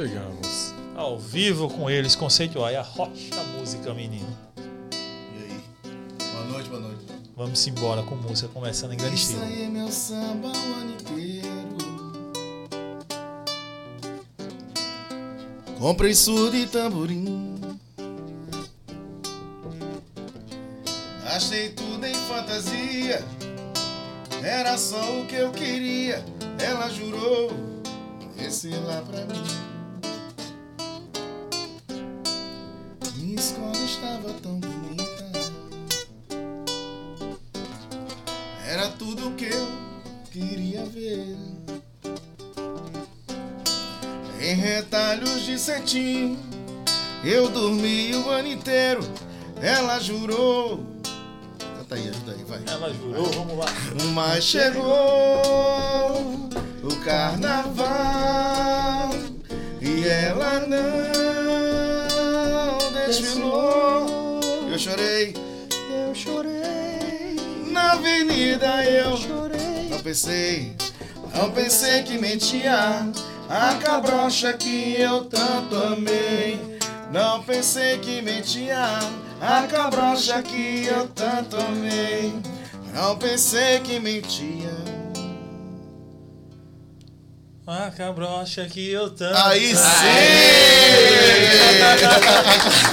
Chegamos. Ao vivo com eles, conceituar. E a rocha música, menino. E aí? Boa noite, boa noite. Vamos embora com música, começando em grande Isso estilo. aí é meu samba o ano inteiro. Comprei surdo e tamborim. Mas chegou o carnaval e ela não desfilou. Eu chorei, eu chorei. Na avenida eu chorei. Não pensei, não pensei que mentia a cabrocha que eu tanto amei. Não pensei que mentia a cabrocha que eu tanto amei. Não pensei que mentia. A cabrocha que eu tanto. Aí sim!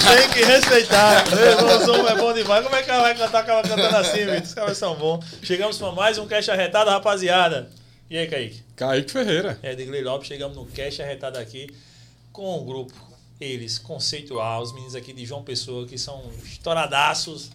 Tem que respeitar. O som é bom demais. Como é que ela vai cantar aquela cantando assim, Vitor? Os caras são bons. Chegamos para mais um Cash Arretado, rapaziada. E aí, Kaique? Kaique Ferreira. É, Digley Lopes, chegamos no Cash Arretado aqui com o grupo, eles, Conceitual, os meninos aqui de João Pessoa, que são estouradaços.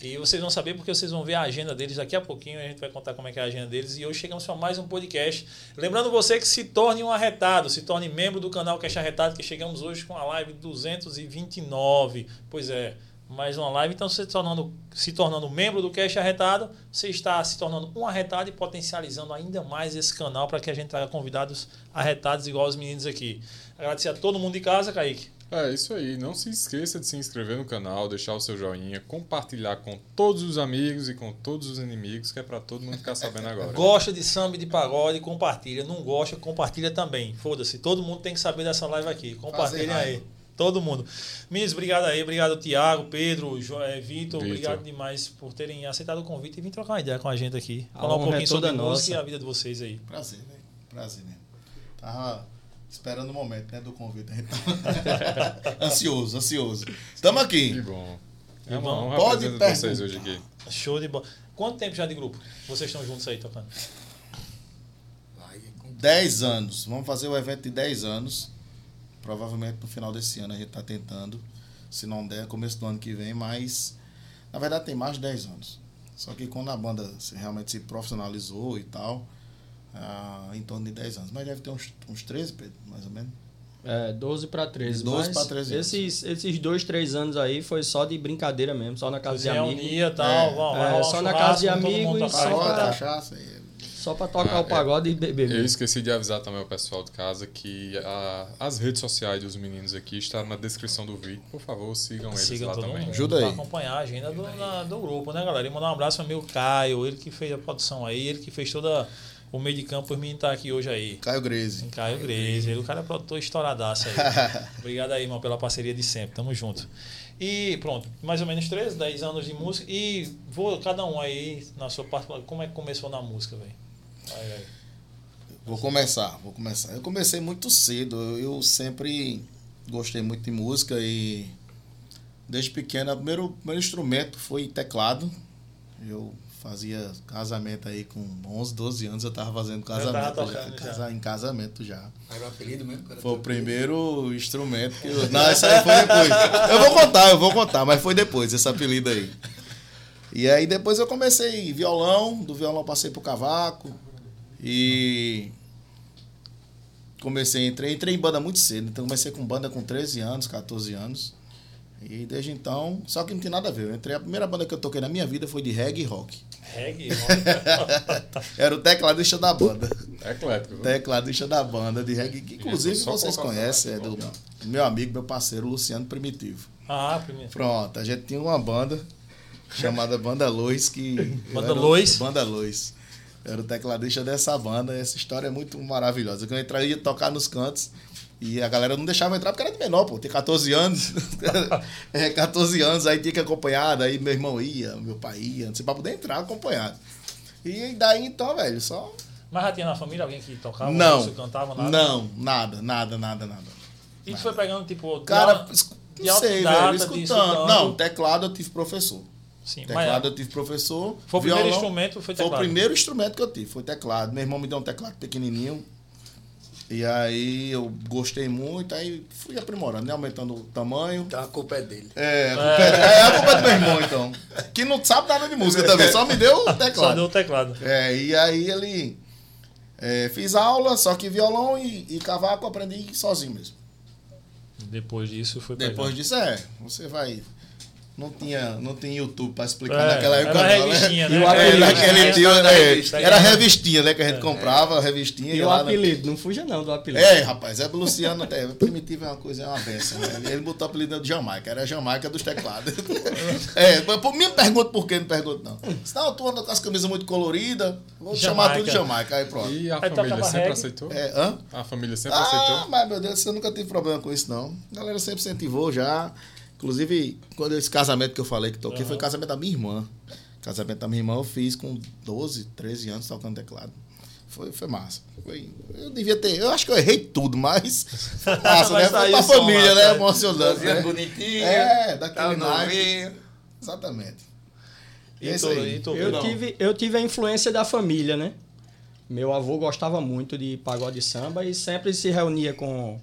E vocês vão saber porque vocês vão ver a agenda deles daqui a pouquinho. A gente vai contar como é que é a agenda deles. E hoje chegamos para mais um podcast. Lembrando você que se torne um arretado, se torne membro do canal Cash Arretado, que chegamos hoje com a live 229. Pois é, mais uma live. Então, se tornando, se tornando membro do Cash Arretado, você está se tornando um arretado e potencializando ainda mais esse canal para que a gente traga convidados arretados igual os meninos aqui. Agradecer a todo mundo de casa, Kaique. É isso aí. Não se esqueça de se inscrever no canal, deixar o seu joinha, compartilhar com todos os amigos e com todos os inimigos, que é pra todo mundo ficar sabendo agora. Gosta de samba e de pagode, compartilha. Não gosta, compartilha também. Foda-se. Todo mundo tem que saber dessa live aqui. Compartilha aí. Todo mundo. Meninos, obrigado aí. Obrigado, Tiago, Pedro, Jo- eh, Vitor. Obrigado demais por terem aceitado o convite e vir trocar uma ideia com a gente aqui. A Falar um honra pouquinho é sobre toda música e nossa. a vida de vocês aí. Prazer, velho. Prazer mesmo. Tava esperando o momento, né, do convite. A gente tava ansioso, ansioso. Estamos Que aqui. bom. É uma vamos- honra pode vocês hoje aqui. Show de bola. Quanto tempo já de grupo? Vocês estão juntos aí tocando? 10 anos. Vamos fazer o evento de 10 anos. Provavelmente no final desse ano a gente tá tentando. Se não der, começo do ano que vem, mas na verdade tem mais de 10 anos. Só que quando a banda realmente se profissionalizou e tal, ah, em torno de 10 anos. Mas deve ter uns, uns 13, Pedro, mais ou menos. É, 12 para 13. 12 mas pra 13 anos. Esses, esses dois, três anos aí foi só de brincadeira mesmo, só na casa Se de amigos. reunia e tal. É. É, só na casa de todo mundo amigo e tocar só pra- cachaça e... Só pra tocar Ah, o pagode e beber Eu esqueci de avisar também ao pessoal de casa que a- as redes sociais dos meninos aqui estão na descrição do vídeo. Por favor, sigam eles Siga lá todo também. mundo Ajuda pra aí. acompanhar a agenda do, da- do grupo, né, galera? E mandar um abraço pro meu Caio, ele que fez a produção aí, ele que fez toda o meio de campo, os meninos tá aqui hoje aí. Caio Greze. Caio Grace, ele, o cara é produtor estouradaço aí. Obrigado aí, irmão, pela parceria de sempre. Tamo junto. E pronto, mais ou menos 13, 10 anos de música. E vou, cada um aí, na sua parte, como é que começou na música, velho? Vai, vai. Vou começar, vou começar. Eu comecei muito cedo. Eu, eu sempre gostei muito de música e desde pequeno, o primeiro, primeiro instrumento foi teclado. Eu fazia casamento aí com 11, 12 anos, eu tava fazendo tava casamento. tocando já, já. casa- em casamento já. Era o apelido mesmo? Era Foi o primeiro instrumento que eu. Não, isso aí foi depois. Eu vou contar, eu vou contar, mas foi depois, esse apelido aí. E aí depois eu comecei violão, do violão passei pro cavaco. E. Comecei, entrei, entrei em banda muito cedo. Então comecei com banda com 13 anos, 14 anos. E desde então, só que não tem nada a ver. Eu entrei, a primeira banda que eu toquei na minha vida foi de reggae e rock. Reggae, Era o tecladista da banda. É eclético. Tecladista da banda de reggae, que inclusive vocês conhecem, é o do meu amigo, meu parceiro Luciano Primitivo. Ah, primeiro. Pronto, a gente tinha uma banda chamada Banda Luz que. Banda Luz? Banda Luz. Eu era o tecladista dessa banda. Essa história é muito maravilhosa. Eu entrava, ia tocar nos cantos e a galera não deixava entrar porque era de menor, pô. Tem 14 anos. é, 14 anos, aí tinha que acompanhar. Daí meu irmão ia, meu pai ia, não sei, pra poder entrar acompanhado. E daí então, velho, só. Mas já tinha na família alguém que tocava? não. Cantava nada? Não, nada, nada, nada, nada. E tu foi pegando, tipo, Cara, de, não sei, velho, escutando. escutando. Não, teclado eu tive professor. Sim, Teclado mas eu tive professor. foi o primeiro violão- instrumento, foi Foi o primeiro instrumento que eu tive, foi teclado. Meu irmão me deu um teclado pequenininho. E aí eu gostei muito, aí fui aprimorando, né? Aumentando o tamanho. Então a culpa é dele. É, a culpa é, é a culpa do meu irmão, então. Que não sabe nada de música também, só me deu o Só teclado. deu o teclado. É, e aí ele. é, fiz aula, só que violão e, e cavaco aprendi sozinho mesmo. Depois disso foi pegando. Depois disso, é, você vai. Não tinha, não tinha YouTube pra explicar É, naquela era época. não, revistinha, né? né? E o Era apelido, revistinha, naquele né? tio, Era é, era né? revistinha, né? Que a gente comprava, a revistinha. E ia o lá na- apelido, não fuja não do apelido. É, rapaz, é Luciano até. Primitivo é uma coisa, é uma benção. Né? Ele botou o apelido de Jamaica, era a Jamaica dos teclados. é, por- me pergunta por quê, não pergunto não. Senão tu anda com as camisas muito coloridas, vou te chamar tudo de Jamaica, aí pronto. E a Aí família sempre reggae. aceitou? É, hã? A família sempre Ah, aceitou? mas meu Deus, eu nunca tive problema com isso, não. A galera sempre incentivou já. Inclusive, quando esse casamento que eu falei que toquei, foi o casamento da minha irmã. Casamento da minha irmã eu fiz com 12, 13 anos tocando teclado. Foi, foi massa. Foi, eu devia ter. Eu acho que eu errei tudo, mas. Foi massa, Mas né? Foi pra família, né? saiu. Emocionante. Né? bonitinho. É, daquele tava naipe. novinho. Exatamente. E É isso tu, aí. e tu, Eu não. tive, eu tive a influência da família, né? Meu avô gostava muito de pagode e samba e sempre se reunia com,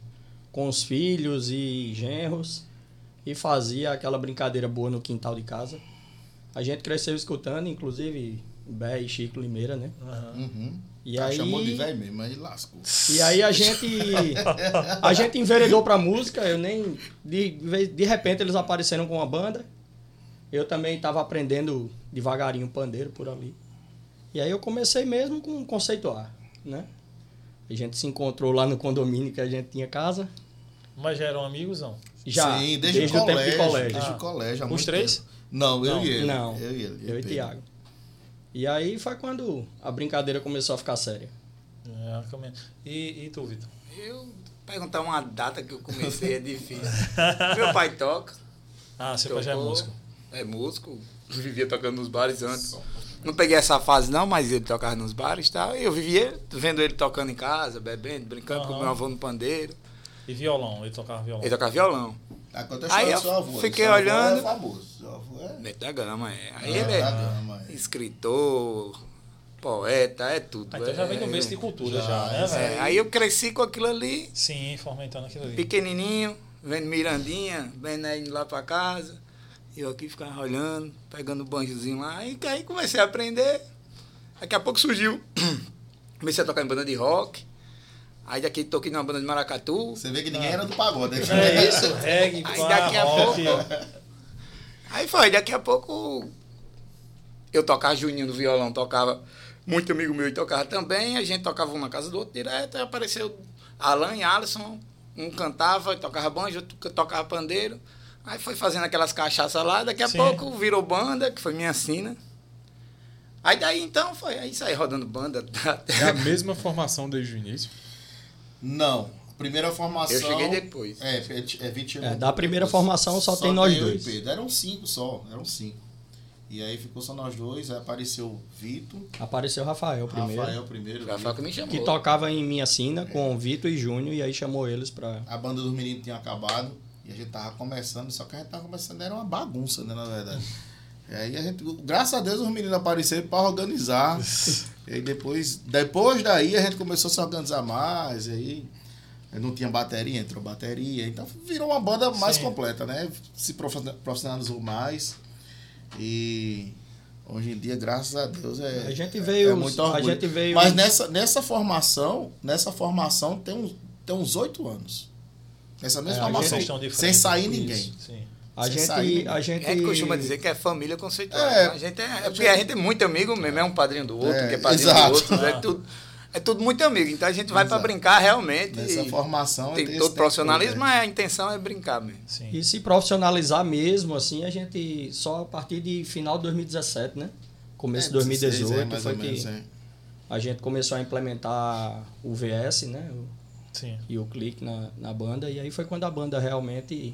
com os filhos e genros e fazia aquela brincadeira boa no quintal de casa. A gente cresceu escutando, inclusive Bé e Chico Limeira, né? Uhum. E Ah, aí, Chamou de velho mesmo, mas lascou. e aí a gente a gente enveredou pra música, eu nem de, de repente eles apareceram com uma banda. Eu também estava aprendendo devagarinho pandeiro por ali. E aí eu comecei mesmo com conceituar, né? A gente se encontrou lá no condomínio que a gente tinha casa. Mas já eram amigos, não? Já, Sim, desde, desde, o o tempo colégio. de colégio. Desde Ah. o colégio. há Os muito três? tempo. Não, eu Não. e ele. Não, Eu e ele. eu e Pedro. Tiago. E aí foi quando a brincadeira começou a ficar séria. É, e, e tu, Vitor? Eu perguntar uma data que eu comecei é difícil. Meu pai toca. Ah, seu pai já é tocou, músico. É músico. Vivia tocando nos bares antes. Não peguei essa fase não, mas ele tocava nos bares e tal. E eu vivia vendo ele tocando em casa, bebendo, brincando com Aham. meu avô no pandeiro. E violão, ele tocava violão. Ele tocava violão. A Aí eu avô. fiquei Seu avô olhando. É famoso. Seu avô é. Neto da Gama, é. Aí É, ele é Gama, é. escritor, poeta, é tudo. Ah, então já vem do é, berço de cultura, Já, já, né, é, velho? é, Aí eu cresci com aquilo ali, Sim, fomentando aquilo ali. pequenininho, vendo Mirandinha, vendo aí indo lá pra casa. E eu aqui ficava olhando, pegando o banjozinho lá. E aí comecei a aprender. Daqui a pouco surgiu. Comecei a tocar em banda de rock. Aí daqui toquei numa banda de maracatu. Você vê que ninguém era do pagode. né? É isso, reggae, Aí daqui a rock. Aí foi, daqui a pouco eu tocava Juninho no violão, tocava muito amigo meu e tocava também, a gente tocava um na casa do outro direto, aí apareceu Alan e Alisson, um cantava e tocava banjo, outro tocava pandeiro. Aí foi fazendo aquelas cachaças lá, daqui a Sim. pouco virou banda, que foi minha sina. Aí daí então foi, aí saí rodando banda. É a mesma formação desde o início? Não. Primeira formação. Eu cheguei depois. É, é 20 É, da primeira formação só tem nós eu e dois. Pedro. Eram cinco só, eram cinco. E aí ficou só nós dois, aí apareceu o Vitor, Apareceu o Rafael primeiro. Rafael primeiro. Foi que me chamou. Que tocava em minha sina com o Vitor e Júnior, e aí chamou eles pra. A banda dos meninos tinha acabado e a gente tava começando, só que a gente tava começando, era uma bagunça, né, na verdade. E aí a gente, graças a Deus, os meninos apareceram para organizar. e aí depois, depois daí a gente começou a se organizar mais. Aí não tinha bateria, entrou bateria. Então virou uma banda mais Sim. completa, né? Se profissionalizou mais. E hoje em dia, graças a Deus, é. A gente veio- é muito a orgulho. gente veio- Mas nessa, nessa formação, nessa formação tem uns tem uns oito anos. Nessa mesma É, a formação. Sem sair ninguém. Sim. A gente, sair, a gente. A gente costuma dizer que é família conceitual. É. a gente é, é porque a gente é muito amigo mesmo, é um padrinho do outro, É, que é padrinho exato. do outro. É tudo, é tudo muito amigo. Então a gente vai para brincar realmente. Nessa e formação. tem todo profissionalismo, todo, mas a intenção é brincar mesmo. Sim. E se profissionalizar mesmo, assim, a gente só a partir de final de 2017, né? Começo É, de 2018 16, é, mais foi menos, que é. a gente começou a implementar o VS, né? O- Sim. E o clique na, na banda. E aí foi quando a banda realmente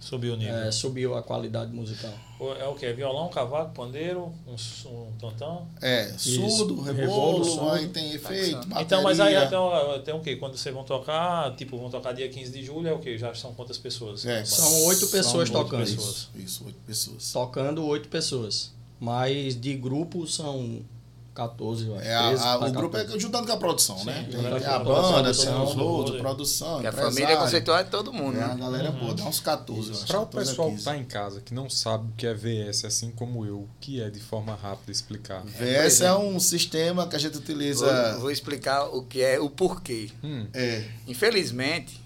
Subiu o nível. é, subiu a qualidade musical. É o que? Violão, cavaco, pandeiro, um, um tantão? É, surdo, rebolo, Rebolo, aí tem efeito, bateria. Então, mas aí até, o- tem o quê? Quando vocês vão tocar, tipo, vão tocar dia 15 de julho, é o quê? Já são quantas pessoas? É, São oito pessoas oito tocando. Isso, isso, oito pessoas. Tocando oito pessoas. Mas de grupo são 14, eu acho. É, a- 13 a- o grupo 14. é juntando com a produção, Sim, né? Tem, juntando tem com a a banda, tem produção, os outros, tudo. produção, Porque a família conceitual é todo mundo. É né? uma galera boa, dá uns 14, eu acho. Para o 14 a pessoal que 15. está em casa, que não sabe o que é VS, assim como eu, o que é de forma rápida explicar? VS é um sistema que a gente utiliza. Vou, vou explicar o que é o porquê. Hum, É, Infelizmente,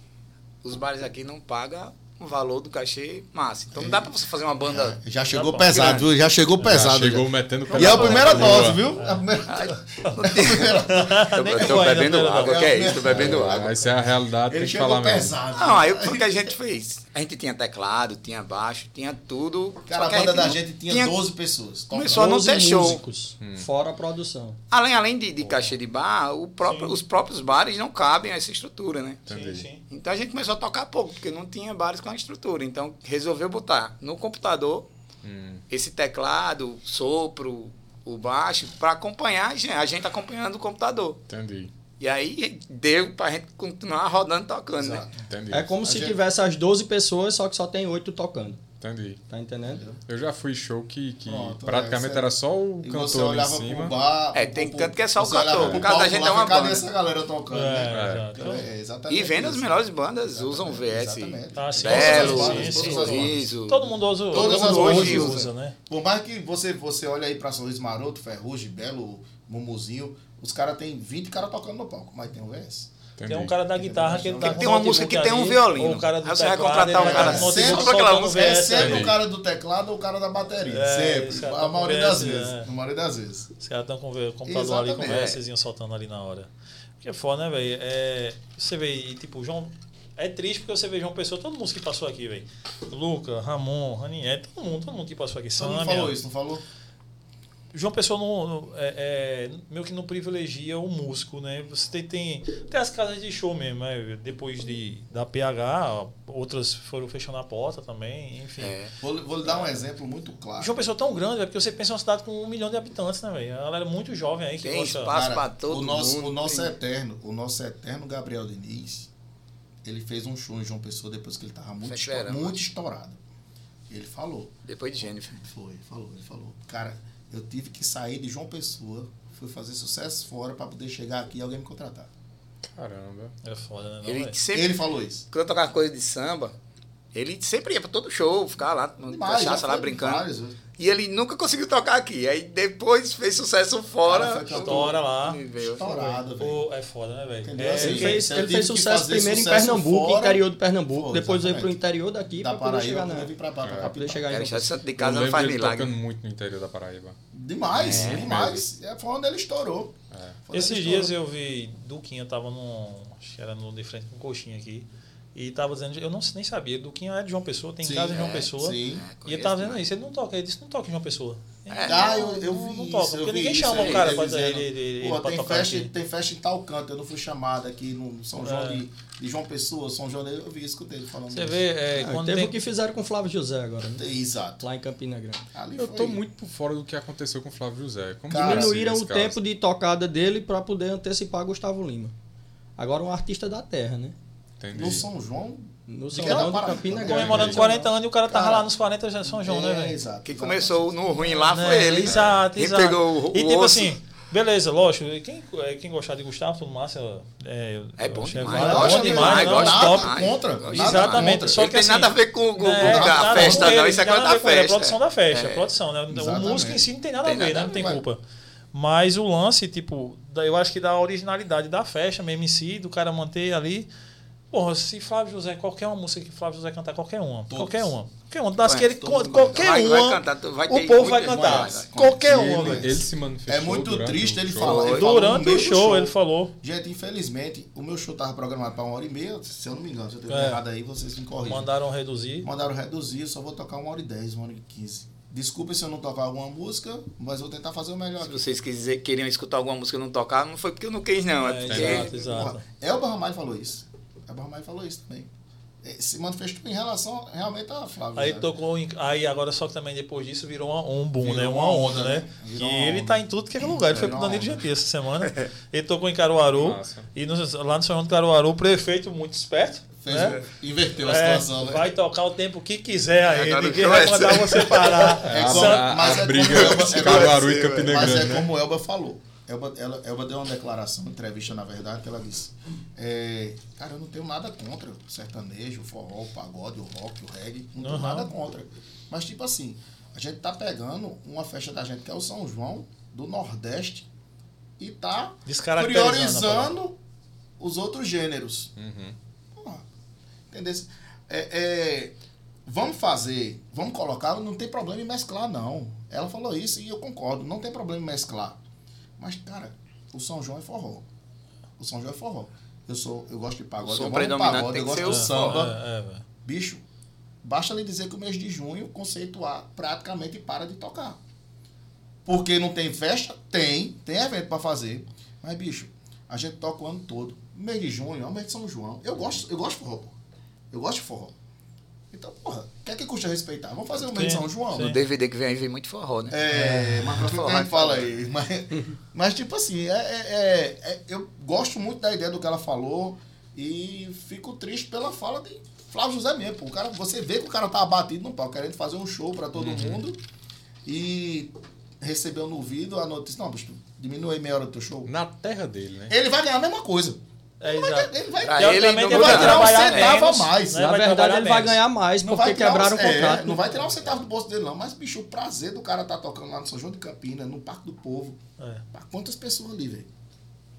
os bares aqui não pagam o valor do cachê massa. Então não dá pra você fazer uma banda. já chegou bom. pesado, viu? Já chegou pesado. já chegou já. metendo E é a primeira dose, viu? A primeira- tô foi ainda, bebendo água, que é isso? Tô bebendo água. Essa é a realidade, Ele tem que falar mesmo. Não, aí foi o que a gente fez. A gente tinha teclado, tinha baixo, tinha tudo. Cara, a banda da não- gente tinha 12 pessoas. tocando. Começou a não 12 ter show. músicos, Hum. fora a produção. Além, além de, de cachê de bar, o próprio- os próprios bares não cabem a essa estrutura, né? Sim, Entendi. sim. Então a gente começou a tocar pouco, porque não tinha bares com a estrutura. Então resolveu botar no computador Hum, esse teclado, sopro, o baixo, para acompanhar a gente, a gente acompanhando o computador. entendi, E aí deu pra gente continuar rodando tocando, né? Exato. entendi. É como A se gente- tivesse as 12 pessoas, só que só tem 8 tocando. Entendi. Tá entendendo? Eu já fui show que, que Pronto, praticamente é, era só o E você cantor ali em olhava pro cima. bar. É, pro- tem pro- canto que é só o você cantor. Por causa da gente é uma banda. essa galera tocando, né? É, exato. É, exatamente E vendo as melhores bandas, usam VS. Exatamente. Ah, sim, Belo. Sorriso. Todo mundo usa, Todas todo as hoje usa, né? Por mais que você, você olhe aí pra Sorriso Maroto, Ferrugem, Belo, Mumuzinho, os caras tem 20 caras tocando no palco, mas tem um VS. Entendi. Tem um cara da guitarra que ele tá tem uma música que tem um ali, violino. ou o cara do Aí você vai teclado, contratar ele um cara tá sempre aquela música, É sempre ali. o cara do teclado ou o cara da bateria. É, sempre. A maioria das vezes. é. A maioria das vezes. Os caras estão com o computador ali com o Exatamente. VSzinho soltando ali na hora. Que é foda, né, velho? É, você vê, e, tipo, João. É triste porque você vê João Pessoa, todo mundo que passou aqui, velho. Luca, Ramon, Raniel, todo mundo, todo mundo que passou aqui. Todo mundo Sâmia. falou isso, não falou? João Pessoa não, não- é, é, meio que não privilegia o músico, né? Você tem, tem, tem as casas de show mesmo, né? Depois de, da PH, outras foram fechando a porta também, enfim. É. Vou, vou lhe dar um exemplo muito claro. João Pessoa é tão grande, é porque você pensa em uma cidade com um milhão de habitantes, né, velho? A galera muito jovem aí que Tem gosta. espaço. pra todo o nosso, mundo, O nosso tem- eterno, o nosso eterno Gabriel Diniz, ele fez um show em João Pessoa depois que ele tava muito, estourado, muito estourado. Ele falou, Depois de Jennifer. foi, falou, ele falou, cara, eu tive que sair de João Pessoa, fui fazer sucesso fora para poder chegar aqui e alguém me contratar. Caramba. É foda, né? Ele sempre, Ele falou isso. quando eu tocava coisa de samba, ele sempre ia pra todo show, ficava lá, tomando Demais, cachaça lá brincando. vários? E ele nunca conseguiu tocar aqui. Aí depois fez sucesso fora. Estoura lá. Veio. Estourado, velho. É foda, né, velho? É, Assim, Ele fez, ele fez sucesso primeiro em sucesso Pernambuco, fora. interior de Pernambuco. Foi, depois veio pro interior daqui Da pra poder Paraíba, chegar na. vir pra, pra, pra pra poder chegar em santo de casa não faz ele milagre. tocando muito no interior da Paraíba. Demais, É. demais. É, foi onde ele estourou. É. Esses ele dias estourou. eu vi Duquinha tava num. Acho que era no de frente com coxinha aqui. E tava dizendo, eu não, nem sabia, Duquinha é de João Pessoa, tem Sim, casa em João é, Pessoa. Sim. E ele tava dizendo isso, ele não toca, ele disse não toca em João Pessoa. Ele É. Ah, não- eu, eu não- vi não isso, toca, porque ninguém chama aí, o cara ele pra, dizendo, ele, ele, ele Pô, pra tem tocar festa, aqui. tem festa em tal canto, eu não fui chamado aqui no São João É. de, de João Pessoa, São João, eu vi, escutei ele falando Você isso. vê, é, Ah, quando teve tem... o que fizeram com o Flávio José agora, né? Exato. lá em Campina Grande. Ali Eu tô muito por fora do que aconteceu com o Flávio José. Como Cara, que é Diminuíram o tempo de tocada dele pra poder antecipar Gustavo Lima. Agora um artista da terra, né? Entendi. No São João, No São João Campina Grande. Comemorando 40 anos e o cara tava Cara, lá nos 40 já São João, né, É, velho? exato. Quem começou no ruim lá foi Né? ele. Exato, Quem exato. pegou o, e tipo osso, assim, beleza, lógico. Quem, é, quem gostar de Gustavo, tudo massa. É, É bom demais. é bom demais, não, nada top. demais. contra. Exatamente. contra. Só Ele que tem assim, nada a ver com, com- É, com a nada festa, ele, não. Isso é coisa a da ele, É a festa. produção da festa. É. A produção, né? O músico em si não tem nada a ver, né? Não tem culpa. Mas o lance, tipo, eu acho que da originalidade da festa mesmo em si, do cara manter ali. Porra, se Flávio José, qualquer uma música que Flávio José cantar, qualquer uma. Todas. Qualquer uma. Qualquer uma. Das Vai, que ele, qualquer vai. uma. Vai cantar, o povo vai cantar. vai. Qualquer uma, ele- velho. Ele se manifestou. É muito triste ele falar. Ele Durante o show, ele falou. Gente, infelizmente, o meu show tava programado para uma hora e meia, se eu não me engano. Se eu tiver É. errado aí, vocês me corrigem. Mandaram reduzir. Mandaram reduzir, eu só vou tocar uma hora e dez, uma hora e quinze. Desculpe se eu não tocar alguma música, mas vou tentar fazer o melhor. Se vocês quiser, queriam escutar alguma música e não tocar, não foi porque eu não quis, não. É É, porque exato, exato. Elba Ramalho falou isso. Elba Ramalho falou isso também. É, Se manifestou em relação realmente a Flávio. Aí José. tocou em, aí agora só que também depois disso virou uma- um boom, Virou né? Uma uma onda, onda, né? né? Que Virou uma ele onda. tá em tudo que é lugar. Ele foi pro Danilo onda. Gentil essa semana. Ele tocou em Caruaru. Massa. E no- lá no São João do Caruaru, o prefeito muito esperto. Fez, né? Inverteu a É, situação, né? vai tocar o tempo que quiser aí. Agora Ninguém vai é mandar você parar. É, a, como- a- mas a é briga de é Caruaru e como- Campina Mas é né? como o Elba falou. Elba, ela, Elba deu uma declaração, uma entrevista, na verdade, que ela disse: é, Cara, eu não tenho nada contra o sertanejo, o forró, o pagode, o rock, o reggae. Não tenho Uhum. nada contra. Mas, tipo assim, a gente tá pegando uma festa da gente que é o São João, do Nordeste, e tá priorizando os outros gêneros. Uhum. Porra, Entendeu? É, é, vamos fazer, vamos colocar, não tem problema em mesclar, não. Ela falou isso e eu concordo, não tem problema em mesclar. Mas, cara, o São João é forró. O São João é forró. Eu sou, eu gosto de pagode, eu gosto de pagode, eu gosto ser de o samba. É, é. Bicho, basta lhe dizer que o mês de junho, conceito A praticamente para de tocar. Porque não tem festa? Tem, tem evento para fazer. Mas, bicho, a gente toca o ano todo. Mês de junho é o mês de São João. Eu gosto, eu gosto de forró. Eu gosto de forró. Então, porra, o que é que custa respeitar? Vamos fazer o mês de São João? sim. no DVD que vem aí vem muito forró, né? É, mas pra frente a gente fala aí. Mas, mas tipo assim, é, é- é- é- eu gosto muito da ideia do que ela falou e fico triste pela fala de Flávio José mesmo. pô. O cara, você vê que o cara tá abatido no pau, querendo fazer um show pra todo mundo e recebeu no ouvido a notícia, não, bicho, diminui meia hora do teu show. Na terra dele, né? Ele vai ganhar a mesma coisa. É, Ele vai, exato. ele vai, Pra ele não vai vai tirar um centavo a mais. né? Na vai verdade, ele vai ganhar mais Não porque quebraram o um- é, contrato. não vai tirar um centavo do bolso dele, não. Mas, bicho, o prazer do cara tá tocando lá no São João de Campinas, no Parque do Povo. É. Pra quantas pessoas ali, velho?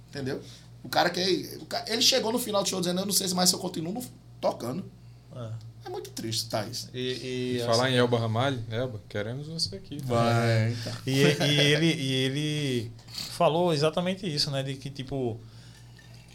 Entendeu? O cara que. ca- ele chegou no final do show dizendo, eu não sei se mais se eu continuo tocando. É. É muito triste, Thais. E, e, Falar em Elba Ramalho, Elba, queremos você aqui. Vai. E, e ele, e ele falou exatamente isso, né? De que, tipo,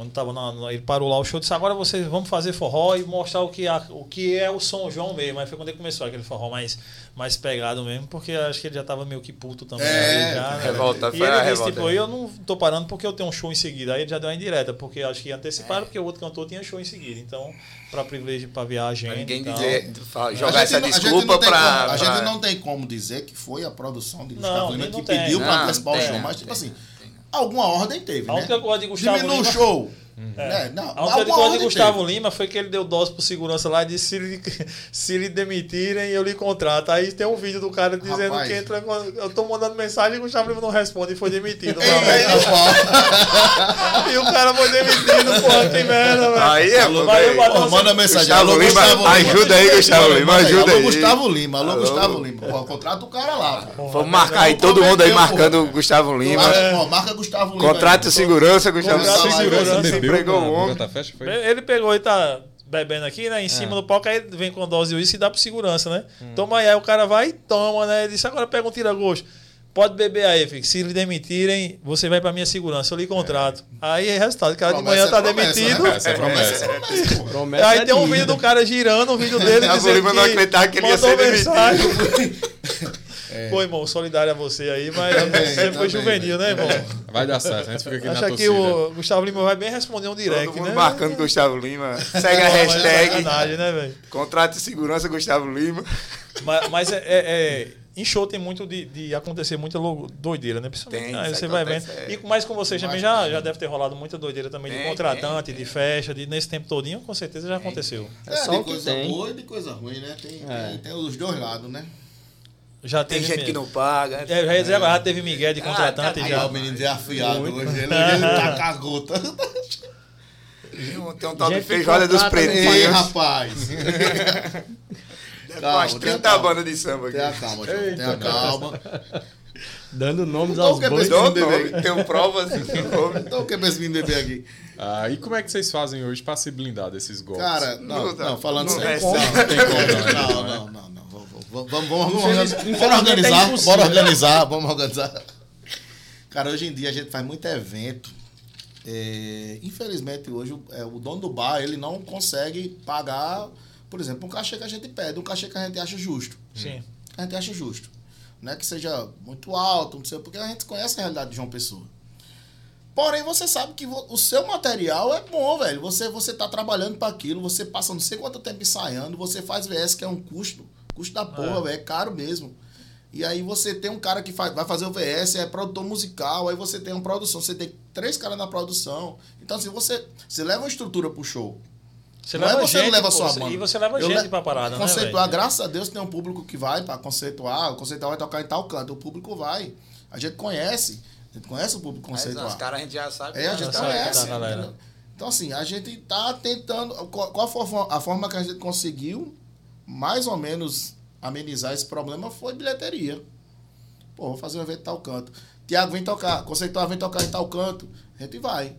quando tava na, ele parou lá o show, disse, agora vocês vamos fazer forró e mostrar o que, a- o que é o São João mesmo. Aí foi quando ele começou aquele forró mais, mais pegado mesmo, porque acho que ele já tava meio que puto também. É, ali já, né? revolta, E ele disse, tipo, eu não tô parando porque eu tenho um show em seguida. Aí ele já deu uma indireta, porque acho que anteciparam, porque o outro cantor tinha show em seguida. Então, pra privilégio, pra ver a agenda Pra ninguém e tal. dizer, jogar essa não- desculpa como- A gente não tem como dizer que foi a produção de Gustavo Lima que pediu pra Não, antecipar o show. Mas, tipo assim. Alguma ordem teve, A né? única coisa de Gustavo Diminui o Lima- show. É. Não, A única de Gustavo teve. Lima foi que ele deu dose pro segurança lá e disse: se lhe, se lhe demitirem, eu lhe contrato. Aí tem um vídeo do cara dizendo Rapaz. que entra. Eu tô mandando mensagem e o Gustavo Lima não responde e foi demitido. E o cara foi demitido, porra, que merda, velho. Aí é Ó, manda mensagem. Gustavo Alô, Lima, Gustavo Lima. ajuda aí, Gustavo Lima, ajuda Alô, aí. Gustavo Lima. Alô. Gustavo Lima. Pô, contrata o cara lá, pô. Vamos marcar aí todo mundo aí marcando Gustavo Lima. Marca, Gustavo Lima. Contrato segurança, Gustavo Contrato Lima. segurança. Na- o homem. durante a festa, foi? Ele pegou e tá bebendo aqui, né? Em cima do palco, aí vem com dose de uísque e dá pro segurança, né? Toma aí, aí o cara vai e toma, né? Ele disse, agora pega um tira-gosto. Pode beber aí, filho. Se lhe demitirem, você vai pra minha segurança. Eu lhe contrato. Aí é resultado. O cara de manhã Promessa tá é promessa, demitido. né? Essa é promessa. promessa. Promessa Aí é tem um vídeo do cara girando, um vídeo dele Gustavo dizendo Lima não acreditava que ele ia ser demitido. mensagem. Pô, irmão, solidário a você aí, mas Também, você foi também, juvenil, né, irmão? Vai dar certo, a gente fica aqui na Acha que torcida. o Gustavo Lima vai bem responder um direct, Todo mundo né? marcando Gustavo Lima. Segue a é hashtag. sacanagem, né, velho? Contrato de segurança Gustavo Lima. Mas, mas é, é- é- Em show tem muito de, de acontecer muita doideira, né? Principalmente, Tem, aí isso você vai vendo. é. E, mas com vocês também já, já deve ter rolado muita doideira também de Tem, contratante, tem, de festa, de, nesse tempo todinho, com certeza já aconteceu. É só de o que coisa tem. boa e de coisa ruim, né? Tem, É. tem, tem os dois lados, né? Já Tem gente que não paga. É, já agora, já teve Miguel de Ah, contratante tá- Aí já. o menino desafiado hoje, ele, ele tá com a gota. Tem um- tal de Gente que feijoada dos no Ei, pretinhos. rapaz. Deve Calma, umas 30 calma. bandas de samba aqui. Tenha calma, João. Tenha calma. Dando nomes Então, aos o que é bois. nome, tenho provas. nome. Então o que é esse menino beber aqui? Ah, e como é que vocês fazem hoje pra se blindar desses golpes? Cara, não, Não não, falando sério. recebe. Não, não tem como, não. Não, não, não. não. Vamos, vamos, vamos, vamos, Bora organizar, bora organizar, vamos organizar. Cara, hoje em dia a gente faz muito evento. É, infelizmente, hoje o- é, o dono do bar ele não consegue pagar, por exemplo, um cachê que a gente pede, um cachê que a gente acha justo. Sim. A gente acha justo. Não é que seja muito alto, não sei, porque a gente conhece a realidade de João Pessoa. Porém, você sabe que o seu material é bom, velho. Você, você tá trabalhando para aquilo, você passa não sei quanto tempo ensaiando, você faz VS, que é um custo, custo da porra, É. velho, é caro mesmo. E aí você tem um cara que faz, vai fazer o VS, é produtor musical, aí você tem uma produção, você tem três caras na produção. Então, assim, você, você leva uma estrutura pro show. Você Não leva é você gente, não leva pô, só a você- banda. E você leva Eu gente le- pra parada, né, Conceituar, velho? graças a Deus tem um público que vai para conceituar, o conceituar vai tocar em tal canto, o público vai. A gente conhece, a gente conhece o público Mas conceituar. os caras a gente já sabe. É, a né? gente sabe conhece. entendeu? Então, assim, a gente tá tentando. Qual, qual foi a forma- a forma que a gente conseguiu mais ou menos amenizar esse problema foi bilheteria. Pô, vou fazer um evento em tal canto. Tiago, vem tocar. Conceituar, vem tocar em tal canto. A gente vai.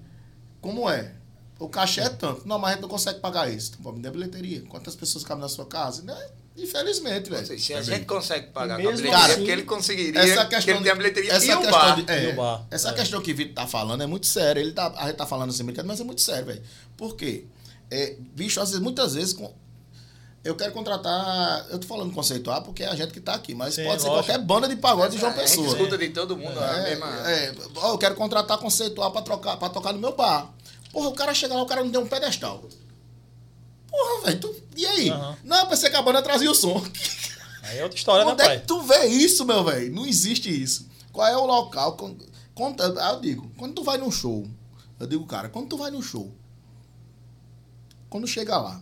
Como é? O cachê é tanto. Não, mas a gente não consegue pagar isso. Então, me dê bilheteria. Quantas pessoas cabem na sua casa? Né? Infelizmente, velho. Se a Também. gente consegue pagar com a bilheteria, assim, porque ele conseguiria. Essa porque questão, ele tem a bilheteria essa e o questão bar. de- é, E o bar, Essa é. questão que o Vitor tá falando é muito séria. Ele tá, a gente tá falando assim, brincando, mas é muito sério, velho. Por quê? É, bicho, às vezes, muitas vezes, com- eu quero contratar. Eu tô falando conceituar porque é a gente que tá aqui, mas Sim, pode ser lógico. qualquer banda de pagode de João A gente Pessoa. escuta de todo mundo É, mesma. é, ó, eu quero contratar conceituar pra, trocar, pra tocar no meu bar. Porra, o cara chega lá, o cara não deu um pedestal. Porra, velho, tu- e aí? Aham. Não, eu pensei que a banda trazia o som. Aí é outra história, né, Onde é pai? que tu vê isso, meu velho? Não existe isso. Qual é o local? Con- Conta, ah, eu digo, quando tu vai num show, eu digo, cara, quando tu vai num show, quando chega lá,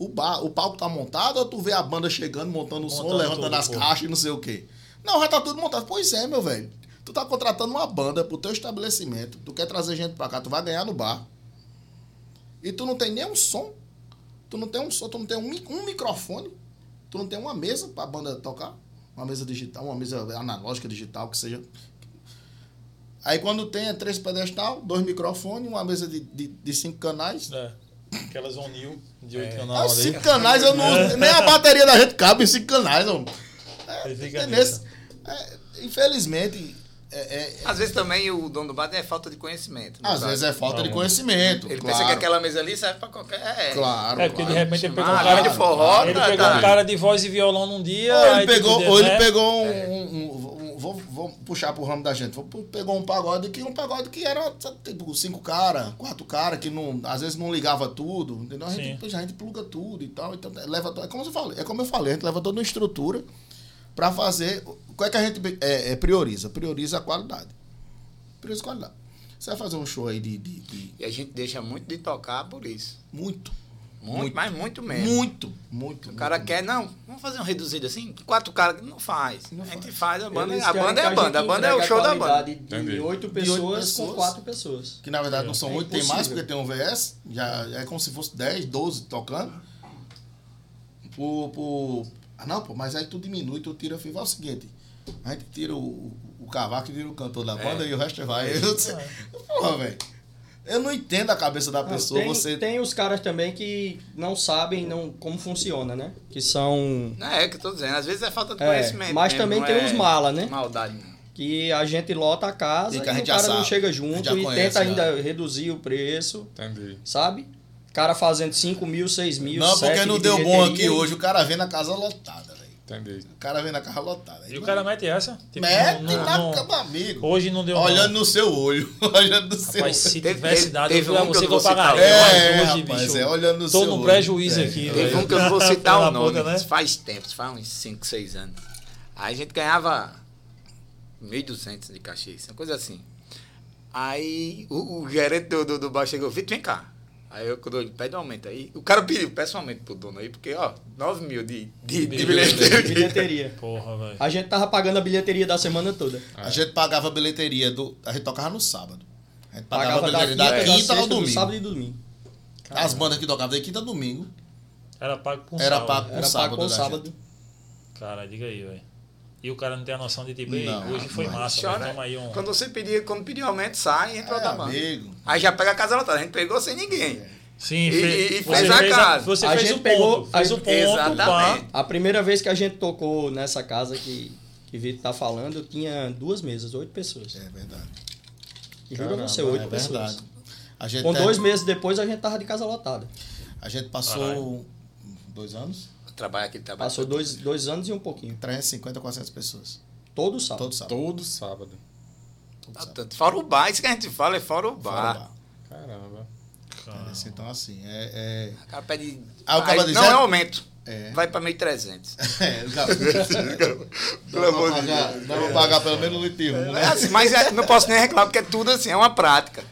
o, bar, o palco tá montado ou tu vê a banda chegando, montando o som, Montando levantando tudo, as caixas e não sei o quê? Não, já tá tudo montado. Pois é, meu velho. Tu tá contratando uma banda pro teu estabelecimento, tu quer trazer gente pra cá, tu vai ganhar no bar. E tu não tem nem um som, tu não tem um som, tu não tem um, um microfone, tu não tem uma mesa pra banda tocar, uma mesa digital, uma mesa analógica digital, que seja. Aí quando tem é três pedestal, dois microfones, uma mesa de, de, de cinco canais. É. Aquelas Onil de oito Ah, canais ali. cinco canais, eu não, nem a bateria da gente cabe em cinco canais. Ó. Ele É, nesse- é, infelizmente, é, é- Às vezes também o dono do bar é falta de conhecimento. né, às sabe? vezes é falta de conhecimento. Ele claro, pensa que aquela mesa ali serve pra qualquer. É, Claro, É, porque de claro. repente ele pegou um Ah, cara de forró, Ele tá, pegou tá. um cara de voz e violão num dia. Ou ele aí, pegou, ou ele né? pegou um, um- um- Vou, vou puxar pro ramo da gente. Vou- Pegou um pagode que um pagode que era tipo cinco caras, quatro caras, que não, às vezes não ligava tudo. Entendeu? A gente, a gente pluga tudo e tal. Então, leva, to- é, como eu falei, é como eu falei, a gente leva toda uma estrutura pra fazer. Qual é que a gente é, é, prioriza? Prioriza a qualidade. Prioriza a qualidade. Você vai fazer um show aí de, de- de E a gente deixa muito de tocar por isso. muito, Muito, Muito. mas muito mesmo. muito, muito. O cara muito, quer, não, vamos fazer um reduzido assim? Quatro caras, não faz. Não a gente faz. faz, a banda, a banda é a banda, a banda é o show a da banda. Entendi. De oito pessoas com quatro pessoas. Que na verdade não são É oito, tem mais porque tem um VS, já é como se fosse 10, 12 tocando. Por, por... Ah, não, pô, mas aí tu diminui, tu tira fio. Vai o seguinte, a gente tira o, o cavaco e tira o cantor da banda e o resto vai. Eu, sei- Porra, velho. Eu não entendo a cabeça da Não, pessoa, tem, você... tem os caras também que não sabem não, como funciona, né? Que são. Não é o que eu tô dizendo, às vezes é falta de É, conhecimento. mas mesmo, também não tem é os mala, né? Maldade. Que a gente lota a casa E e, que a gente o já cara não chega a junto e conhece, tenta já. ainda reduzir o preço, Entendi. sabe? cara fazendo 5 mil, 6 mil, Não, porque 7 não de deu bom aqui hoje, o cara vem na casa lotada. Entendi. O cara vem na casa lotada. E o cara mete essa? Tipo, Mete não- na não- cama, amigo. Hoje não deu Olhando não. no seu olho. Olhando no seu Rapaz, se Teve- tivesse teve- dado, teve eu falei, um você que eu pagaria. É, mas hoje, rapaz, bicho, é olhando no tô seu no olho. prejuízo É, aqui. é. Teve um que eu não vou citar o nome, puta, né? faz tempo, faz uns 5, 6 anos. Aí a gente ganhava 1.200 de cachê, uma coisa assim. Aí o, o gerente do, do, do bar chegou, Vitor, vem cá. Aí eu, quando eu pede um aumento aí, o cara pediu, peça um aumento pro dono aí, porque, ó, 9 mil de, de, de bilheteria. Bilheteria. Porra, velho. A gente tava pagando a bilheteria da semana toda. A gente pagava a bilheteria do. A gente tocava no sábado. A gente pagava, Pagava a da bilheteria quinta, da da quinta ao sexta, do domingo. sábado e domingo. As bandas que tocavam da quinta a domingo Era pago com era sal. pago Era sábado. pago com da sábado. gente. Cara, diga aí, velho. E o cara não tem a noção de tipo, ei, Não, hoje foi não. massa, Chora. Toma aí um. Quando você pedia, quando pedia aumento, sai e entra outra É, banda. amigo. Aí já pega a casa lotada. A gente pegou sem ninguém. Sim, E- fe- e- fez a fez casa. Você A fez gente o pegou- ponto. Fez a- o ponto, Exatamente. pá. A primeira vez que a gente tocou nessa casa que, que Vitor tá falando, tinha duas mesas, oito pessoas. É verdade. Juro a Caramba, você, oito é pessoas. verdade. A gente, Com é- dois meses depois, a gente tava de casa lotada. a gente passou Caralho. dois anos, Trabalha aquele trabalho. Passou dois, dois anos e um pouquinho. 350, 400 pessoas. Todo sábado. Todo sábado. Todo sábado. Todo sábado. tanto. Fora o bar, isso que a gente fala é fora o Fora bar. o bar. Caramba. Cara. Então, assim, é. O cara pede. Ah, o cara diz, não é- é aumento. é, Vai pra 1.300. é, é dá, Pelo amor de pagar, dá pra pagar pelo menos um litro É né? assim, mas é- não posso nem reclamar, porque é tudo assim, é uma prática.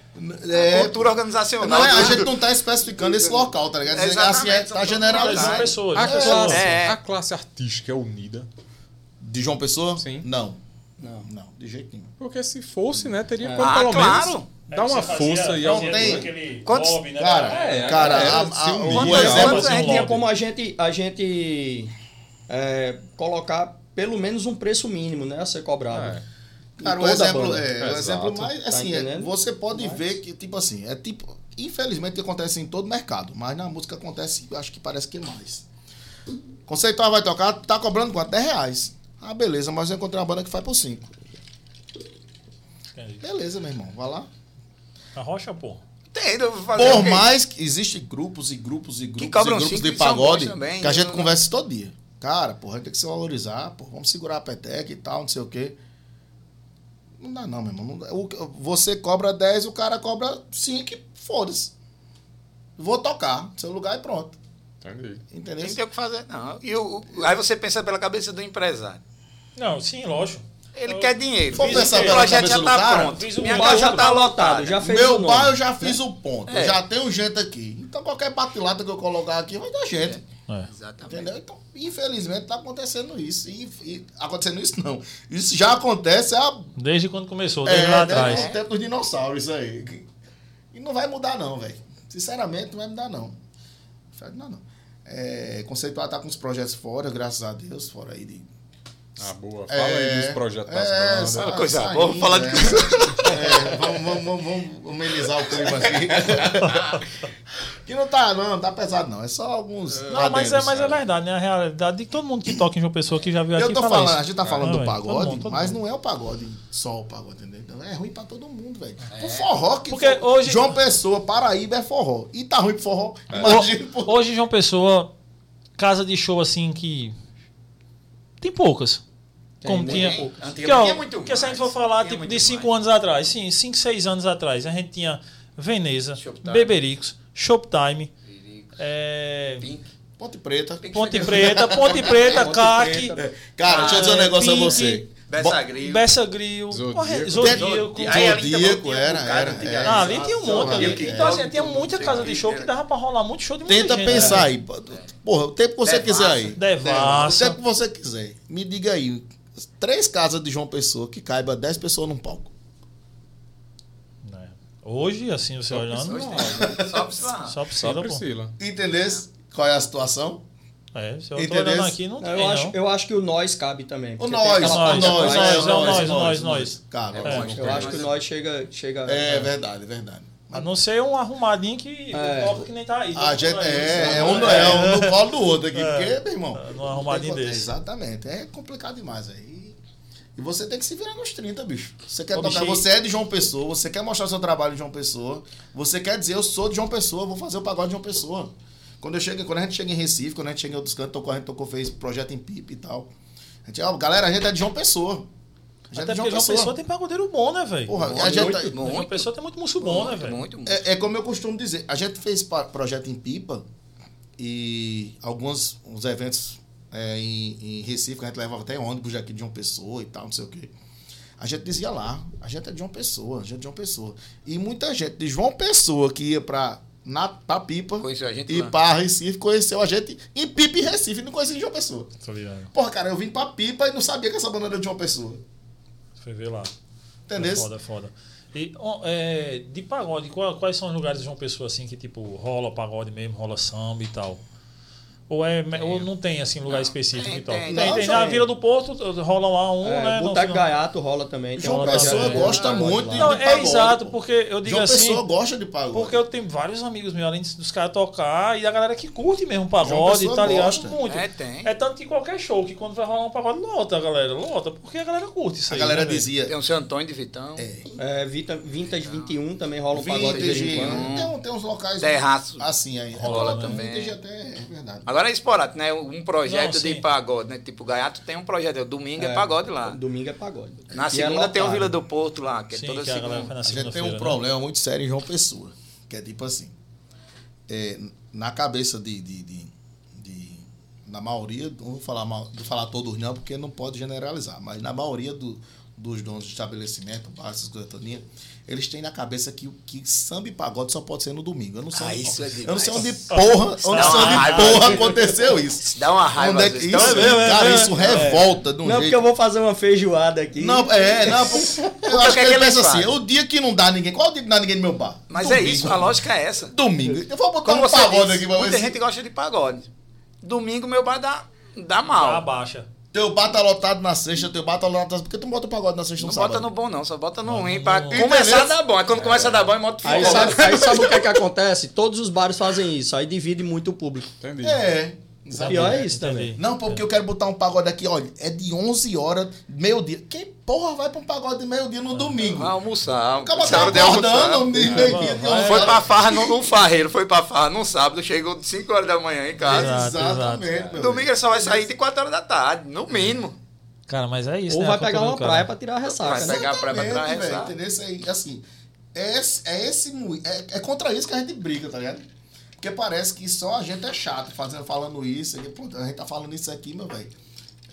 É, Cultura organizacional. não é, a gente não tá especificando esse local, tá ligado? Dizendo que assim, é, Exatamente, tá. São pessoas, A pessoas. classe, É. a classe artística é unida. De João Pessoa? Sim. Não. Não. Não, de jeito nenhum. Porque se fosse, né, teria É. como Ah, pelo claro. menos dar uma força e Não algum... tem- aquele Quantos- lobby, né, Cara, da- É, cara, a- a- unir, o Quantas exemplo- a gente Tinha tinha como a gente, a gente é, colocar pelo menos um preço mínimo, né? A ser cobrado. É. Cara, o exemplo, é, o Exato. exemplo mais, Tá assim, é, entendendo? você pode Mas- ver que, tipo assim, é tipo, infelizmente acontece em todo mercado, mas na música acontece, eu acho que parece que mais. Conceitual vai tocar, tá cobrando quanto? 10 reais. Ah, beleza, mas eu encontrei uma banda que faz por 5. Entendi. Beleza, meu irmão, vai lá. A rocha, pô. Entendo, eu vou fazer Por o mais que existem grupos e grupos e grupos e grupos de pagode também, que a gente eu não- conversa todo dia. Cara, porra, a gente tem que se valorizar, porra, vamos segurar a peteca e tal, não sei o quê. Não dá não, meu irmão. não você cobra 10, o cara cobra 5 e foda-se. Vou tocar, seu lugar e pronto. Entendi. Entendeu? Não tem o que fazer, não. E o, o- aí você pensa pela cabeça do empresário. Não, sim, lógico. Ele Eu- quer dinheiro. Vou Fiz pensar o pela projeto cabeça já do tá cara, pronto. fiz o Minha bar casa já tá lotado, lotada. já fez o Meu nome. bar eu já fiz o ponto. É. Eu já tenho gente aqui. Então qualquer batilata que eu colocar aqui vai dar gente. É. Exatamente. Entendeu? Então, infelizmente, tá acontecendo isso. E, e- acontecendo isso não. Isso já acontece há Desde quando começou, desde É, lá desde atrás. o tempo dos dinossauros, isso aí. E não vai mudar, não, velho. Sinceramente, não vai mudar, não. Vai mudar, não. É, conceituar tá com os projetos fora, graças a Deus, fora aí de. Ah, boa. Fala aí dos projetos das é, bandas. sa- coisa saindo, boa, vamos falar de é. coisa- É, vamos, vamos, vamos, vamos amenizar o clima aqui. que não tá, não, não tá pesado, não. É só alguns. Não, mas é, mas é verdade, né? A realidade de todo mundo que toca em João Pessoa que já viu Eu aqui tô fala falando, isso. a gente tá falando Ah, do pagode, todo mundo, todo mas mundo. não é o pagode, só o pagode, entendeu? É ruim pra todo mundo, velho. O forró que Porque for- hoje- João Pessoa, Paraíba é forró. E tá ruim pro forró. Imagina, pô. Hoje, João Pessoa, casa de show assim que. Tem poucas. Como né? tinha. Tem. Antigamente ó, tinha muito porque se a gente mais. for falar tipo, de 5 mais. anos atrás, sim, 5, 6 anos atrás, a gente tinha Veneza, Shoptime. Bebericos, Shoptime, é. Ponte Preta. Pink Ponte Preta, Ponte Preta, CAC. Cara, deixa eu dizer um Ah, negócio a Pink, você. Bessa Gril. Bessa Grill, Zodíaco. porra, Zodíaco. Zodíaco. Zodíaco, era, era. era. Ah, ali tinha um monte ali. Então, assim, tinha muita casa de show que dava pra rolar muito show de muita Tenta gente, pensar né? aí. Porra, o tempo que você Devassa. quiser aí. Devassa. O tempo que você quiser. Me diga aí. Três casas de João Pessoa que caiba 10 pessoas num palco. É. Hoje, assim, você olhando, Hoje não, tem. Só precisa. só Só precisa. Priscila. Entendeu? Qual é a situação? É, se eu tô olhando aqui, não tem, Eu não. acho, eu acho que o nós cabe também. O nós, o nós, nós, nós, da- é, nós, o nós, nós, nós, nós, nós. Cara, É. Eu acho que o nós chega. chega É verdade, é verdade. A não ser um arrumadinho que É. toca que nem tá aí. A gente aí, é, é um, é um no colo do outro aqui, porque, meu irmão. É, num arrumadinho desse. Exatamente. É complicado demais aí. E você tem que se virar nos 30, bicho. Você quer Ô, tocar, você é de João Pessoa, você quer mostrar seu trabalho de João Pessoa, você quer dizer, eu sou de João Pessoa, vou fazer o pagode de João Pessoa. Quando, eu chego, quando a gente chega em Recife, quando a gente chega em outros cantos, tocou, a gente tocou, fez projeto em pipa e tal. A gente, ó, galera, a gente é de João Pessoa. A gente Até é de porque João Pessoa tem pagodeiro bom, né, velho? Porra, Muito, a gente, muito, João muito. Pessoa tem muito muço bom, né, velho? Muito, muito. É, é como eu costumo dizer, a gente fez projeto em Pipa e alguns uns eventos é, em, em Recife, que a gente levava até ônibus aqui de uma pessoa e tal, não sei o quê. A gente dizia lá, a gente é de uma pessoa, a gente é de uma pessoa. E muita gente de João Pessoa que ia pra, na, pra Pipa Conheceu a gente e lá. pra Recife, conheceu a gente em Pipa e Recife, não conhecia de João Pessoa. Tô ligado. Porra, cara, eu vim pra Pipa e não sabia que essa banda era de uma pessoa. Foi ver lá. Entendeu? É foda, é foda. E é, de pagode, qual- quais são os lugares de João Pessoa assim que tipo rola pagode mesmo, rola samba e tal? Ou, é, ou não tem assim lugar Não, específico tem, e tal? tem. Tem, Não, tem. Na. Vila do Porto rola lá um, É, né? Boteco Não- Gaiato rola também. tem João uma Pessoa pagode, gosta pagode muito lá. de- Não, é pagode, exato, pô. porque eu digo João assim. Pessoa gosta de pagode. Porque eu tenho vários amigos meus, além dos caras tocar, e a galera que curte mesmo João pagode, tá ligado? gosta. Muito. É, tem. É tanto que qualquer show que quando vai rolar um pagode, lota, galera. Lota, porque a galera curte isso A aí. galera né, dizia. Tem o seu Antônio de Vitão. É, Vita- Vintage 21 também rola um pagode de vez em Vintage, quando. tem, uns locais Terraço. assim aí. Rola Rola também. Vintage até é verdade. Agora é esporádico, né? Um projeto Não, de pagode, né? Tipo, Gaiato tem um projeto, domingo é, É, pagode lá. Domingo é pagode. Na E segunda é tem o. Vila do Porto lá, que é Sim, toda que a segunda. na A gente tem um né? problema muito sério em João Pessoa. Que é tipo assim. é, na cabeça de, de, de, de- Na maioria, não vou falar, mal- vou falar todos não, porque não pode generalizar, mas na maioria do- dos donos de estabelecimento, bar, essas coisas todinhas, eles têm na cabeça que, que samba e pagode só pode ser no domingo. Eu não sei, Ah, onde, isso é eu não sei onde demais. porra, Isso dá sei onde raiva. porra aconteceu isso. Isso dá uma raiva. Onde é isso, Então é mesmo, é cara, mesmo. isso revolta de um Não, jeito. porque eu vou fazer uma feijoada aqui. Não, é, não, eu acho que que é ele pensa assim, o dia que não dá ninguém, qual o dia que não dá ninguém no meu bar? Mas é Domingo. isso, a lógica é essa. Domingo. Eu vou botar Como um você pagode disse, aqui muita gente gosta de pagode. Domingo meu bar dá, dá mal. baixa. Teu bar tá lotado na sexta, teu bar tá lotado na sexta. Por que tu não bota o pagode na sexta Não no bota sábado? no bom não, só bota no Não, ruim não- pra não. começar a dar bom. Aí quando começa a dar bom, é moto Aí sabe, aí sabe o que é que acontece? Todos os bares fazem isso, aí divide muito o público. Entendi. É. Sabe? pior é isso Entendi. também. Não, porque eu quero botar um pagode aqui, olha, é de 11 horas, meio-dia. Quem porra vai pra um pagode de meio-dia no domingo? Vai almoçar. Acaba almoçar. acordando de meio-dia de 11 Foi pra farra no, no farreiro, foi pra farra no sábado, chegou 5 horas da manhã em casa. Exato, Exatamente, exato. Domingo ele só vai sair de 4 horas da tarde, no mínimo. Cara, mas é isso, Ou né? vai A pegar uma praia pra tirar a ressaca, Vai né? pegar pra Exatamente, pra velho, rezar. entendeu? Isso aí, assim, é esse, é esse é, é contra isso que a gente briga, tá ligado? Porque parece que só a gente é chato fazendo, falando isso, e, pô, a gente tá falando isso aqui, meu velho.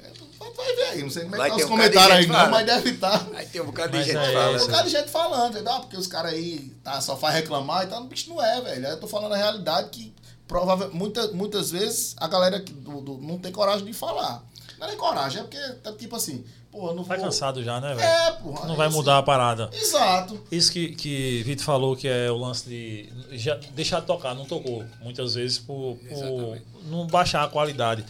É, vai- ver aí, não sei como é que tá os um comentários aí não, falando. mas deve estar. Aí tem um bocado de Mas gente é que fala. Tem um bocado de gente falando, entendeu? Ah, porque os caras aí tá, só faz reclamar e tal. Bicho, não é, velho. Eu tô falando a realidade que provavelmente muita, muitas vezes a galera que do, do- não tem coragem de falar. Não é nem coragem, é porque tá tipo assim, eu não Tá vou. cansado já, né, velho? É, porra. Não é vai assim. mudar a parada. Exato. Isso que, que Vitor falou que é o lance de já deixar de tocar, não tocou. Muitas vezes por, por não baixar a qualidade.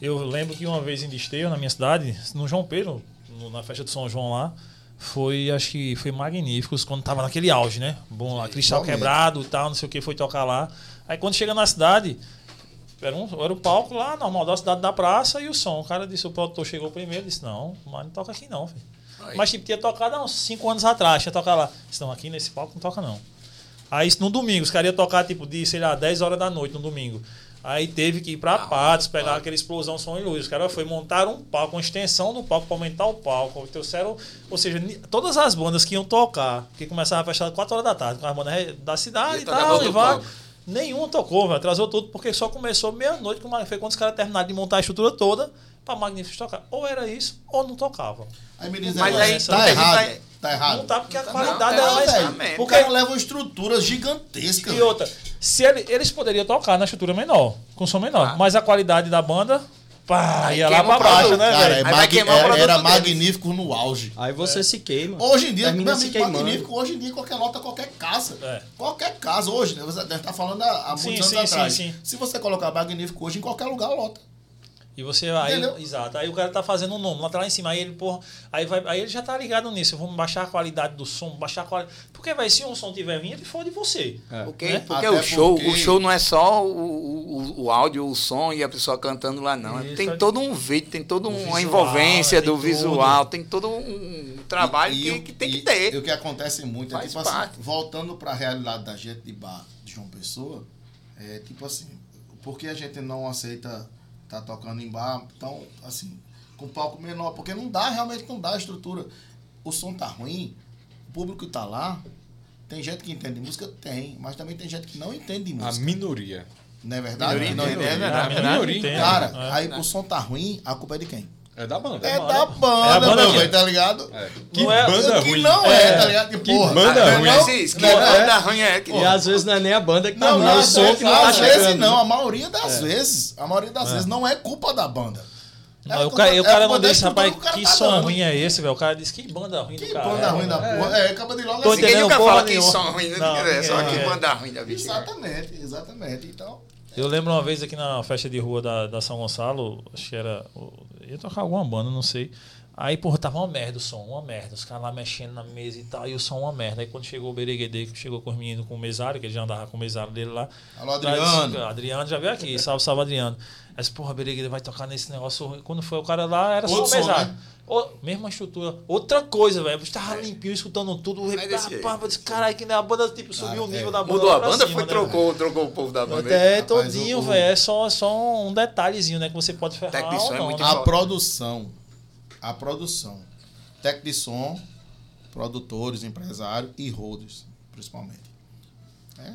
Eu lembro que uma vez em Desterro, na minha cidade, no João Pedro, no- na festa do São João lá, foi, acho que foi magníficos quando tava naquele auge, né? Bom lá, cristal Realmente. quebrado e tal, não sei o que, foi tocar lá. Aí quando chega na cidade, era, um, era o palco lá, normal, da cidade da praça e o som. O cara disse, o produtor chegou primeiro, disse, não, mas não toca aqui não, filho. Aí. Mas tipo, tinha tocado há uns 5 anos atrás, tinha tocado lá. Não, aqui nesse palco não toca não. Aí no domingo, os caras iam tocar tipo de, sei lá, 10 horas da noite no domingo. Aí teve que ir pra Patos, pegar aquela explosão som e luz. Os caras foi montar um palco, uma extensão do palco pra aumentar o palco. Trouxeram, ou seja, todas as bandas que iam tocar, que começavam a fechar 4 horas da tarde, com as bandas da cidade e tocar tal, e vai. palco. Nenhum tocou, velho. Atrasou tudo, porque só começou meia-noite, foi quando os caras terminaram de montar a estrutura toda pra Magníficos tocar. Ou era isso, ou não tocavam. Aí me diz Mas aí tá muita gente errado. Tá errado. Não tá, porque a Não, qualidade tá, era mais. velho. Exatamente. O Porque cara leva uma estrutura gigantesca. E outra, se ele- eles poderiam tocar na estrutura menor, com som menor, Ah. mas a qualidade da banda, pá, Aí ia lá pra baixo, né, Cara, é velho? Aí vai mag- o era, era magnífico no auge. Aí você se queima. Hoje em dia, Termina meu se amigo, queimando. magnífico, hoje em dia qualquer lota, qualquer casa. É. Qualquer casa, hoje, né? Você deve estar falando há, muitos sim, anos sim, atrás. sim. Se você colocar magnífico hoje, em qualquer lugar, lota. E você aí, Entendeu? exato, aí o cara tá fazendo um nome lá, tá lá em cima, aí ele, porra, aí, vai, aí ele já tá ligado nisso, vamos baixar a qualidade do som, baixar a qualidade. Porque, vai, se um som tiver vindo, ele fode você. É. Porque, Né? porque Até o show, porque- o show não é só o, o, o áudio, o som e a pessoa cantando lá, não. Isso, tem é- todo um vídeo, tem toda uma visual, envolvência do tudo. visual, tem todo um trabalho E- que, e que tem e- que ter. E o que acontece muito é Faz tipo assim, parte. voltando pra realidade da gente de bar de João Pessoa, é tipo assim, por que a gente não aceita tá tocando em bar, então, assim, com palco menor? Porque não dá, realmente não dá a estrutura. O som tá ruim, o público tá lá, tem gente que entende música? Tem, mas também tem gente que não entende A música. minoria. Não é verdade? Minoria Não, é é verdade. verdade, minoria. entende. Cara, É. aí o som tá ruim, a culpa é de quem? É da banda. É banda. da É a banda, banda meu que- velho, tá ligado? É. Que Não é- banda que ruim. não é, É. tá ligado? Que, Que porra, banda não, ruim. isso? Que não, é. banda ruim é que E às vezes não é nem a banda que tá Não, ruim, não, é o som que não tá às vezes não, a maioria das vezes, a maioria das vezes não é culpa da banda. É o cara, é o cara não estrutura rapaz, cara que tá som dando. ruim é esse, velho? O cara disse, que banda ruim do Que cara. banda ruim da porra. É, acaba de logo Tô assim. Ninguém nunca fala que som ruim, Não, é só que é. banda ruim da bicha. Exatamente, exatamente. Então, Eu lembro uma vez aqui na festa de rua da, da São Gonçalo, acho que era. Ia tocar alguma banda, não sei. Aí, porra, tava uma merda o som, uma merda. Os caras lá mexendo na mesa e tal, e o som uma merda. Aí quando chegou o Bereguedê, chegou com os meninos com o mesário, que ele já andava com o mesário dele lá. Alô, Adriano. Adriano já veio aqui, salve, salve Adriano. Aí disse, porra, Bereguedê vai tocar nesse negócio. Quando foi o cara lá, era Outro só som, o mesário. né? Mesma estrutura. Outra coisa, velho. Você tava limpinho, escutando tudo. É desse jeito. Rapaz, eu disse, caralho, que nem a banda, tipo, subiu o Cara, nível é. da banda. Mudou a banda, cima, foi, né, trocou, trocou o povo da banda. até Rapaz, todinho, velho. É só, só um detalhezinho, né? Que você pode ferrar Técnico de som é muito né? a produção, a produção, técnico de som, produtores, empresários e holders, principalmente. É,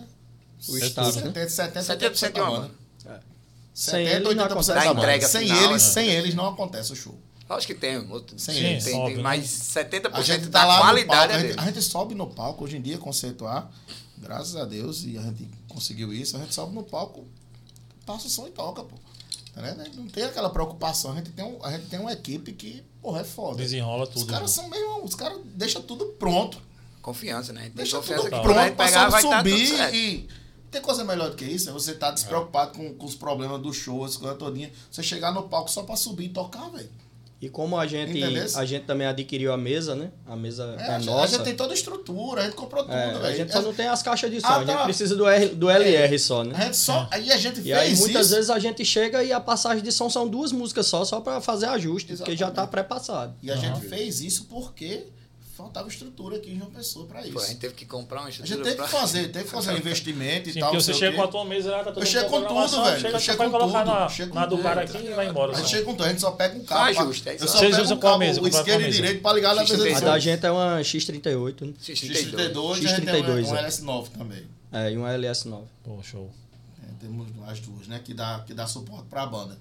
O né? 70, 70, 70% de uma da banda. Sem 70, eles não 80% acontece da Da banda. entrega Sem eles, né? sem eles não acontece o show. Acho que tem. Outro, Sim, tem, tem, óbvio, né? mais 70% A gente da tá lá no qualidade palco, é a dele. gente, a gente sobe no palco hoje em dia, conceituar, graças a Deus, e a gente conseguiu isso, a gente sobe no palco, passa o som e toca, pô. Tá? Não tem aquela preocupação, a gente tem, um, a gente tem uma equipe que, porra, é foda. Desenrola Os tudo. caras né? são meio. Os caras deixam tudo pronto. Confiança, né? Tem Deixa confiança tudo que pronto pra pegar vai subir tudo certo. e. Tem coisa melhor do que isso? É você estar despreocupado com, com os problemas do show, as coisas todinhas. Você chegar no palco só pra subir e tocar, velho. E como a gente, Entendeu? a gente também adquiriu a mesa, né? A mesa É, é, a, gente, a nossa. gente tem toda a estrutura, a gente comprou tudo, É, a gente só não tem as caixas de som, Ah, a gente tá. precisa do, R, do LR só, A né? gente só. Aí a gente E fez aí muitas isso. vezes a gente chega e a passagem de som são duas músicas só, só pra fazer ajuste, porque já tá Exatamente. pré-passado. E a gente fez isso porque faltava estrutura aqui em João Pessoa pra isso. Pô, a gente teve que comprar uma A gente estrutura teve que pra... fazer, teve que fazer um investimento e Sim, tal. porque você o chega com a tua mesa lá, tá tudo Eu chego com tudo, velho. Chega Eu chego com colocar tudo. na, Chego na com do cara aqui e vai embora. A gente chega com tudo, a gente só pega um. Faz pra- justo, é isso eu só Vocês usam um qual mesa? o esquerdo e direito pra ligar na mesa A da gente é uma X38, né? X32. X32 e a gente tem um, X32, um é. LS9 também. É, e um LS9. Pô, show. É, temos as duas, né? Que dá, que dá suporte pra banda.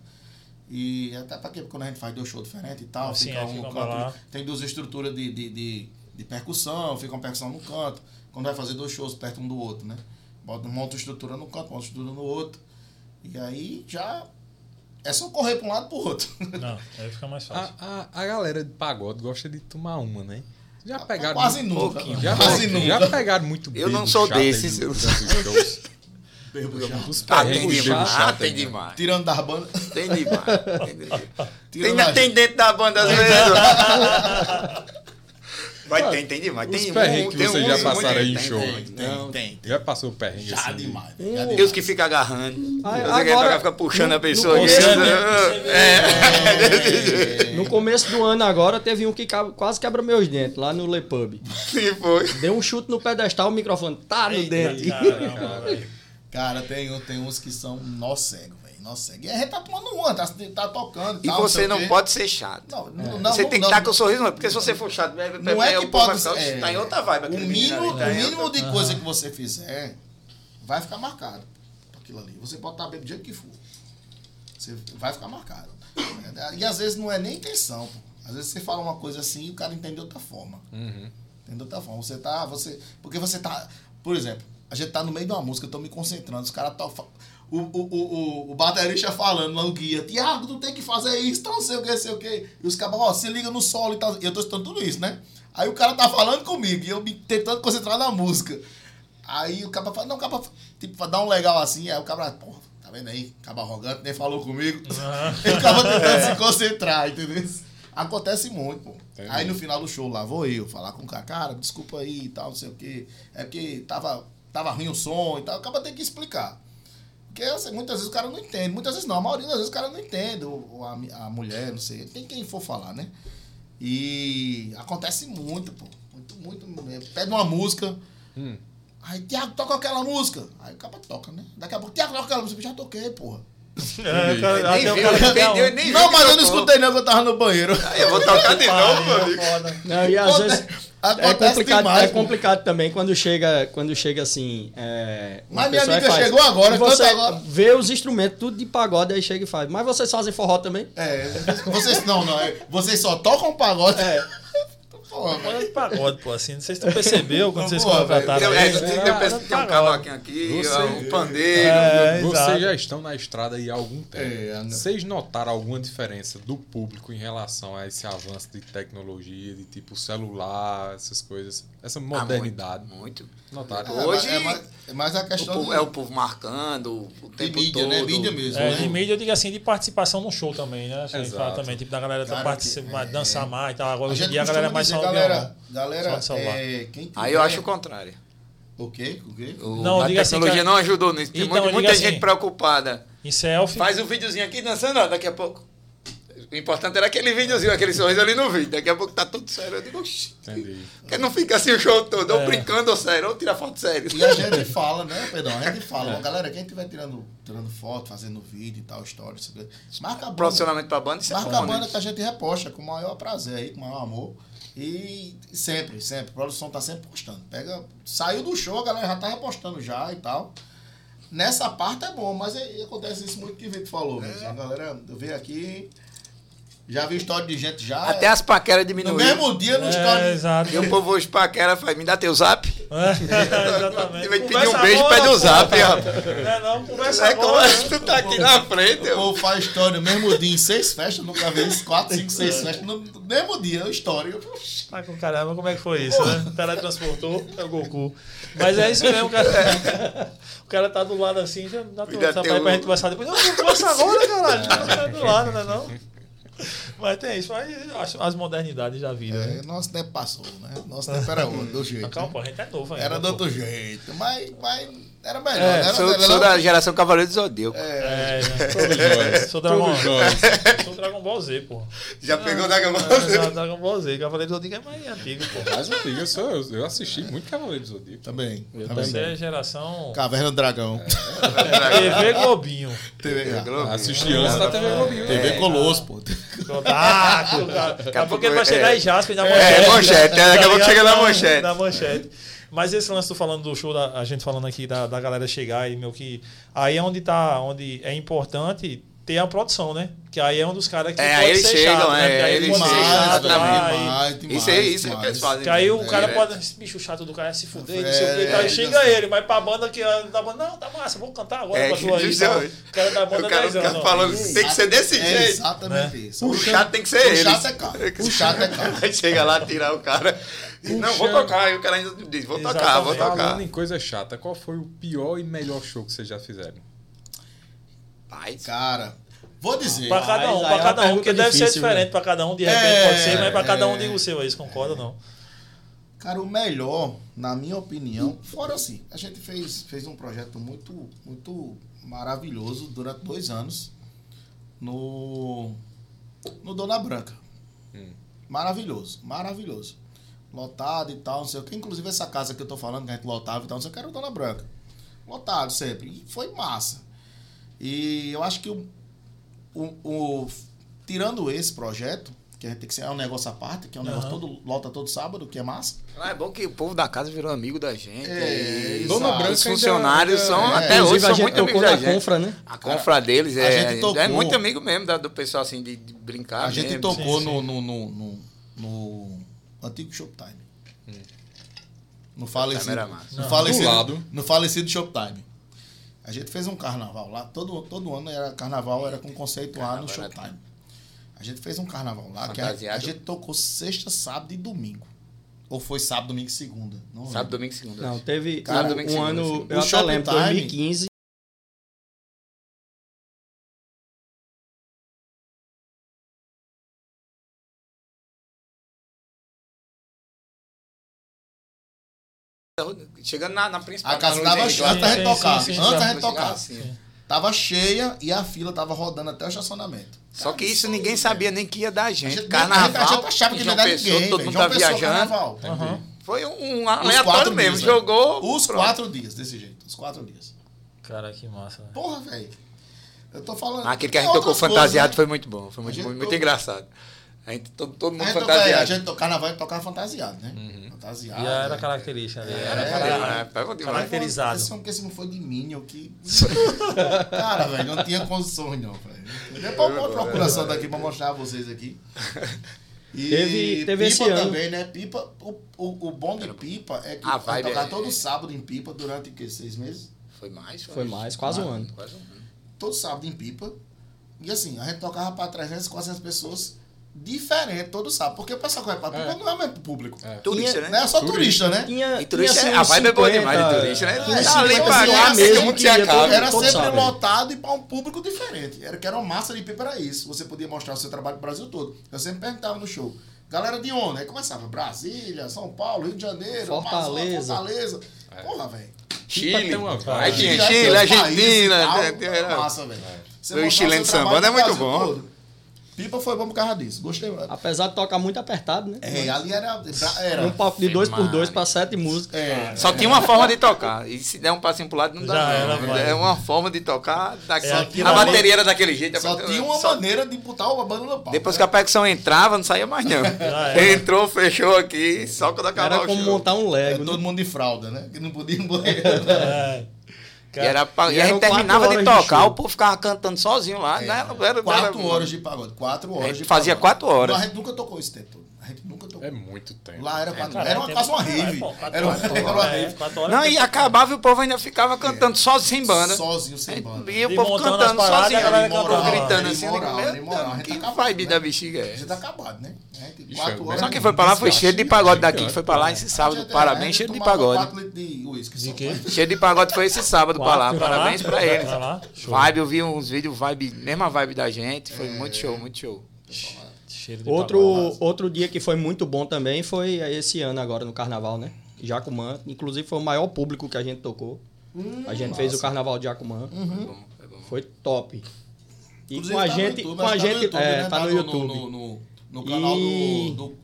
E até pra quê? Porque quando a gente faz dois shows diferentes e tal, Assim, fica é, um fica no lá. canto. Tem duas estruturas de, de, de, de percussão, fica uma percussão no canto. Quando vai fazer dois shows perto um do outro, né? Bota, monta uma estrutura no canto, monta uma estrutura no outro. E aí já. É só correr pra um lado e pro outro. Não, aí fica mais fácil. A, a, a galera de pagode gosta de tomar uma, né? Já pegaram. Quase muito- nunca. pouquinho. Já, Quase já nunca. pegaram muito Eu não sou desses, do- eu- durante os. Os Ah, tem perrengues demais. Ah, tem demais. Tirando das bandas. Tem demais. Tem demais. Tem, tem dentro da banda às vezes. Vai, tem, tem demais. Os Tem perrengues um, que vocês um, já passaram aí em show. tem. Tem, tem. Já passou o perrengue Já assim? demais. Já demais. os que ficam agarrando. Ah, Você quer agora- tocar, fica puxando no- a pessoa. no começo, É. No começo do ano agora, teve um que quase quebra meus dentes, lá no Le Pub. Sim, foi. Deu um chute no pedestal, o microfone tá no dente. Caramba. Cara, tem, tem uns que são nó cego, velho. Nó cego. E a gente tá tomando uma, tá, tá tocando. E tal, você o não quê. pode ser chato. Não, não, não, você tem que não, estar com o sorriso, não, porque se você for chato, vai- Não é o que pode ser. Tá em outra vibe O mínimo, o tá em mínimo de coisa que você fizer vai ficar marcado. Aquilo ali. Você pode estar bem do jeito que for. Você vai ficar marcado. E às vezes não é nem intenção, pô. Às vezes você fala uma coisa assim e o cara entende de outra forma. Uhum. Entende de outra forma. Você tá. Você, porque você tá. Por exemplo, a gente tá no meio de uma música, eu tô me concentrando, os caras tá. fa- O, o, o, o, baterista falando lá no guia, Tiago, tu tem que fazer isso, tal, não sei o que, sei o que. E os caras, ó, se liga no solo e tal. E eu tô escutando tudo isso, né? Aí o cara tá falando comigo e eu me tentando concentrar na música. Aí o cara fala, não, o cara, tipo, pra dar um legal assim, aí o cara, porra, tá vendo aí? Acaba arrogante, nem falou comigo. Ele ficava tentando se concentrar, entendeu? Acontece muito, pô. Entendi. Aí no final do show lá, vou eu falar com o cara, cara, desculpa aí e tal, não sei o quê. É porque tava, tava ruim o som e tal, acaba tendo que explicar. Porque assim, muitas vezes o cara não entende, muitas vezes não, a maioria das vezes o cara não entende, ou, a, a mulher, não sei, tem quem for falar, né? E acontece muito, pô. Muito, muito. mesmo. Pede uma música. Hum. Aí, Tiago, toca aquela música. Aí o cara toca, né? Daqui a pouco, Tiago, toca aquela música. Eu já toquei, porra. É, o cara- Nem viu, cara Não, mas eu não escutei não, que eu tava no banheiro. Aí eu vou tocar de novo, meu amigo. foda. Não, e às vezes, É complicado, demais, é pô. complicado também quando chega, quando chega assim. É, Mas minha amiga faz. chegou agora, você agora. vê os instrumentos, tudo de pagode, aí chega e faz. Mas vocês fazem forró também? É, vocês não, não. é, Vocês só tocam pagode. É. Porra, Olha de pagode, pô, assim. Não sei se tu percebeu quando vocês Pô, contrataram Tem, é, tem, tem, tem um cavaquinho aqui, Você- um pandeiro. É, Vocês exato. já estão na estrada aí há algum tempo. É, né? Vocês notaram alguma diferença do público em relação a esse avanço de tecnologia, de tipo celular, essas coisas? Essa Ah, modernidade? muito, muito. Notaram? É, Hoje- é mais, é mais a O questão povo- de, é o povo marcando o de tempo mídia, todo. né? Mídia mesmo, É, né? de mídia, eu digo assim, de participação no show também, né? Assim, Exato. fala também, tipo, da galera Cara, participar, que- mais, é. dançar mais e tal. Agora, A hoje em dia, a galera é mais só galera, galera, é, quem tiver... Aí eu acho o contrário. O quê? O quê? O- Não, a diga assim, tecnologia cara- não ajudou nisso. Tem Então, muita, muita assim, gente preocupada. Em selfie. Faz um videozinho aqui dançando, ó, daqui a pouco. O importante era aquele videozinho, aquele sorriso ali no vídeo. Daqui a pouco tá tudo sério. Eu digo, oxi. Porque não fica assim o show todo, ou É. brincando ou sério, ou tira foto sério. E a gente fala, né, Pedrão? A gente fala, É. galera, quem estiver tirando, tirando foto, fazendo vídeo e tal, história, marca a banda. Profissionalmente pra banda, isso é Marca a bom, banda né? que a gente reposta com o maior prazer aí, com o maior amor. E sempre, sempre, a produção tá sempre postando. Pega, saiu do show, a galera já tá repostando já e tal. Nessa parte é bom, mas aí acontece isso muito que o Vitor falou mesmo. A galera, eu vi aqui, já vi história de gente já. Até as paqueras no diminuíram. mesmo dia, no É, história. exato. E o povo hoje paquera faz, me dá teu zap. É, exatamente. De pedir um beijo, pede o zap, ó. É, não, conversa É como agora. é que tu tá aqui na frente, O povo faz história no mesmo dia, em seis festas, nunca vi isso, quatro, cinco, seis festas, no mesmo dia, história. Eu, "Oxi, Ah, com caramba, como é que foi isso, né? Teletransportou, é o Goku. Mas é isso mesmo, cara. O cara tá do lado assim, já dá pra o- gente conversar depois. Não, não conversa agora, caralho. Tá do lado, né não? Mas tem isso, mas acho as modernidades da vida, né? É, nosso tempo passou, né? Nosso tempo era outro, do jeito. Calma, pô, a gente é novo ainda. Era do outro jeito, mas, mas era melhor. É, né? era, Sou, era, sou da geração Cavaleiro do Zodíaco. É, né? Todos nós. Sou Dragon, nós. sou Dragon Ball Z, pô. Já pegou da É, gama? Dragon Ball Z, Cavaleiro do Zodíaco é mais antigo, pô. Mas antigo, eu, sou, eu, eu assisti muito Cavaleiro do Zodíaco. Também. Eu também. Você é geração Caverna do Dragão. TV Globinho. TV, Assisti antes da TV Globinho. TV né? Colosso, pô. Ah. Daqui a pouco ele vai é- chegar em Jasper na é, manchete. manchete, é, daqui a pouco chega na manchete. Na manchete. Mas esse lance, tu falando do show, da, a gente falando aqui da, da galera chegar e meu que. Aí é onde tá, onde é importante ter a produção, né? Que aí é um dos caras que É, pode aí eles ser chegam, chato, né? é, Porque aí eles chegam, chato lá exatamente. e- Demais, demais, Isso é isso é o que eles fazem. Que aí o É. cara pode. Esse bicho chato do cara é se fuder, não sei o É, que. Aí é, xinga é. ele, mas pra banda que é da banda, não, tá massa, vou cantar agora É, pra tu aí. é- O cara da banda O cara 10 fica anos. falando que tem que ser desse É jeito. exatamente isso. O chato tem que ser O ele. chato é caro. O chato é caro. Aí chega lá, tirar o cara. Diz, não, vou tocar. Aí o cara ainda diz, vou tocar, Exatamente. vou tocar. Falando em coisa chata, qual foi o pior e melhor show que vocês já fizeram? Pai, Cara, vou dizer. Pra cada um, pra é cada um, porque deve ser diferente né? pra cada um, de repente É, pode ser, mas pra cada um é. diga o seu aí, você concorda ou não? Cara, o melhor, na minha opinião, fora assim, a gente fez, fez um projeto muito, muito maravilhoso durante dois anos no, no Dona Branca. Maravilhoso, maravilhoso. Lotado e tal, não sei o que. Inclusive essa casa que eu tô falando, que a gente lotava e tal, não sei o que, era o Dona Branca. Lotado sempre. E foi massa. E eu acho que o, o, o- tirando esse projeto, que a gente tem que ser é um negócio à parte, que é um negócio todo, lota todo sábado, que é massa. Ah, é bom que o povo da casa virou amigo da gente. É, e Dona os Branca ainda- funcionários ainda- são, é, até hoje, são gente muito tocou amigos da na gente. confra, né? A confra deles A é, gente tocou- é muito amigo mesmo da- do pessoal, assim, de, de brincar a gente mesmo. tocou sim, no, sim. no, no, no, no antigo Shoptime. No falecido, no Não. falecido, Do lado. no falecido Shoptime. A gente fez um carnaval lá, todo, todo ano era carnaval, era com conceito A no Carnaval era- Shoptime. A gente fez um carnaval lá, que a, Fantasiado. a gente tocou sexta, sábado e domingo. Ou foi sábado, domingo e segunda. Não Sábado, domingo e segunda. Não, teve Cara, um, domingo, um segunda, ano, segunda. eu O até lembro, 2015. Chegando na, na principal. A casa tava cheia, Henrique, antes da gente sim, tocar. sim, sim, Antes da gente tocar. assim. Tava cheia e a fila tava rodando até o estacionamento. Só que isso ninguém sabia nem que ia dar A gente. gente, Carnaval, a gente achava que não ia dar Pessoa, ninguém. todo mundo tá viajando. carnaval. Aham. Foi um aleatório mesmo. dias. Jogou. Os pronto. quatro dias, desse jeito. Os quatro dias. Cara, que massa. né? Porra, velho. Eu tô falando. Aquele que a gente tocou outras fantasiado coisas, foi muito bom. Foi muito, gente muito, engraçado. A gente, todo, todo mundo A gente, toca, é, a fantasiado. gente carnaval a gente tocava fantasiado, né? Fantasiado. E era né? característica ali. Era É, cara- É, pega demais. caracterizado. Esse porque se não foi de Minion que. Cara, velho, não tinha condições, não, velho. Depois eu vou procurar só daqui pra mostrar a vocês aqui. E Teve- teve pipa esse ano. também, né? Pipa, o, o, o bom de pipa é que A vibe tocar é- todo sábado em pipa durante o quê? Seis meses? Foi mais? Foi mais, quase um ano. Quase um ano. Todo sábado em pipa. E assim, a gente tocava pra 300, 400 pessoas diferente todo sábado. Porque o pessoal que vai pra pipa É. não é o mesmo público. É. Turista, Não né? é só turista, né? Tinha, E turista, tinha, assim, é- a uns vibe é boa 50, demais de turista, né? uns Tá ali 50 pra mesmo que acaba. todo- Era todo sempre sábado. lotado e para um público diferente. Era que era uma massa de pipa, era isso. Você podia mostrar o seu trabalho pro Brasil todo. Eu sempre perguntava no show. Galera de onde? Aí começava Brasília, São Paulo, Rio de Janeiro, Fortaleza. Amazonas, Fortaleza. Porra, velho. Chile. tem uma vibe. Aí tinha Chile, Argentina. era massa, velho. O chileno sambando é muito bom. Pipa foi bom por causa disso. Gostei, mano. Apesar de tocar muito apertado, né? É, ali era. Um era palco de 2 por 2 Maria. pra sete músicas. é, Só tinha uma forma de tocar. E se der um passinho pro lado, não dá. Já não. era, é uma forma de tocar. daquele- É, a bateria era daquele jeito. só a- tinha uma só- maneira de botar uma banda no palco. Depois né? que a percussão entrava, não saía mais não. Entrou, fechou aqui, só quando acabava Era o como show. montar um É, Lego. né? todo mundo de fralda, né? Que não podia ir. É. E, era pra- E e a gente terminava de de tocar, show. o povo ficava cantando sozinho lá. né? Era- Quatro era- horas de pagode. Quatro horas gente de fazia pagode. quatro horas. Não, a gente nunca tocou esse tempo todo. A gente nunca tocou. É muito tempo. Lá era quatro Cara, Era uma, quase uma é, rave. pô, quatro Era uma, era uma é, rave. quatro horas Não, tem e que- acabava e o povo ainda ficava cantando sozinho, sem banda. Sozinho, sem banda. E o povo cantando as paradas, sozinho, a galera o povo cantando. gritando assim. era meu gente Que acabava, vibe né? da bexiga é A gente essa? tá acabado, né? Quatro é horas. Só quem foi pra lá foi cheio de pagode daqui, que foi pra lá esse sábado. Parabéns, cheio de pagode. de quê? Cheio de pagode foi esse sábado pra lá. Parabéns pra eles. Vibe, eu vi uns vídeos, vibe, mesma vibe da gente. Foi muito show, muito show. Cheiro de Outro, outro dia que foi muito bom também foi esse ano agora no carnaval, né? Jacumã. Inclusive foi o maior público que a gente tocou. a gente fez o carnaval de Jacumã. Foi bom, foi bom. Foi top. E Inclusive, com a tá gente, YouTube, com a que tá no gente, YouTube, é, né? tá no no, YouTube. No, no- no canal E- do, do-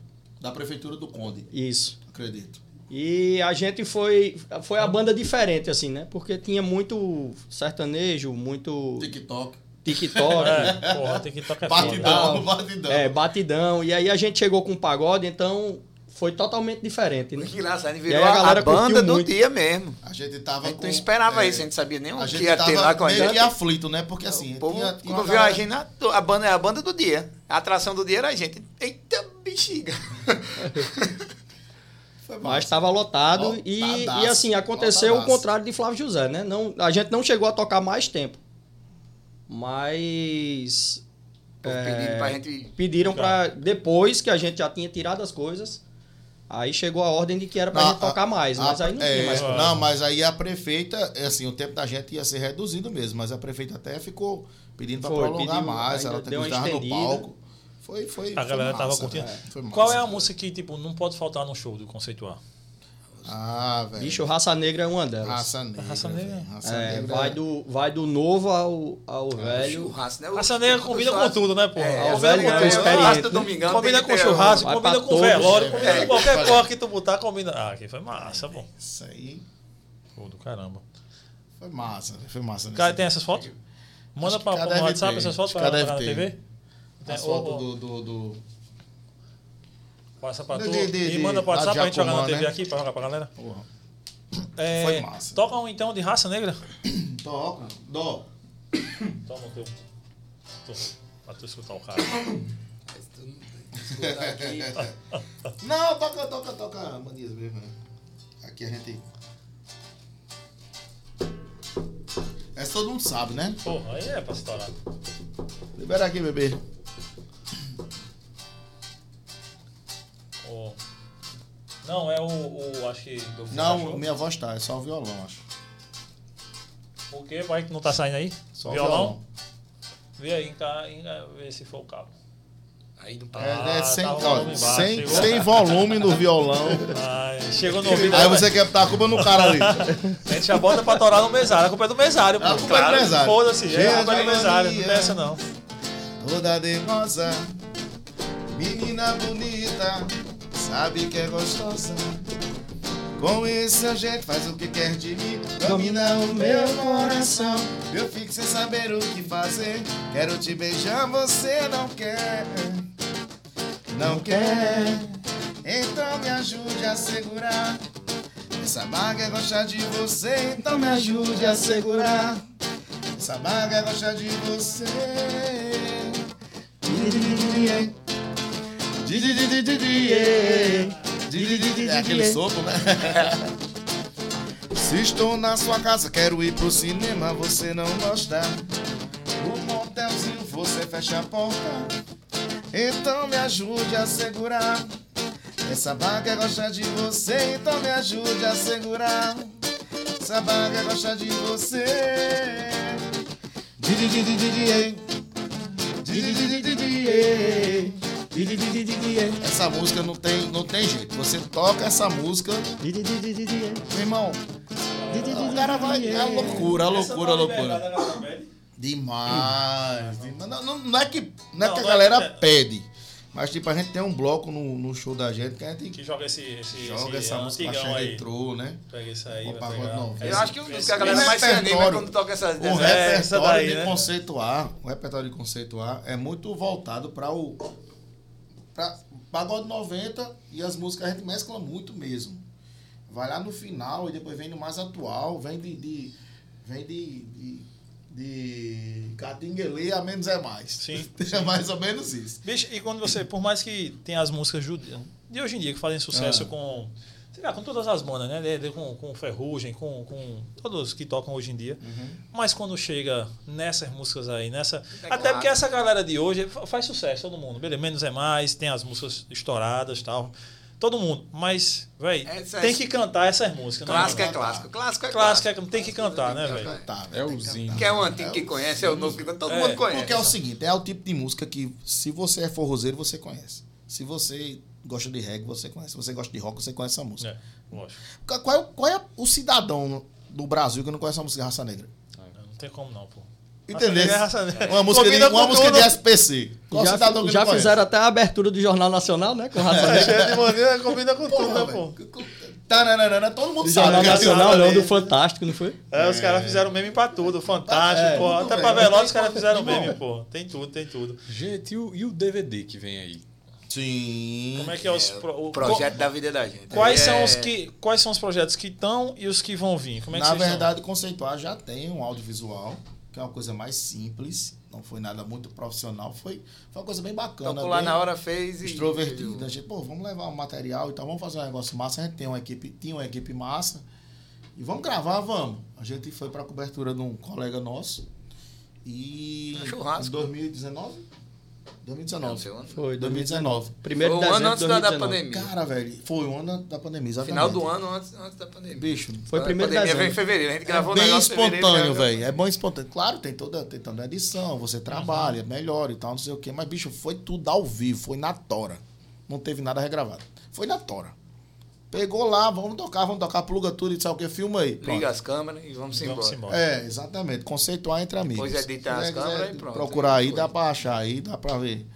da Prefeitura do Conde, Isso. acredito. E a gente foi foi a banda diferente assim, né? Porque tinha muito sertanejo, muito TikTok. TikTok, É, porra, tem que tocar foda. Batidão, batidão. é, batidão. E aí a gente chegou com pagode, então foi totalmente diferente, né? Que engraçado, E virou aí a a, galera a banda do muito. dia mesmo. A gente A tava gente com... não esperava é, isso, a gente sabia nem o A que gente ia ter lá tava com a meio gente. que aflito, né? Porque assim, O povo, tinha, tinha quando viu a gente, na- a banda é a banda do dia. A atração do dia era a gente. Eita, bexiga. Mas estava lotado e, e assim, aconteceu o lotadaço. contrário de Flávio José, né? Não, a gente não chegou a tocar mais tempo. Mas O povo pedindo pra gente. pediram para depois que a gente já tinha tirado as coisas, aí chegou a ordem de que era pra Não, gente tocar mais, a- mas aí não é, tinha mais. como. Não, mas aí a prefeita, é assim, o tempo da gente ia ser reduzido mesmo, mas a prefeita até ficou pedindo para prolongar pediu, mais, ela deu uma no palco. Foi, foi, A foi galera tava massa, curtindo. é. Qual é a música que, tipo, não pode faltar no show do Conceituar? Ah, velho. Bicho, Raça Negra é uma delas. Raça Negra. Raça Negra. Raça É, Negra. vai, do, vai do novo ao, ao velho. Churrasco, né? O- Raça Negra combina com tudo, né, pô? É, velho com é tudo. experiente, né? domingão. Combina com churrasco, Vai combina com todos. velório, É, combina é, com qualquer porra que tu botar, combina. Ah, aqui foi massa, pô. Isso aí Pô, do caramba. foi massa, foi massa. Cara, tem essas fotos? Manda pra, deve WhatsApp essas fotos pra, pra TV? As fotos ô, do, do, do- Passa pra tu. de- de- e manda pro WhatsApp pra gente jogar na TV né? aqui, pra jogar pra galera. Porra. É, Foi massa. Toca um então de raça negra. Toca, dó. Toma o teu. Tu, pra tu escutar o cara. Não, toca, toca, toca manias mesmo. né? Aqui a gente. Essa todo mundo sabe, né? Porra, aí é pra estourar. Libera aqui, bebê. Não, é o, o. Acho que. Não, show. minha voz tá, é só o violão, acho. O que? Vai que não tá saindo aí? Só o violão? violão. Vê aí, enca- vê se for o cabo. Aí não É, Ah, é sem, tá ó, volume baixo, sem, chegou. sem volume no violão. Ai, chegou no ouvido Aí você quer botar a culpa no cara ali. A gente já bota pra torar no mesário. A culpa é do mesário, pô. A culpa é do mesário. Foda-se, é a culpa é do mesário. Não tem essa não. Toda de rosa, menina bonita, sabe que é gostosa. Com esse a gente faz o que quer de mim, domina o meu coração. Eu fico sem saber o que fazer, quero te beijar, você não quer. não quer. Então me ajude a segurar. Essa maga gosta de você, então me ajude a segurar. Essa maga gosta de você. É aquele sopro, né? Se estou na sua casa, quero ir pro cinema, você não gosta. O motelzinho, você fecha a porta. Então me ajude a segurar. Essa vaga gosta de você, então me ajude a segurar. Essa vaga gosta de você. Di, di, di, di, di, di, ei. Essa música não tem, não tem jeito. Você toca essa música, meu irmão. O cara vai. É a loucura, a loucura, a loucura. Demais. Não, não, não é que, não é Não, que a não é galera que- pede. Mas tipo, a gente tem um bloco no, no show da gente que a gente Que joga esse, esse, joga esse essa música aí. retrô, né? Pega isso aí. Eu acho que que a galera mais se anima é repertório. quando toca essas O dessas- É, essa repertório daí, de né? conceituar, o repertório de conceituar é muito voltado para o pra pagode 90 e as músicas a gente mescla muito mesmo. Vai lá no final e depois vem no mais atual, vem de, de vem de, de de Catinguele a menos é mais. Sim, É mais ou menos isso. Bicho, e quando você, por mais que tenha as músicas de, de hoje em dia que fazem sucesso Ah. com. Sei lá, com todas as bandas, né? De- de- com, com Ferrugem, com, com todos que tocam hoje em dia. Uhum. Mas quando chega nessas músicas aí, nessa. É até porque claro. essa galera de hoje fa- faz sucesso, todo mundo. Beleza, menos é mais, tem as músicas estouradas e tal. Todo mundo. Mas, véi, Essa- tem que cantar essas músicas, né? Clássico é mano? clássico. Clássico é Clássico clássico. é tem que cantar, né, velho? Tá, É o tem que Zinho. Que é o antigo que conhece, é o novo que todo É, mundo conhece. Porque é o seguinte, é o tipo de música que se você é forrozeiro, você conhece. Se você gosta de reggae, você conhece. Se você gosta de rock, você conhece essa música. É, lógico. Qual, qual é, o- qual é o cidadão do Brasil que não conhece a música Raça Negra? Não tem como não, pô. Entendeu? É Raça Negra. Uma música, de, uma música de. SPC. Qual Já, cidadão que já conhece? fizeram até a abertura do Jornal Nacional, né? Com raça negra. Cheio de maneira, combina com tudo, né, pô? Tananana, Todo mundo Do sabe. Jornal é Nacional, não, do. Fantástico, não foi? É, os caras fizeram meme pra tudo, fantástico, É, pô. Até pra velório os caras fizeram meme, pô. Tem tudo, tem tudo. Gente, e o, e o DVD que vem aí? Sim. Como é que é os. pro- o- projeto da vida da gente. Quais É- são os que. Quais são os projetos que estão e os que vão vir? Como é que Na verdade, conceituar já tem um audiovisual, que é uma coisa mais simples. Não foi nada muito profissional. Foi, foi uma coisa bem bacana. Tocou lá bem na hora, fez e. extrovertida. A gente, pô, vamos levar um material e tal, vamos fazer um negócio massa. A gente tem uma equipe, tinha uma equipe massa. E vamos gravar, vamos. A gente foi pra cobertura de um colega nosso. E. Um churrasco. Em 2019? Não 2019. sei, ano. Foi, 2019. Primeiro Foi um ano antes da, da 2019. pandemia. Cara, velho, foi o ano da pandemia, exatamente. Final do ano antes, antes da pandemia. Bicho, Foi primeiro de pandemia veio em fevereiro. A gente É gravou bem negócio espontâneo, velho. É bom espontâneo. Claro, tem toda, tem toda a edição, você trabalha, Uhum. melhor e tal, não sei o quê. Mas, bicho, foi tudo ao vivo, foi na tora. Não teve nada regravado. Foi na tora. Pegou lá, vamos tocar, vamos tocar, pluga tudo e sabe o que? Filma aí. Pronto. Liga as câmeras e vamos embora. Vamos embora. É, exatamente. Conceituar entre amigos. Depois edita Se as câmeras e pronto. Procurar aí, Foi. dá pra achar aí, dá pra ver.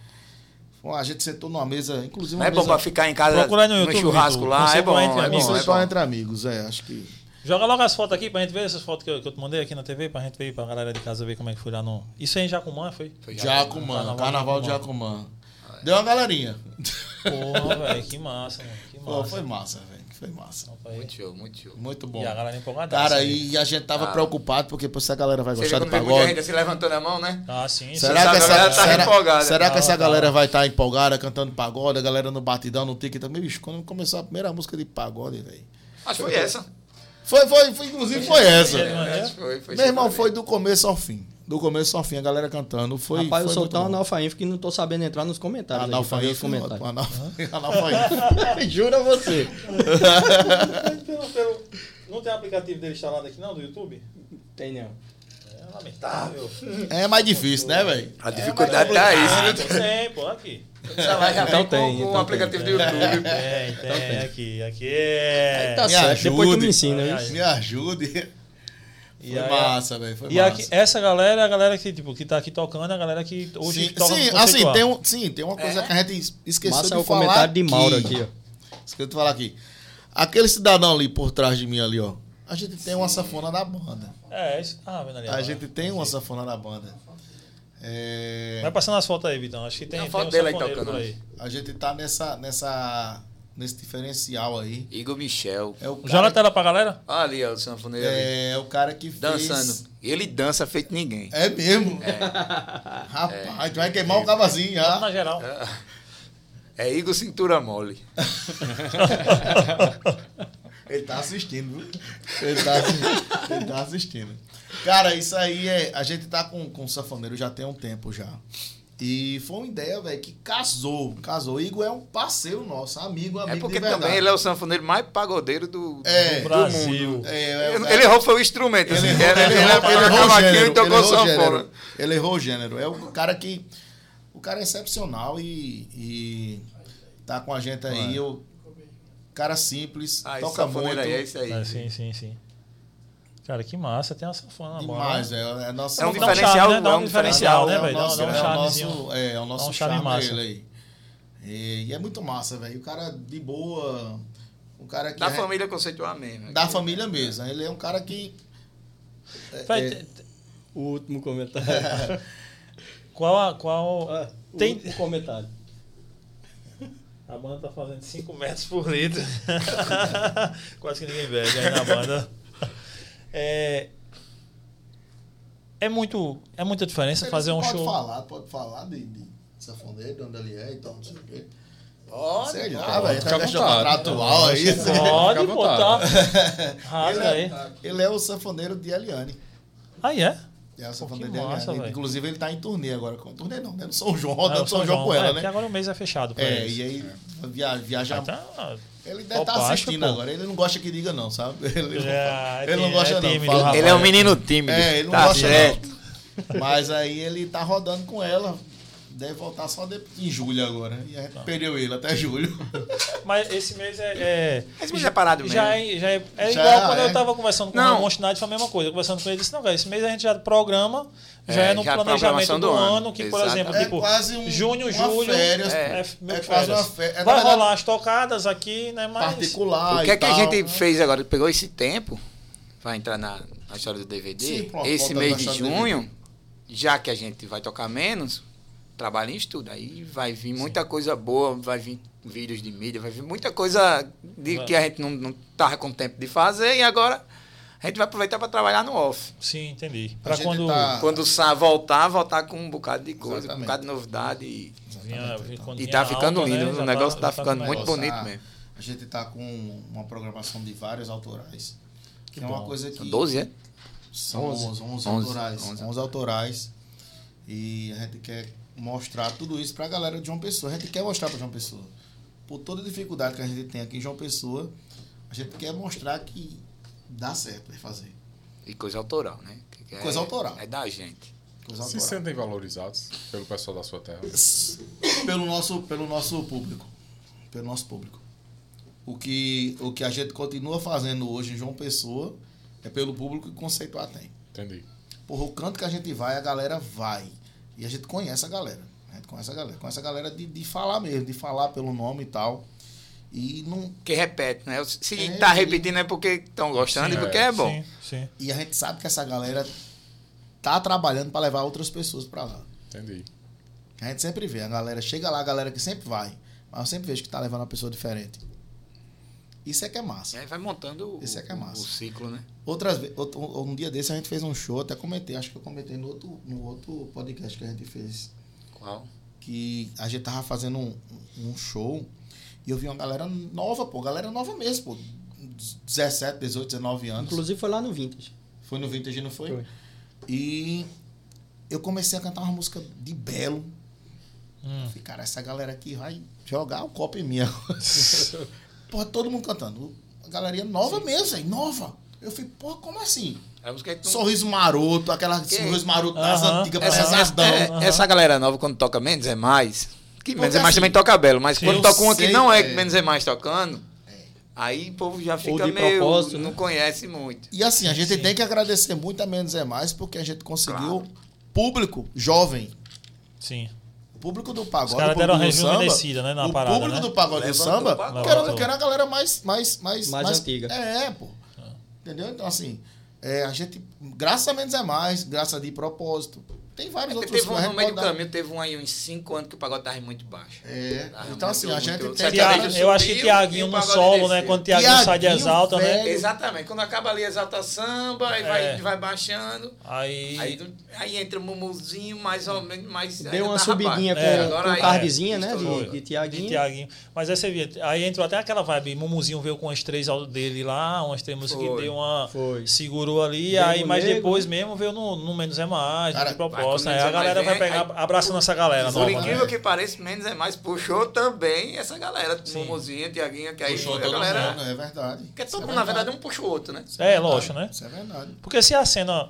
Bom, a gente sentou numa mesa, inclusive Não uma é bom mesa... pra ficar em casa Procura aí no no YouTube, churrasco Vitor. lá. É bom, entre é amigos. bom, é Conceituar bom. entre amigos, é, acho que... Joga logo as fotos aqui pra gente ver essas fotos que eu, que eu te mandei aqui na TV, pra gente ver, pra galera de casa ver como é que foi lá no. Isso aí em Jacumã, foi? Foi Jacumã, Carnaval Carnaval, de de Jacumã. Deu uma galerinha. Porra, velho, que massa, mano. Pô, massa. foi massa, velho. Foi massa. Muito show, muito show. Muito bom. E a galera empolgada. Cara, e a gente tava Ah. preocupado, porque pô, se a galera vai Você gostar muita pagode. gente assim levantando a mão, né? Ah, sim. Será sabe, que a essa, galera tá será, empolgada. será que Tá, essa tá. galera vai estar empolgada cantando pagode, a galera no batidão, no tique também? Bicho, quando começou a primeira música de pagode, velho. Acho que foi essa. Foi, foi, foi, inclusive foi essa. É, mano. Acho que foi, foi Meu irmão, sim, foi do começo ao fim. Do começo ao fim, a galera cantando. Foi, Rapaz, eu foi sou muito tão bom. analfaínfimo que não tô sabendo entrar nos comentários. aqui Analfaínito, comentários. analfaínito, analfaínito. Jura você. Pelo- pelo- Não tem aplicativo dele instalado aqui, não, do YouTube? Tem não. É lamentável. É mais difícil, né, velho? A dificuldade tá aí. Tem, pô, aqui. Você vai já Então tem, com o então aplicativo tem. do YouTube. Tem, tem, aqui. Aqui é. Tá Me certo, depois tu ajude. me ensina. Me ajude. E Foi aí, massa, velho. Foi E massa. aqui, essa galera é a galera que, tipo, que tá aqui tocando, é a galera que hoje sim, toca sim, assim, tem, um, sim, tem uma coisa É. que a gente esqueceu Massa de é o falar comentário de aqui. Mauro aqui, ó. Esqueci de falar aqui. Aquele cidadão ali por trás de mim ali, ó. A gente tem uma safona da banda. É, isso. Ah, vendo ali. A gente tem uma safona da banda. É, Vai passando as fotos aí, Vitão. Acho que tem, Tem tem, uma um foto dele aí tocando. aí. a gente tá nessa, nessa, nesse diferencial aí. Igor Michel. É o Joga a cara, tela pra galera. Ali, ó, o sanfoneiro ali. é, o cara que fez... Dançando. Ele dança feito ninguém. É mesmo? Rapaz, tu vai queimar o cavazinho Vamos já. na geral. É Igor Cintura Mole. Ele tá assistindo, viu? Ele tá, assi- ele tá assistindo. Cara, isso aí é. A gente tá com, com o Safoneiro já tem um tempo já. E foi uma ideia, velho, que casou. Casou. O Igor é um parceiro nosso, amigo, amigo É porque também ele é o sanfoneiro mais pagodeiro do, É, do Brasil. mundo. É, é, Ele, errou foi o instrumento. Ele assim, errou, ele, ele errou- ele errou o gênero, e tocou ele errou o sanfona. gênero. Ele errou o gênero. É o cara que. O cara é excepcional e. e tá com a gente aí. O cara simples, Ah, toca muito. aí, é isso aí. É, sim, sim, sim. Cara, que massa. Tem uma sanfona na Demais, é, é nossa É um Dá um diferencial, charme, né? É um um diferencial, né, é o velho? Nosso- dá um é o charmezinho. nosso- É, é o nosso um charme charme massa. aí. E, e é muito massa, velho. O cara de boa. O cara que Da é família conceitual mesmo. da família mesmo. Ele é um cara que. Vai, é- te- O último comentário. Qual a. Qual... Ah, o Tem- último comentário. A banda tá fazendo 5 metros por litro. Quase que ninguém bebe aí na banda. É, é, muito, é muita diferença Ele fazer um pode show. falar, pode falar de, de safoneiro, de onde ele é e tal, não sei o quê. Pode, Sei lá, pode, velho. Tá questão contratual aí. Pode, botar. Rasga Ele aí. é, ele é o sanfoneiro de Eliane. Aí é? É o sanfoneiro que de massa, Eliane. velho. Inclusive, ele tá em turnê agora. com- Turnê não, né? No São João, Ah, rodando o São João com ela, é, porque né? agora o mês é fechado pra É, eles. e aí via, viaja. Ah, tá- Ele deve estar Topacho, assistindo pô. agora. Ele não gosta que diga, não, sabe? Ele, não- É, ele não é gosta, não. tímido, Fala-. Ele é um menino tímido. É, ele não tá gosta, certo. não. Mas aí ele tá rodando com ela. Deve voltar só de- em julho agora. E a gente perdeu ele até julho. Mas esse mês é. é Esse mês é parado já mesmo. é, já é, é Já igual quando é. eu tava conversando com Não. o Montinade, foi a mesma coisa. Conversando com ele, disse: não, velho, esse mês a gente já programa, já É, é, no já a planejamento do, do ano. ano, que, por exemplo, É tipo, quase um- junho, uma julho. férias, é, é, é quase férias. uma férias. É, Vai verdade- rolar as tocadas aqui, né? Mas. Particular. O que é que a gente fez agora? Pegou esse tempo, vai entrar na, na história do DVD, Sim, pronto, esse mês de junho, já que a gente vai tocar menos, trabalha em estudo. Aí vai vir muita coisa boa, vai vir vídeos de mídia, vai vir muita coisa de, Vai. que a gente não, não tava com tempo de fazer e agora a gente vai aproveitar para trabalhar no off. Sim, entendi. A Pra gente quando. tá- Quando sa voltar, voltar com um bocado de coisa, com um Exatamente. bocado de novidade. E, vinha- e tá ficando alta, lindo, né, o negócio tá, já ficando com muito negócio. bonito mesmo. A gente tá com uma programação de vários autorais. Que, é bom. uma coisa que. São 12, é? São 11, 11, 11, autorais. 11. 11. autorais. E a gente quer mostrar tudo isso pra galera de João Pessoa. A gente quer mostrar pra João Pessoa. Por toda a dificuldade que a gente tem aqui em João Pessoa, a gente quer mostrar que dá certo de fazer. E coisa autoral, né? Coisa é- autoral. É da gente. Coisa Se autoral. sentem valorizados pelo pessoal da sua terra. pelo nosso, pelo nosso público. Pelo nosso público. O que, o que a gente continua fazendo hoje em João Pessoa é pelo público que Conceituar tem. Entendi. Porra, o canto que a gente vai, a galera vai. E a gente conhece a galera. A gente conhece a galera. Conhece a galera de, de falar mesmo, de falar pelo nome e tal. E, não, Que repete, né? Se É, tá e- repetindo é porque estão gostando Sim, e porque é. é bom. Sim, sim. e a gente sabe que essa galera tá trabalhando para levar outras pessoas para lá. Entendi. A gente sempre vê. A galera chega lá, a galera que sempre vai. Mas eu sempre vejo que tá levando uma pessoa diferente. Isso é que é massa. E aí vai montando o, Esse é que é massa. o ciclo, né? Outras outro- um dia desse a gente fez um show, até comentei, acho que eu comentei no outro, no outro podcast que a gente fez, Qual? que a gente tava fazendo um, um show e eu vi uma galera nova, pô, galera nova mesmo, pô, 17, 18, 19 anos. Inclusive foi lá no Vintage. Foi no Vintage, não foi? Foi. E eu comecei a cantar uma música de Belo. Hum. Falei, cara, essa galera aqui vai jogar o copo em mim agora. Porra, todo mundo cantando. A galeria nova mesmo, velho, nova. Eu falei, porra, como assim? É a música que tu... Sorriso maroto, aquela Que- sorriso maroto das Aham. antigas, essa, essa, pesadão. é- Aham. essa galera nova, quando toca Menos é Mais, que Menos é Mais assim, também toca belo, mas sim, quando toca uma que não é, é. Menos é Mais tocando, aí o povo já fica de meio... não né? conhece muito. E assim, a gente Sim. tem que agradecer muito a Menos é Mais, porque a gente conseguiu Claro. público jovem. Sim. O público do pagode. Os caras o deram público uma do samba, rejuvenescida, né, na o parada, público né? do pagode do samba, o pagode. quero, Levantou. quero a galera mais. Mais, mais, Mais antiga. É, pô. Entendeu? Então, assim, É, a gente, graças a menos é mais, graças a de propósito. Tem vários outros Teve um no meio do caminho, teve um aí uns 5 anos que o pagode tava muito baixo. É, Tava então assim, muito, a gente muito- tem Tiago- Tiaguinho eu acho que Tiaguinho no solo, né? desceu. Quando Tiaguinho sai de Tiaguinho, exalta, né? velho. Exatamente, quando acaba ali exalta samba, aí É. vai, vai baixando. Aí. Aí, aí entra o Mumuzinho, mais ou menos. Mais, Deu uma tá subidinha rapaz. É, com, agora com aí- cardzinha, né? De, de de Tiaguinho. Tiaguinho. Mas aí você via, aí entrou até aquela vibe, Mumuzinho veio com as três dele lá, umas três músicas que deu uma. Foi. Segurou ali, aí, mas depois mesmo veio no, no Menos é Mais, Cara, de com a galera vai vem, pegar, aí- abraçando essa galera Por nova, incrível né? que pareça, Menos é Mais puxou também essa galera. Sim. Mumuzinho, Tiaguinho, que aí Puxou a galera. mundo, é verdade. Porque todo é mundo, na verdade. um puxa o outro, né? É, lógico, né? Isso é verdade. Porque se a cena.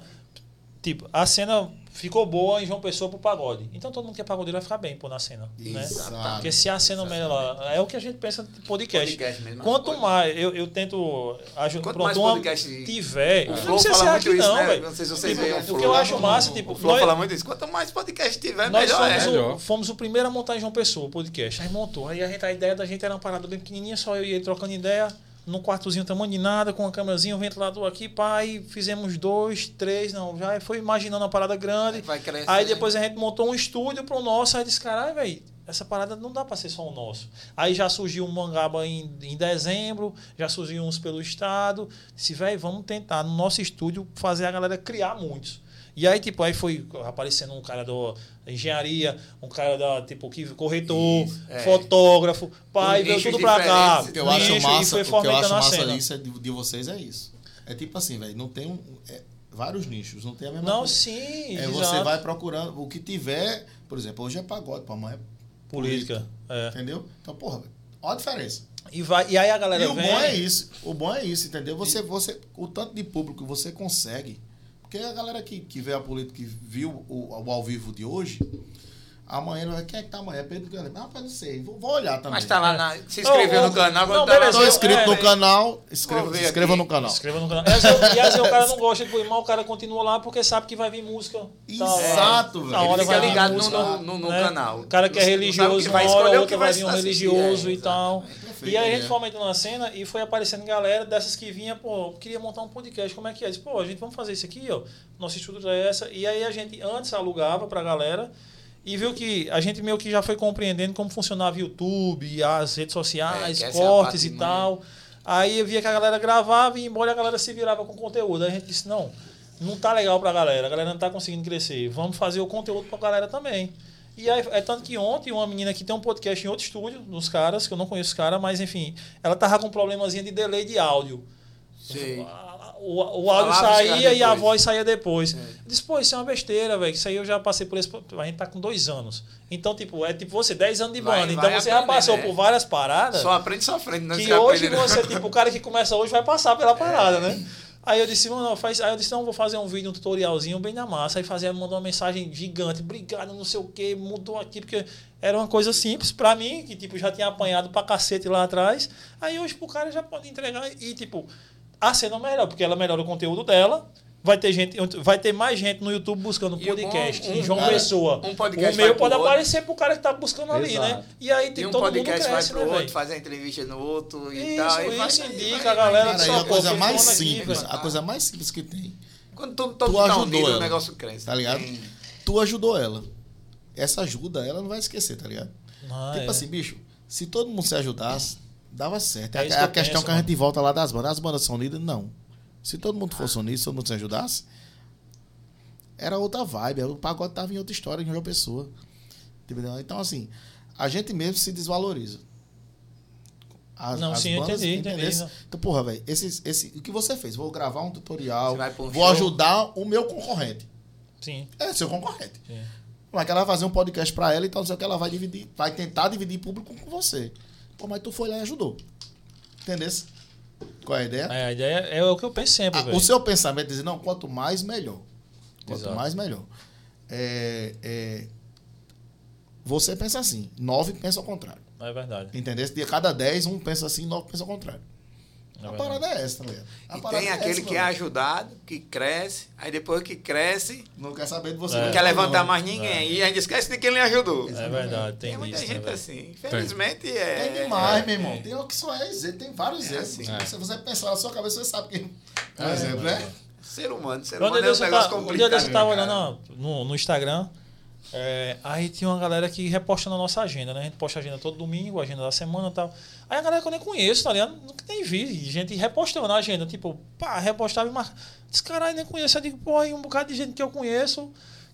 Tipo, a cena ficou boa em João Pessoa pro pagode. Então todo mundo que é pagodeiro vai ficar bem, pô, na cena. Né? Exato. Porque se a cena melhor. É o que a gente pensa de podcast. Podcast mesmo. Quanto Pode. mais eu, eu tento ajudar. Quanto Pronto, mais podcast tiver. O Não Flow fala ser muito aqui, isso, não, né? velho. Não sei se vocês Tipo, veem o O que eu acho massa, tipo, O Flow fala muito isso. Quanto mais podcast tiver, Nós melhor é. fomos, Melhor. o, fomos o primeiro a montar em João Pessoa o podcast. Aí montou. Aí a, gente, a ideia da gente era uma parada bem pequenininha, só eu e ele trocando ideia, num quartozinho tamanho de nada, com uma câmerazinha, um ventilador aqui, pai. Fizemos dois, três, não. Já foi imaginando uma parada grande. Vai crescer. Aí depois a gente montou um estúdio pro nosso. Aí disse, caralho, velho, essa parada não dá pra ser só o nosso. Aí já surgiu um Mangaba em, em dezembro, já surgiu uns pelo estado. Disse, velho, vamos tentar no nosso estúdio fazer a galera criar muitos. E aí, tipo, aí foi aparecendo um cara da engenharia, um cara da, tipo, que corretor, Isso, é. fotógrafo, pai, veio tudo pra cá. O que eu acho e massa, o que eu acho massa disso é de, de vocês é isso. É tipo assim, velho, não tem um, é, vários nichos, não tem a mesma Não, coisa. sim, É, exato. você vai procurando o que tiver, por exemplo, hoje é pagode, pra amanhã é Política. É. entendeu? Então, porra, olha a diferença. E, vai, e aí a galera E o vem... bom é isso. O bom é isso, entendeu? Você, você, o tanto de público que você consegue. Porque a galera que, que vê a política, que viu o, o ao vivo de hoje, amanhã vai. Quem é que tá amanhã? Pedro Canela. Ah, rapaz, não sei. Vou, vou olhar também. Mas tá lá, na, se inscreveu ô, no canal. não, tá lá- beleza, Estou inscrito É, no é. canal. Inscreva, ver se inscreva no canal. Inscreva no canal. E às, vezes, e às vezes o cara não gosta de mas o cara continua lá porque sabe que vai vir música. tal. Exato, Na velho. hora Ele vai ligado no, música, no, no, no né? canal. O cara que é religioso, que vai escolher, o que vai vir um religioso É, e tal. Perfeito, E aí a gente é. fomentando a cena e foi aparecendo galera dessas que vinha, pô, queria montar um podcast, como é que é? Disse, pô, a gente vamos fazer isso aqui, ó. Nosso estudo é essa. E aí a gente antes alugava pra galera e viu que a gente meio que já foi compreendendo como funcionava o YouTube, as redes É, sociais, é a cortes parte e mais- tal. Aí eu via que a galera gravava e embora a galera se virava com conteúdo. Aí a gente disse, não, não tá legal pra galera, a galera não tá conseguindo crescer. Vamos fazer o conteúdo pra galera também. E aí, é tanto que ontem uma menina que tem um podcast em outro estúdio, dos caras, que eu não conheço os caras, mas enfim, ela tava com um problemazinho de delay de áudio. Sei. O, o áudio Falava, saía e a voz saía depois. É. Eu disse, pô, isso é uma besteira, velho. Isso aí eu já passei por esse. A gente tá com dois anos. Então, tipo, é tipo você, 10 anos de Vai- banda. vai Então você já aprender, passou né? por várias paradas. Só aprende sofrendo. Não que hoje aprende, você, tipo, o cara que começa hoje vai passar pela parada, né? Aí eu disse, mano, faz. Aí eu disse, não, vou fazer um vídeo, um tutorialzinho bem na massa. Aí fazia, mandou uma mensagem gigante, obrigado, não sei o que, mudou aqui, porque era uma coisa simples pra mim, que tipo, já tinha apanhado pra cacete lá atrás. Aí hoje pro cara já pode entregar e, tipo, a cena melhor, porque ela melhora o conteúdo dela. Vai ter gente, vai ter mais gente no YouTube buscando E o podcast. bom, um em João cara, Pessoa. um podcast o meu pode outro. aparecer pro cara que tá buscando ali, né? Exato. E aí E tem um todo mundo podcast vai cresce, pro né, outro, velho? fazer a entrevista no outro e Isso, tal. e vai- isso vai- indica vai- a galera Cara, só, e a pô, coisa vocês mais aqui, simples, velho. a coisa mais simples que tem. Quando Tu mundo tá ajudou unido, o ela. negócio cresce. Tá ligado? Tu ajudou ela. Essa ajuda, ela não vai esquecer, tá ligado? Ah, tipo é. assim, bicho, se todo mundo se ajudasse, dava certo. É É, a- que questão penso, que a gente volta lá das bandas. As bandas são unidas? Não. Se todo mundo fosse unido, se todo mundo se ajudasse, era outra vibe. O pagode tava em outra história, em outra pessoa. Entendeu? Então, assim, a gente mesmo se desvaloriza. As, Não, sim, eu entendi, entendi. Então, porra, velho, esse, esse, o que você fez? Vou gravar um tutorial, um vou show. ajudar o meu concorrente. Sim. É seu concorrente. Sim. Mas que ela vai fazer um podcast pra ela, então não sei o que ela vai dividir, vai tentar dividir público com você. Pô, mas tu foi lá e ajudou. Entendeu? Qual é a ideia? É, a ideia é o que eu penso sempre, Ah, o seu pensamento é dizer, não, quanto mais, melhor. Quanto Exato. mais, melhor. É, é, você pensa assim, nove pensa ao contrário. É verdade. Entendeu? De cada dez, um pensa assim, nove pensa ao contrário. É a verdade. parada é essa, tá ligado? A E tem é aquele essa, que é ajudado, que cresce, aí depois que cresce, Não quer saber de você. É. não quer levantar mais ninguém. E ainda esquece de quem lhe ajudou. É verdade, tem, Tem muita isso, né, gente velho? assim. Infelizmente é. Tem demais, é- meu irmão. Tem um que só é exemplo, tem vários É exemplos. assim. Se você pensar na sua cabeça, você sabe que. Por É, exemplo, né? Ser humano, ser Um humano dia é um negócio um complicado. dia desse eu tava cara. olhando no, no Instagram. É, aí tinha uma galera que reposta na nossa agenda, né? A gente posta a agenda todo domingo, a agenda da semana e tal. Aí a galera que eu nem conheço, tá ligado? Nunca nem vi. Gente repostando na agenda. Tipo, pá, repostava e marcava. Esse caralho nem conheço. Eu digo, pô, aí um bocado de gente que eu conheço.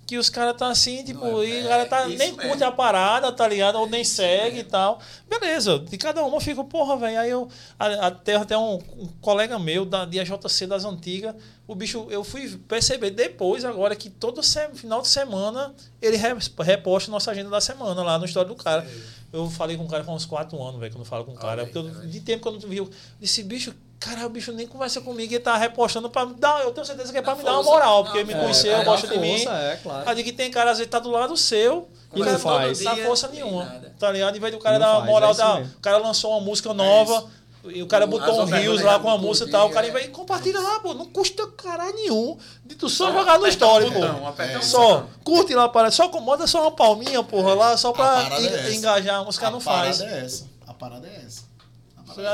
Que os caras tá assim, tipo, Não, é- e o cara tá, é nem mesmo. curte a parada, tá ligado? Ou nem segue e tal. Beleza, de cada um eu fico, porra, velho. Aí eu até, até um, um colega meu da, de AJC das antigas, o bicho, eu fui perceber depois, agora, que todo final de semana ele re- reposta nossa agenda da semana lá no História do Cara. Eu falei com o cara há uns quatro anos, velho, quando eu falo com o cara. Olha aí, Porque eu, tá de tempo que eu não vi, eu disse, bicho, cara, o bicho nem conversa comigo, ele tá repostando pra me dar. Eu tenho certeza que é pra me dar uma moral, porque ele me é, conheceu, é, gosta de mim. é, claro. Aí que tem cara, às vezes, tá do lado seu E o cara não faz. Não dá força nenhuma. Tá ligado? Em vez do cara E dar uma moral, é da, o cara lançou uma música nova. E o cara botou um rios lá com a música e tal. O cara é. vai compartilha lá, pô. Não custa caralho nenhum. De tu só jogar no story, pô. Só. Curte lá, para Só comoda só uma palminha, porra, lá, só pra é engajar. Os caras não faz. A parada é essa. A parada é essa.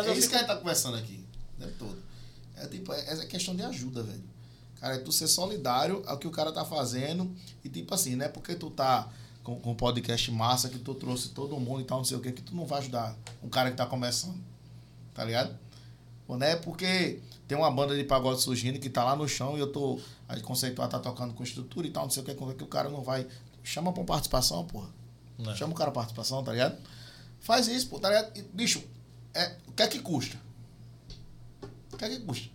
É isso que a gente tá conversando aqui. Tempo todo. É tipo, é, é questão de ajuda, velho. Cara, é tu ser solidário ao que o cara tá fazendo. E tipo assim, né? Porque tu tá com, com podcast massa que tu trouxe todo mundo e tal, não sei o que, que tu não vai ajudar um cara que tá começando. Tá ligado? Pô, né? Porque tem uma banda de pagode surgindo que tá lá no chão e eu tô. A conceituar tá tocando com estrutura e tal, não sei o que, que o cara não vai. Chama pra uma participação, porra. Né. Chama o cara pra participação, tá ligado? Faz isso, pô, tá ligado? E, bicho, é, o que é que custa? O que é que custa?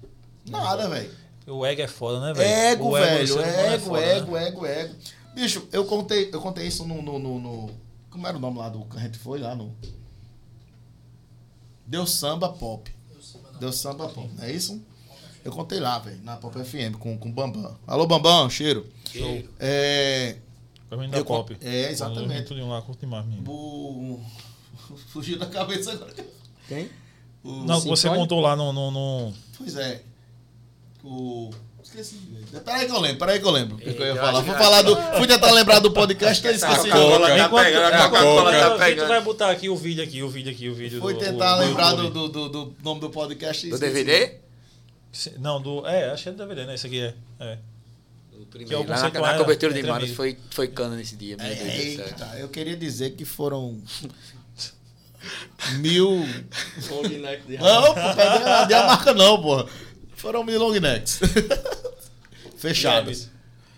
Nada, velho. O ego é foda, né, velho? Ego, ego velho. humano é Ego, foda, né? ego, ego, ego. Bicho, eu contei, eu contei isso no, no, no, no- Como era o nome lá do que a gente foi lá no. Deu samba pop. Deu samba pop, não é isso? Eu contei lá, velho, na Pop FM com, com o Bambam. Alô, Bambam, cheiro. Show. É. Pra mim da Eu pop. é, exatamente. Tudo lá, curto demais, menino. Bu... Fugiu da cabeça agora. Quem? O- Não, que você Sinfônico? contou lá no. no, no- Pois é. O. Esqueci. Peraí que eu lembro, peraí que eu lembro. Que, que eu ia falar? acho Fui que- falar do. Fui tentar lembrar do podcast, eu esqueci. A Coca-Cola tá Enquanto- pegando, a enquanto tá a gente pegando. vai botar aqui o vídeo aqui, o vídeo aqui, o vídeo Fui do- tentar o- lembrar do, do, do, do nome do podcast. Do esqueci. DVD? Não, do. É, achei do DVD, né? Esse aqui é. é. O Que é primeiro. Lá na, na é cobertura de Manos amigos. foi, foi cana nesse dia. Meu Deus do céu. Eita, eu queria dizer que foram. Mil. Não, pô, pega- dei a marca não, porra. Foram mil long necks. Fechados.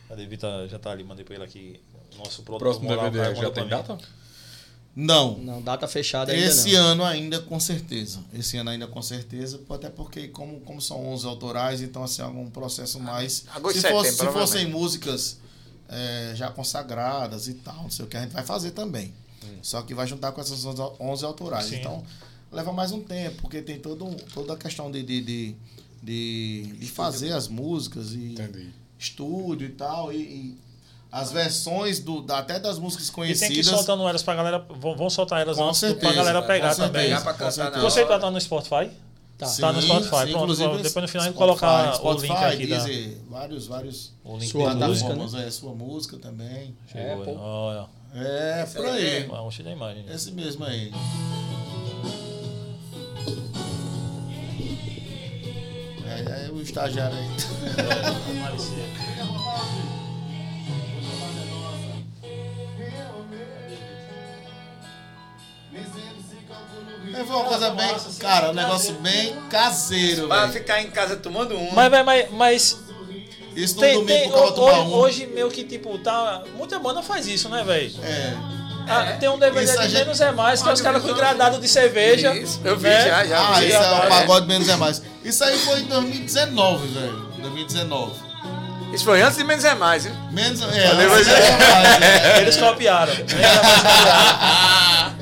Cadê? Vitor já tá ali, mandei pra ele aqui. Nosso produto Próximo cara, já tem data? Não. Não, data fechada ainda Esse não. ano ainda com certeza. Esse ano ainda com certeza, até porque como, como são 11 autorais, então assim, é algum processo mais... agosto, se, fosse, setembro, se fossem músicas é, já consagradas e tal, não sei o que, a gente vai fazer também. Só que vai juntar com essas 11 11 autorais. Sim. Então, leva mais um tempo, porque tem todo, toda a questão de, de, de, de, de fazer as músicas e Entendi. estúdio e tal, e... e as versões do, da- até das músicas E conhecidas... tem que ir soltando elas pra galera. Vão, vão soltar elas Com antes do- pra certeza, galera pegar com também. certeza, Pegar pra com cantar certeza. na Você hora. tá no Spotify? Tá. Tá no Spotify. Pronto, inclusive, depois no final a gente Spotify, colocar o Spotify, link aqui da- Deezer, vários, vários O link Sua música, plataformas, é, sua música também. Chegou, É, pô. Olha. É, por aí. Ah, Gostei da imagem. Esse mesmo aí. É, é o estagiário aí. É, foi uma coisa bem. Cara, um negócio bem caseiro, velho. ficar em casa tomando um. Mas, mas, mas, Isso no tem, domingo tem, hoje, um. hoje meio que tipo, tá. Muita banda faz isso, né, velho? É. Ah, tem um DVD Isso de gente- menos é mais, que é os caras com engradado de cerveja. Isso, eu vi né? já, já. Ah, vi. isso é o É. pagode menos é mais. Isso aí foi em 2019, velho. 2019. Isso foi antes de menos é mais, viu? Menos é, menos mas- é mais, né? Eles copiaram. Eles copiaram.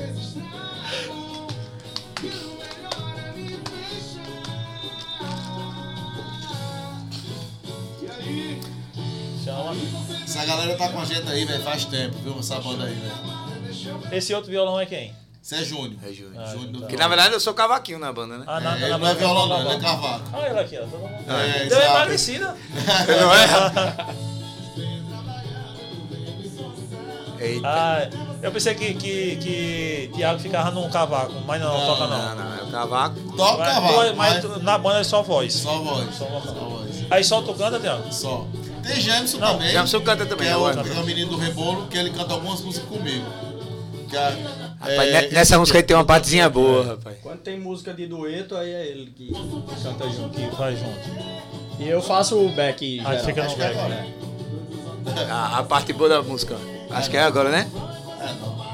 Essa galera tá com a gente aí, velho, faz tempo, viu? Essa banda aí, velho. Esse outro violão é quem? Isso é Júnior. É Júnior. Ah, Júnior tá. Que na verdade eu sou cavaquinho na banda, né? Ah, na, É, ele não é violão, não, ele é cavaco. Olha ele aqui, ó. Todo mundo. É, uma exato. emagrecida. Não é? Eita. Ah, eu pensei que, que, que Thiago ficava num cavaco, mas não, Não, toca Não, não. não, é o cavaco. Toca Mas, cavaco, mas mas na banda é só voz. só voz. Só voz. Só voz. Aí só tu canta, Tiago? Só. Tem Jameson Não, também. Jameson canta que também, é, eu o, é o menino do Rebolo, que ele canta algumas músicas comigo. Que é- Rapaz, é, ne- nessa música aí tem uma partezinha boa, rapaz. Quando tem música de dueto, aí é ele que canta junto. Que faz junto. E eu faço o back Aí geral. fica Acho no que é back. agora. né? A, a parte boa da música. Acho que é agora, né?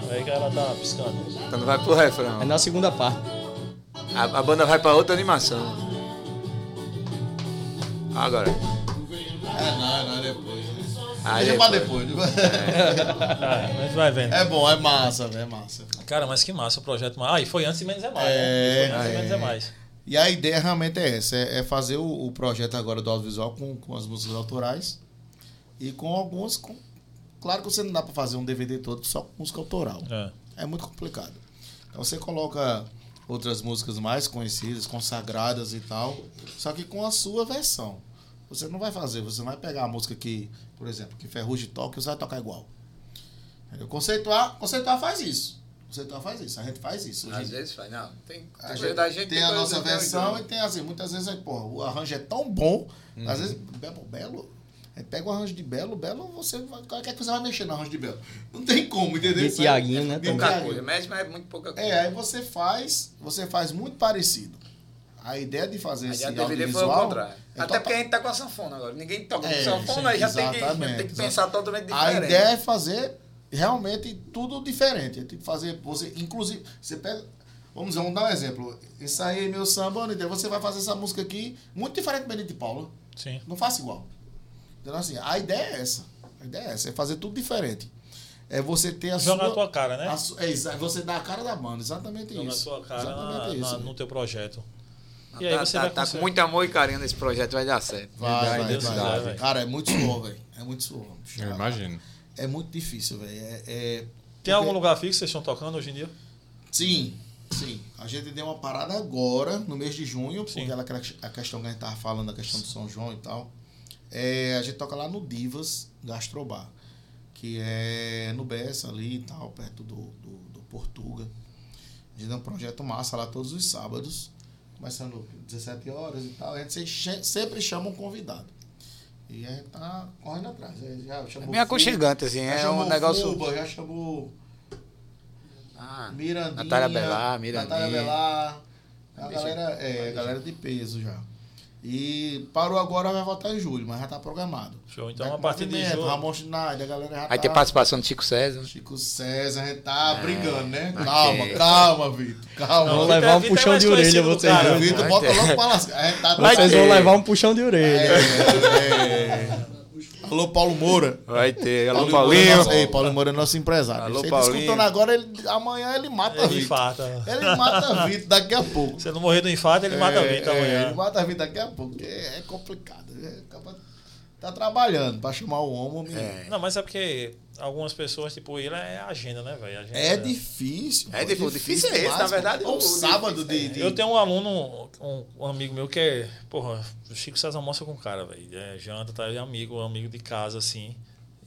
Aí que ela tá piscando. Então não vai pro refrão. É na segunda parte. A, a banda vai pra outra animação. Agora. É, não, não, é depois. Aí Deixa pra depois. depois. Ah, a gente vai vendo. É bom, é massa, velho, é massa. Cara, mas que massa o projeto. Ah, e foi antes e menos é mais. É, né? Foi antes e é. menos é mais. E a ideia realmente é essa, é, é fazer o, o projeto agora do audiovisual com, com as músicas autorais e com algumas... Com, claro que você não dá pra fazer um DVD todo só com música autoral. É. É muito complicado. Então você coloca outras músicas mais conhecidas, consagradas e tal, só que com a sua versão. Você não vai fazer, você não vai pegar a música que, por exemplo, que Ferrugem toca e você vai tocar igual. Entendeu? Conceituar, conceituar faz isso. Conceituar faz isso, a gente faz isso. Hoje Às vezes faz, não. Tem, tem A gente da gente tem a coisa nossa versão e tem assim, muitas vezes aí, porra, o arranjo é tão bom, às vezes, Belo, Belo, pega o arranjo de Belo, Belo, você vai, qualquer coisa vai mexer no arranjo de Belo. Não tem como, entendeu? De Tiaguinho, né, De também. Pouca coisa. Mexe, mas é muito pouca coisa. É, aí você faz, você faz muito parecido. A ideia de fazer Mas esse foi audiovisual... ao contrário. é Até total- porque a gente tá com a sanfona agora. Ninguém toca É, com sanfona, sim, aí já tem que, tem que pensar totalmente A diferente. ideia é fazer realmente tudo diferente. Tem que fazer, você, inclusive, você pega. Vamos dizer, vamos dar um exemplo. Isso aí, meu samba, Anitta, você vai fazer essa música aqui muito diferente do Benito de Paula. Sim. Não faça igual. Então, assim, a ideia é essa. A ideia é essa, é fazer tudo diferente. É você ter a Joga sua. a tua cara, né? a é, você dá a cara da banda, exatamente Joga a isso. tua cara na- exatamente na- isso. no teu projeto. Tá, E aí você tá, vai tá com muito amor e carinho nesse projeto, vai dar certo. Vai, Vai, vai, Deus vai. Cara, é muito suor, velho. É muito suor. Eu imagino. É muito difícil, velho. É, é- Tem algum lugar fixo que vocês estão tocando hoje em dia? Sim, sim. A gente deu uma parada agora, no mês de junho, Sim. porque ela, a questão que a gente tava falando, a questão do São João e tal. É, a gente toca lá no Divas Gastrobar, que é no Bessa ali e tal, perto do, do, do Portuga. A gente tem um projeto massa lá todos os sábados, começando 17 horas e tal. A gente se- sempre chama um convidado. E a gente tá correndo atrás. É, Já É chamou bem o aconchegante, assim. É um negócio. Fuba, já chamou Ah, Mirandinha. Natália Belar, Mirandinha. Natália Belar. A Deixa- galera, é, a galera de peso já. E parou agora, vai voltar em julho, mas já tá programado. Show. Então, a partir de julho. Ramon Schneider, a galera já Vai tá... ter participação do Chico César. Chico César, a gente tá É, brigando, né? vai Calma, calma, Vitor. Calma. É- levar um é puxão de orelha vocês cara. Vitor, bota logo pra gente tá... Vocês vão levar um puxão de orelha. É, é. Alô, Paulo Moura. Vai ter. Alô, Moura é Paulinho. nosso- Ei, Paulo Moura é nosso empresário. Alô, ele Paulinho. escutando agora, ele, amanhã ele mata Ele Vitor. infarta. Ele mata Vitor daqui a pouco. Se ele não morrer do infarto, ele mata a É, Vitor é, amanhã. Ele mata a vida daqui a pouco, porque é complicado. É, acaba- tá trabalhando pra chamar o homem. É. Não, mas é porque algumas pessoas, tipo, ele é agenda, né, velho? É difícil. É difícil, difícil é esse, na verdade, É um o sábado de, de- Eu tenho um aluno, um, um amigo meu que é, porra, o Chico César almoça com o cara, velho. É, janta, tá? Ele é amigo, amigo de casa, assim.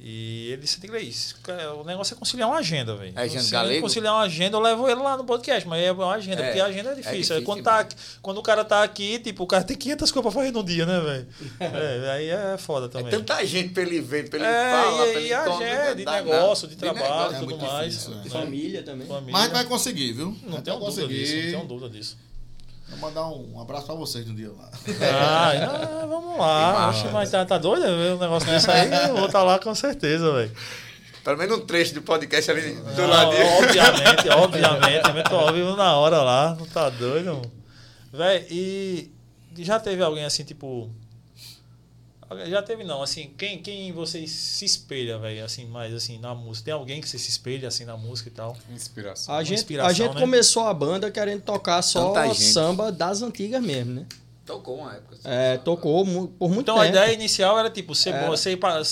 E ele disse, Inglês, o negócio é conciliar uma agenda, velho. É agenda Se galego? conciliar uma agenda, eu levo ele lá no podcast, mas é uma agenda, É, porque a agenda é é difícil. difícil Aí quando, tá, quando o cara tá aqui, tipo, o cara tem 500 coisas pra fazer no dia, né, velho? É, aí é foda É também. tanta gente pra ele ver, pra ele É, falar, e, pra e ele agenda, não de negócio, de nada. trabalho, É tudo mais. difícil, é. né? Família também. Família. Mas vai conseguir, viu? Não tenho dúvida disso, não tenho dúvida disso. Vou mandar um abraço pra vocês no dia lá. Ah, não, vamos lá. massa. Oxe, mas tá, tá doido ver um negócio desse aí? Eu vou estar lá com certeza, velho. Pelo menos um trecho do podcast ali do Não, ladinho. Obviamente, obviamente. Eu tô ao vivo na hora lá. Não tá doido, mano. Véi, e já teve alguém assim, tipo. Já teve não, assim, quem, quem vocês se espelha, velho, assim, mais assim, na música? Tem alguém que você se espelha assim na música e tal? Inspiração. A gente, inspiração, a gente né? começou a banda querendo tocar só samba das antigas mesmo, né? Tocou uma época. assim. É, tocou por muito Então tempo. a ideia inicial era tipo ser Era. ser pra, raiz.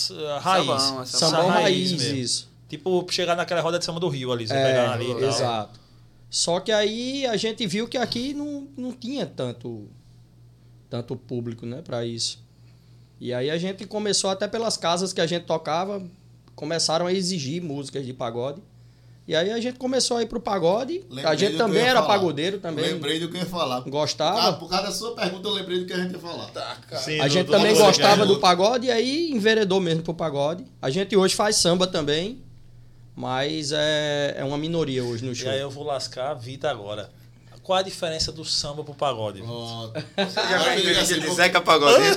Sambão, é Sambão Essa raiz, mesmo. isso. Tipo, chegar naquela roda de samba do Rio ali, você É, pegar ali e tal. exato. Só que aí a gente viu que aqui não, não tinha tanto, tanto público, né, para isso. E aí a gente começou até pelas casas que a gente tocava, começaram a exigir músicas de pagode. E aí a gente começou a ir pro pagode. a Lembrei do gente também era falar. pagodeiro também. Lembrei do que eu ia falar. Gostava? Por causa, por causa da sua pergunta, eu lembrei do que eu ia falar. Gostava. Por causa, por causa- por causa da sua pergunta, eu lembrei do que a gente ia falar. Tá, cara. Sim, A do- gente do- também do- gostava do- do pagode e aí enveredou mesmo pro pagode. A gente hoje faz samba também, mas é, é uma minoria hoje no E show. aí eu vou lascar a Vita agora. Qual a diferença do samba pro pagode? Pronto. Você já Agora diga vídeo assim, de Zeca Pagodinho?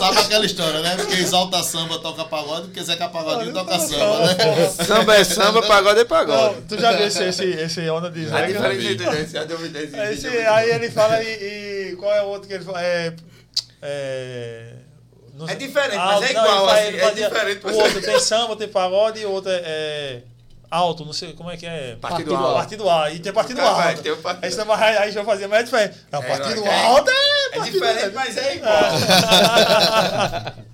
Sabe aquela história, né? Porque exalta samba, toca pagode, porque Zeca Pagodinho toca samba, né? Samba é samba, pagode é pagode. tu já viu esse, esse, esse onda de A Zeca? diferença entre esse, a Esse, aí ele fala e, e qual é o outro que ele fala? É, é, não É diferente, mas é não, igual, ele assim, ele é fazia- diferente, O outro tem samba, tem pagode e o outro é, é alto, não sei como é que é. Partido Partido alto. Partido A. E tem partido vai alto. ter o partido- Aí samba aí, aí já fazia mais diferente. Não, É, partido é- alto é. É diferente, mas é igual.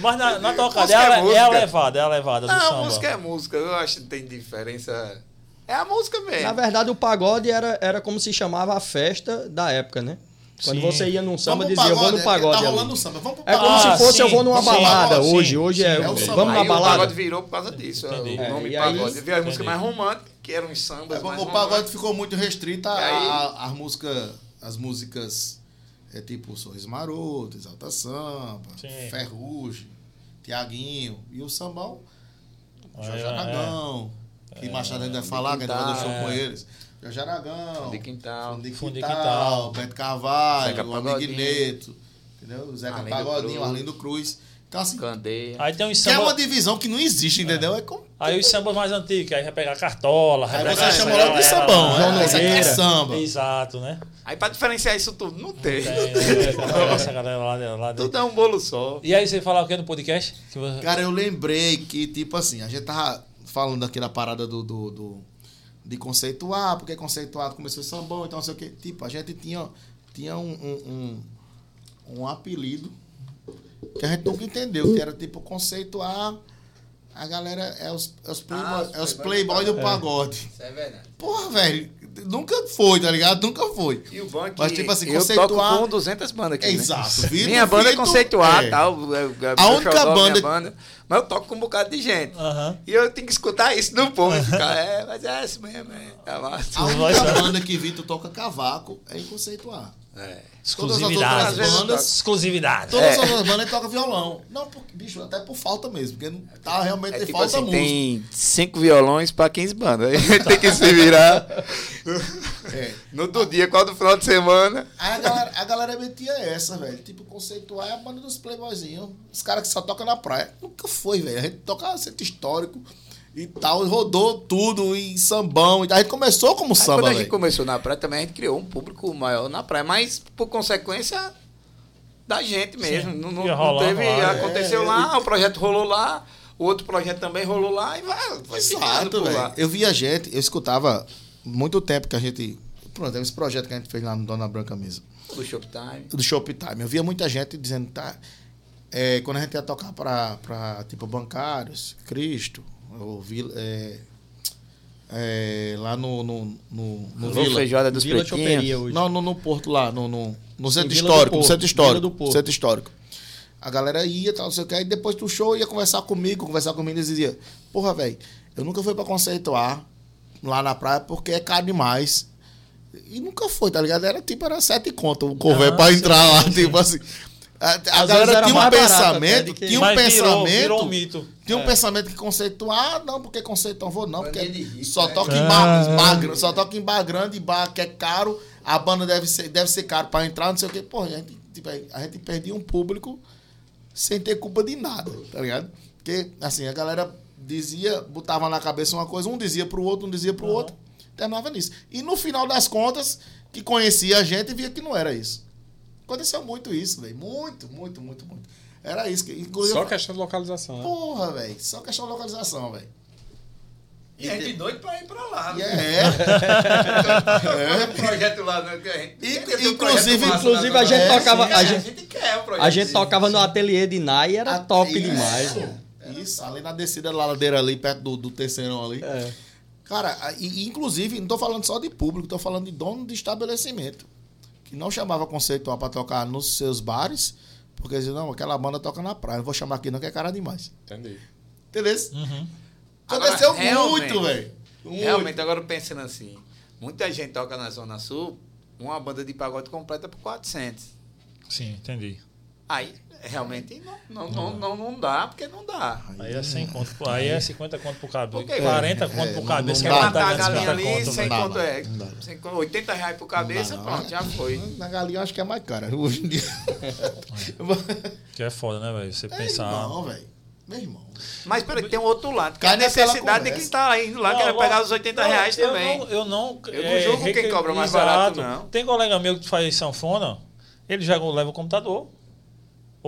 Mas na, na tocada Música é, é a- é levada, é a levada do Não, samba. música é música. Eu acho que tem diferença. É a música mesmo. Na verdade, o pagode era, era como se chamava a festa da época, né? Quando Sim. você ia num samba, dizia, eu vou pagode, no é pagode. Tá ali. rolando samba. Vamos pro É como Ah, se fosse sim, eu vou numa sim, balada sim, hoje. Hoje é, é o samba. vamos na o balada. pagode virou por causa disso. Entendi. O É, nome e aí- pagode. Veio a música Entendi. mais romântica, que eram os sambas. É, mais o pagode ficou muito restrito as músicas. As músicas é tipo Sorriso Maroto, Exalta Samba, Sim. Ferrugem, Tiaguinho. E o sambão, Jorge É, é. Aragão. Que mais tarde a gente vai falar, que a gente vai fazer show é. com eles. Jorge Aragão. De quintal. Fundo de Fundo de Quintal, Quintal. Beto Carvalho, Zeca o Pagodinho. Amigo Neto. Entendeu? Zeca Arlindo Pagodinho. Arlindo Cruz. Então, assim, Candeia. Aí tem uns que é samba. uma divisão que não existe, entendeu? É como. Aí os sambas mais antigos, aí vai pegar cartola, Aí você chama logo de sambão, lá. João né? Aqui é samba. Exato, né? Aí pra diferenciar isso tudo, não tem. Tem, né? Essa galera lá, de- lá Tudo é um bolo só. E aí você fala o que no podcast? Cara, eu lembrei que, tipo assim, a gente tava falando aqui da parada do, do, do- de conceituar, porque conceituado começou sambão, então não sei o quê. Tipo, a gente tinha, tinha um, um, um, um apelido que a gente nunca entendeu, que era tipo conceituar. A galera é os, é os playboy, Ah, os é os playboy playboy do pagode. Isso é verdade. Porra, velho, nunca foi, tá ligado? Nunca foi. E o bom é que Mas, tipo assim, eu conceituar- toco com 200 bandas aqui, né? Exato. Vitor, Minha banda é conceituar, é. tal. é, é, A única xodó, banda- banda, mas eu toco com um bocado de gente. Aham. E eu tenho que escutar isso no povo. ficar, é, mas é isso mesmo, é. Tá massa. A única banda que Vitor toca cavaco é em conceituar. É. Exclusividade. Todas as bandas- Exclusividade. Todas É. as outras bandas ele toca violão. Não, porque, bicho, até por falta mesmo, porque não tá realmente É tem tipo falta assim, música. tem cinco violões pra 15 bandas. Aí tem que se virar. É. No outro dia, qual do final de semana. A galera, a galera metia essa, velho. Tipo, conceituar é a banda dos playboyzinhos. Os caras que só tocam na praia. Nunca foi, velho. A gente toca centro histórico e tal. Rodou tudo em sambão. e tal. A gente começou como Aí, samba, quando a gente velho. começou na praia, também a gente criou um público maior na praia, mas por consequência da gente mesmo. Sim. Não, não- Ia não teve, lá, né? aconteceu É, lá, o projeto rolou lá, o outro projeto também rolou lá e vai, vai Exato, por lá. Eu via gente, eu escutava muito tempo que a gente. Pronto, teve esse projeto que a gente fez lá no Dona Branca mesmo. Do Shoptime. do Shoptime. Eu via muita gente dizendo, tá. é, quando a gente ia tocar pra, pra tipo bancários, Cristo, ou Vila, é, é, lá no, no, no, no Vila. Feijoada dos Vila Pretinhos. Não, no, no Porto lá, no, no, no centro histórico, no Porto, centro histórico. Vila do Porto. Centro histórico. A galera ia, tal, não sei o que, aí depois do show ia conversar comigo, conversar comigo e dizia, porra, velho, eu nunca fui pra conceituar lá na praia porque é caro demais. E nunca foi, tá ligado? Era tipo, era sete conto o cover Ah, pra sim, entrar lá, sim, tipo assim. A, a Às vezes galera era tinha um pensamento, que- tinha um Mas virou- pensamento. virou um mito. Tinha um É. pensamento que conceituar, ah, não, porque conceituar vou não, porque rico, só né? toca em Ah. bar, bar grande, só toca em bar grande, bar que é caro, a banda deve ser, deve ser caro pra entrar, não sei o quê. Pô, a gente, tipo, a gente perdia um público sem ter culpa de nada, tá ligado? Porque, assim, a galera dizia, botava na cabeça uma coisa, um dizia pro outro, um dizia pro outro, terminava nisso. E no final das contas, que conhecia a gente via que não era isso. Aconteceu muito isso, velho. Muito, muito, muito, muito. Era isso. Que, inclusive, Só questão de localização, né? Porra, velho. Só questão de localização, velho. E a gente doido pra ir pra lá. E né? é. Um projeto lá, né? a gente- um inclusive- massa inclusive, lá, a gente né? tocava- Sim, a a gente- gente quer o projeto. A gente tocava no ateliê de Nai e era Ah, top isso. demais, velho. Isso, ali na descida da ladeira ali, perto do, do terceirão ali. É. Cara, a- e, e, inclusive, não tô falando só de público, tô falando de dono de estabelecimento. Que não chamava conceitual pra tocar nos seus bares, porque dizia, não, aquela banda toca na praia, não vou chamar aqui não, que é cara demais. Entendi. Entendeu? Uhum. Aconteceu Agora, muito, velho. Realmente, agora pensando assim, muita gente toca na Zona Sul, uma banda de pagode completa por 400. Sim, entendi. Aí, realmente, não, não, não, não, não dá, porque não dá. Aí é 100 conto, por- aí é 50 conto por cabeça. Por quê? 40 É, conto é, por cabeça, não que é dá. Matar a galinha 50 ali, conto, sem não dá, quanto é? não dá. Sem quanto- 80 reais por cabeça, Não dá, pronto, não. já foi. Na galinha eu acho que é mais cara. Hoje em dia. Que é foda, né, velho? Você É, pensar. Não, velho. Meu irmão. Mas peraí, tem um outro lado, que é a necessidade de quem tá indo lá, Não, quer pegar os 80 não, reais eu também. Não, eu não. Eu não julgo quem cobra mais Exato. barato, não. Tem colega meu que faz sanfona, ele já leva o computador.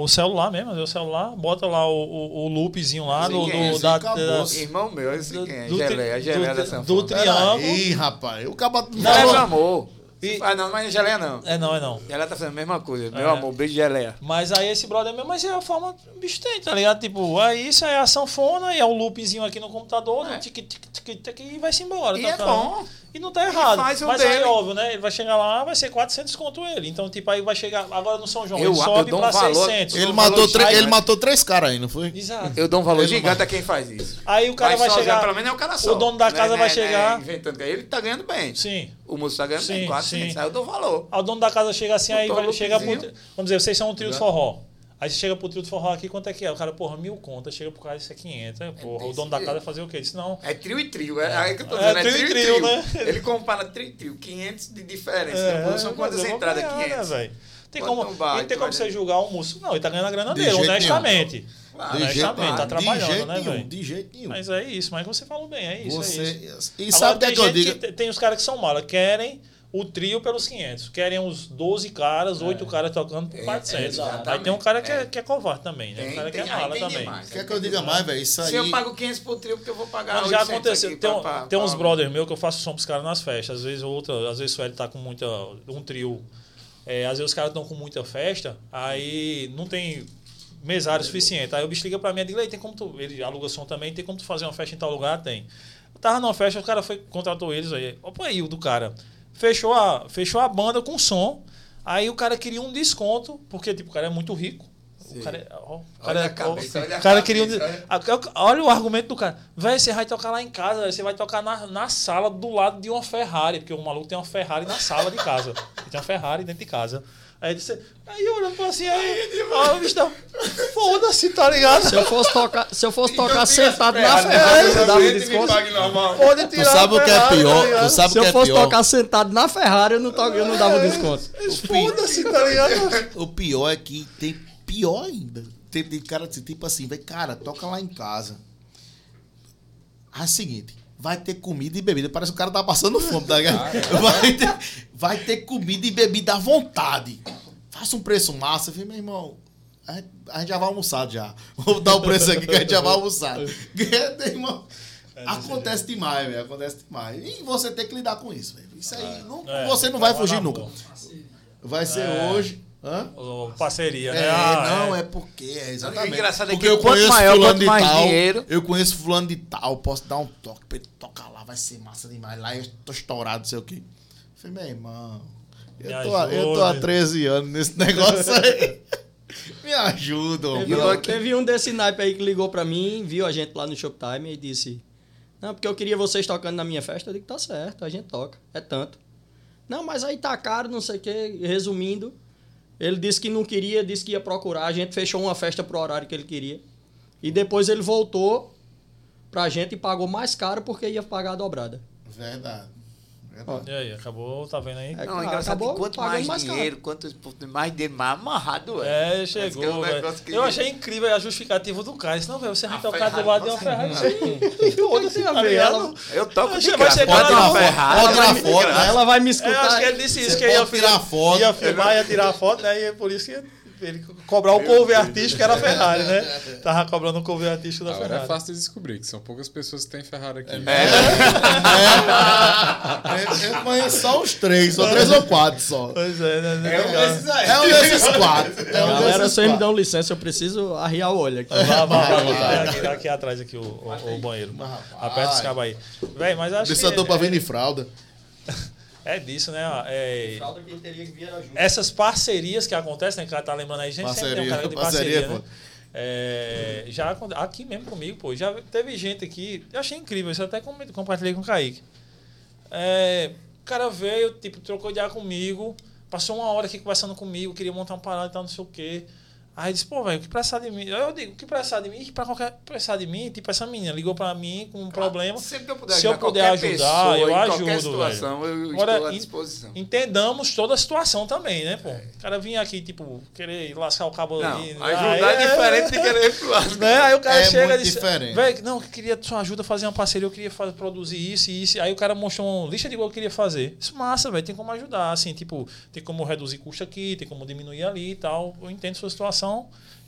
O celular mesmo, o celular, bota lá o, o, o loopzinho lá do, do, da, da- Irmão meu, esse do- quem é? do Geleia, a geleia do- da do sanfona. triângulo. Ih, rapaz. O cabo Não é meu falou. amor. E- Ah, não, mas geleia não. É, não, é não. Geleia tá fazendo a mesma coisa. Meu É. amor, beijo geleia. Mas aí esse brother mesmo, mas é a forma o bicho tem, tá ligado? Tipo, aí isso é a sanfona e é o loopzinho aqui no computador, É. tic, tic, tic, tic, e vai-se embora. E é tocando. bom. E não tá errado. Mas aí, dele. óbvio, né? Ele vai chegar lá, vai ser 400 conto ele. Então, tipo, aí vai chegar. Agora no São João, Eu- ele eu sobe dou um pra valor- 600. Ele matou, Chai, ele né? matou três caras aí, não foi? Exato. Eu dou um valor Ele gigante a quem faz isso. Aí o cara Mas vai chegar. Pelo menos é o cara só. O dono da Não é- casa é- vai não é chegar. inventando que ele tá ganhando bem. Sim. O músico tá ganhando Sim, bem, 400. sim. Aí eu dou valor. Aí o dono da casa chega assim, aí Botou vai, um chega pro. Vamos dizer, vocês são um trio de forró. Aí você chega pro trio de forró aqui, quanto é que é? O cara, porra, mil contas, chega pro cara, isso é 500. Aí, porra, o desse dono da casa fazer o quê? Disse, não. É trio e trio. É, aí que eu tô É, dizendo. É, trio e trio e trio, trio. né? Ele compara trio e trio. 500 de diferença. É, São quantas vou entradas? ganhar, 500. Né, velho? tem Quanto como, não vai, e tem como você dizer? julgar o músico? Não, ele tá ganhando a grana De dele, jeito nenhum. Claro. De jeito honestamente, nenhum. tá trabalhando, de jeito né, nenhum. velho? De jeito nenhum. Mas é isso, mas você falou bem, é isso. é Você... isso. E Agora, sabe o que é tem que eu digo? tem- tem os caras que são mala, querem o trio pelos 500, querem os 12 caras, 8 caras tocando por É, 400. exatamente. Aí tem um cara que é, É. que é covarde também, né? Tem, um cara tem, que é mala também. demais. Quer que eu diga mais, velho? Isso aí. Se eu pago 500 por trio, porque eu vou pagar Não, já 800 aconteceu. aqui Tem, pra- pra- tem uns pra- brothers meus que eu faço som pros caras nas festas. Às vezes outra, às vezes o Sueli tá com muita. um trio. É, às vezes os caras estão com muita festa, aí não tem mesário suficiente. Aí o bicho liga pra mim e diz, "Ei, tem como tu. Ele aluga som também, tem como tu fazer uma festa em tal lugar? Tem. Eu tava numa festa, o cara foi, contratou eles aí. Opa aí, o do cara. Fechou a, fechou a banda com som. Aí o cara queria um desconto, porque tipo, o cara é muito rico. O cara, ó, o Olha cara, a cabeça, ó, olha a o cara queria um, cabeça, olha o argumento do cara. Véi, você vai tocar lá em casa, você vai tocar na, na sala do lado de uma Ferrari, porque o maluco tem uma Ferrari na sala de casa. Ele tem uma Ferrari dentro de casa. Aí disse, aí olhando pra assim, aí, ó, o bicho tá, foda-se, tá ligado? Se eu fosse tocar, se eu fosse Então tocar as sentado na Ferrari, né? eu dava me desconto. Pode Tu tirar sabe a o que é tá pior? ligado? Tu sabe Se que eu é fosse pior? tocar sentado na Ferrari, eu não, to- eu não dava desconto. Foda-se, tá ligado? O pior é que tem pior ainda. Tem, tem cara tipo assim, vai, cara, toca lá em casa. É o seguinte, vai ter comida e bebida. Parece que o cara tá passando fome, tá ligado? Vai ter, vai ter comida e bebida à vontade. Faça um preço massa. Eu falei, meu irmão, a gente, a gente já vai almoçar já. Vou dar o preço aqui que a gente já vai almoçar. Meu irmão, Acontece demais, velho. Acontece demais. E você tem que lidar com isso, velho. Isso aí, não- É, você não vai fugir nunca. Vai ser É. hoje. Hã? Ô, Parceria, né? É, Ah, não, é. é porque, é exatamente. O engraçado é porque que eu quanto conheço maior, fulano quanto de mais tal, dinheiro- eu conheço fulano de tal, posso dar um toque pra ele tocar lá, vai ser massa demais. Lá eu tô estourado, não sei o quê. Eu falei, meu irmão, eu Me tô, há- eu tô há ajuda. 13 anos nesse negócio aí. Me ajuda, Teve, um- teve um desse naipe aí que ligou pra mim, viu a gente lá no Shoptime e disse: Não, porque eu queria vocês tocando na minha festa. Eu digo: Tá certo, a gente toca, é tanto. Não, mas aí tá caro, não sei o quê. Resumindo, ele disse que não queria, disse que ia procurar. A gente fechou uma festa pro horário que ele queria. E depois ele voltou pra gente e pagou mais caro porque ia pagar a dobrada. Verdade. Ó, E aí, acabou, tá vendo aí? É, Não, claro, engraçado acabou que quanto mais, mais caro. dinheiro, quanto mais dinheiro, mais amarrado é. É, chegou, é um velho. negócio que- Eu achei incrível a justificativa do cara. Não, velho, você vai A tocar Ferrari, do lado de uma você- Ferrari. Foda-se, tá ligado? Ela- Eu toco de graça. Pode tirar Ferrari, pode tirar foto, né? Ela vai me É, escutar. eu acho que ele disse isso, que ia, pode tirar foto. ia filmar, ia tirar foto, né? E é por isso que ele cobrar o cover artístico era a Ferrari, né? Tava cobrando o cover artístico da Agora Ferrari. é fácil de descobrir, que são poucas pessoas que têm Ferrari aqui. Eu, eu conheço só os três, só três ou quatro só. Pois é, né? É um desses aí. É um desses quatro. É um Galera, vocês me dão licença, eu preciso arriar o olho aqui. Vá, vá, vá. Aqui, aqui atrás aqui o, o, o banheiro. Aperta os cabos aí. Véi, mas acho Desse ator que pra é, vir de fralda. é disso, né? É, essas parcerias que acontecem, né? Que ela tá lembrando aí, gente, sempre tem um Parceria, cara de parceria, parceria, pô. né? É, já aqui mesmo comigo, pô, já teve gente aqui, eu achei incrível, isso até com- compartilhei com o Kaique. É, o cara veio, tipo, trocou ideia comigo, passou uma hora aqui conversando comigo, queria montar uma parada e tal, não sei o quê. Aí disse, pô, velho, o que precisar de mim? Eu digo, o que precisar de mim? Que pra qualquer precisar de mim, tipo, essa menina ligou pra mim com um problema. Sempre que eu puder Se eu ajudar puder ajudar, pessoa, eu em ajudo, qualquer situação, eu Agora, à disposição. Entendamos toda a situação também, né, pô? O cara vinha aqui, tipo, querer lascar o cabo Não, ali. ajudar aí, é diferente de querer lado. né? Aí o cara É chega muito e diz, diferente. velho, não, eu queria sua ajuda a fazer uma parceria, eu queria fazer, produzir isso e isso. Aí o cara mostrou uma lista de coisas que eu queria fazer. Isso massa, velho, tem como ajudar, assim, tipo, tem como reduzir custo aqui, tem como diminuir ali e tal. Eu entendo sua situação.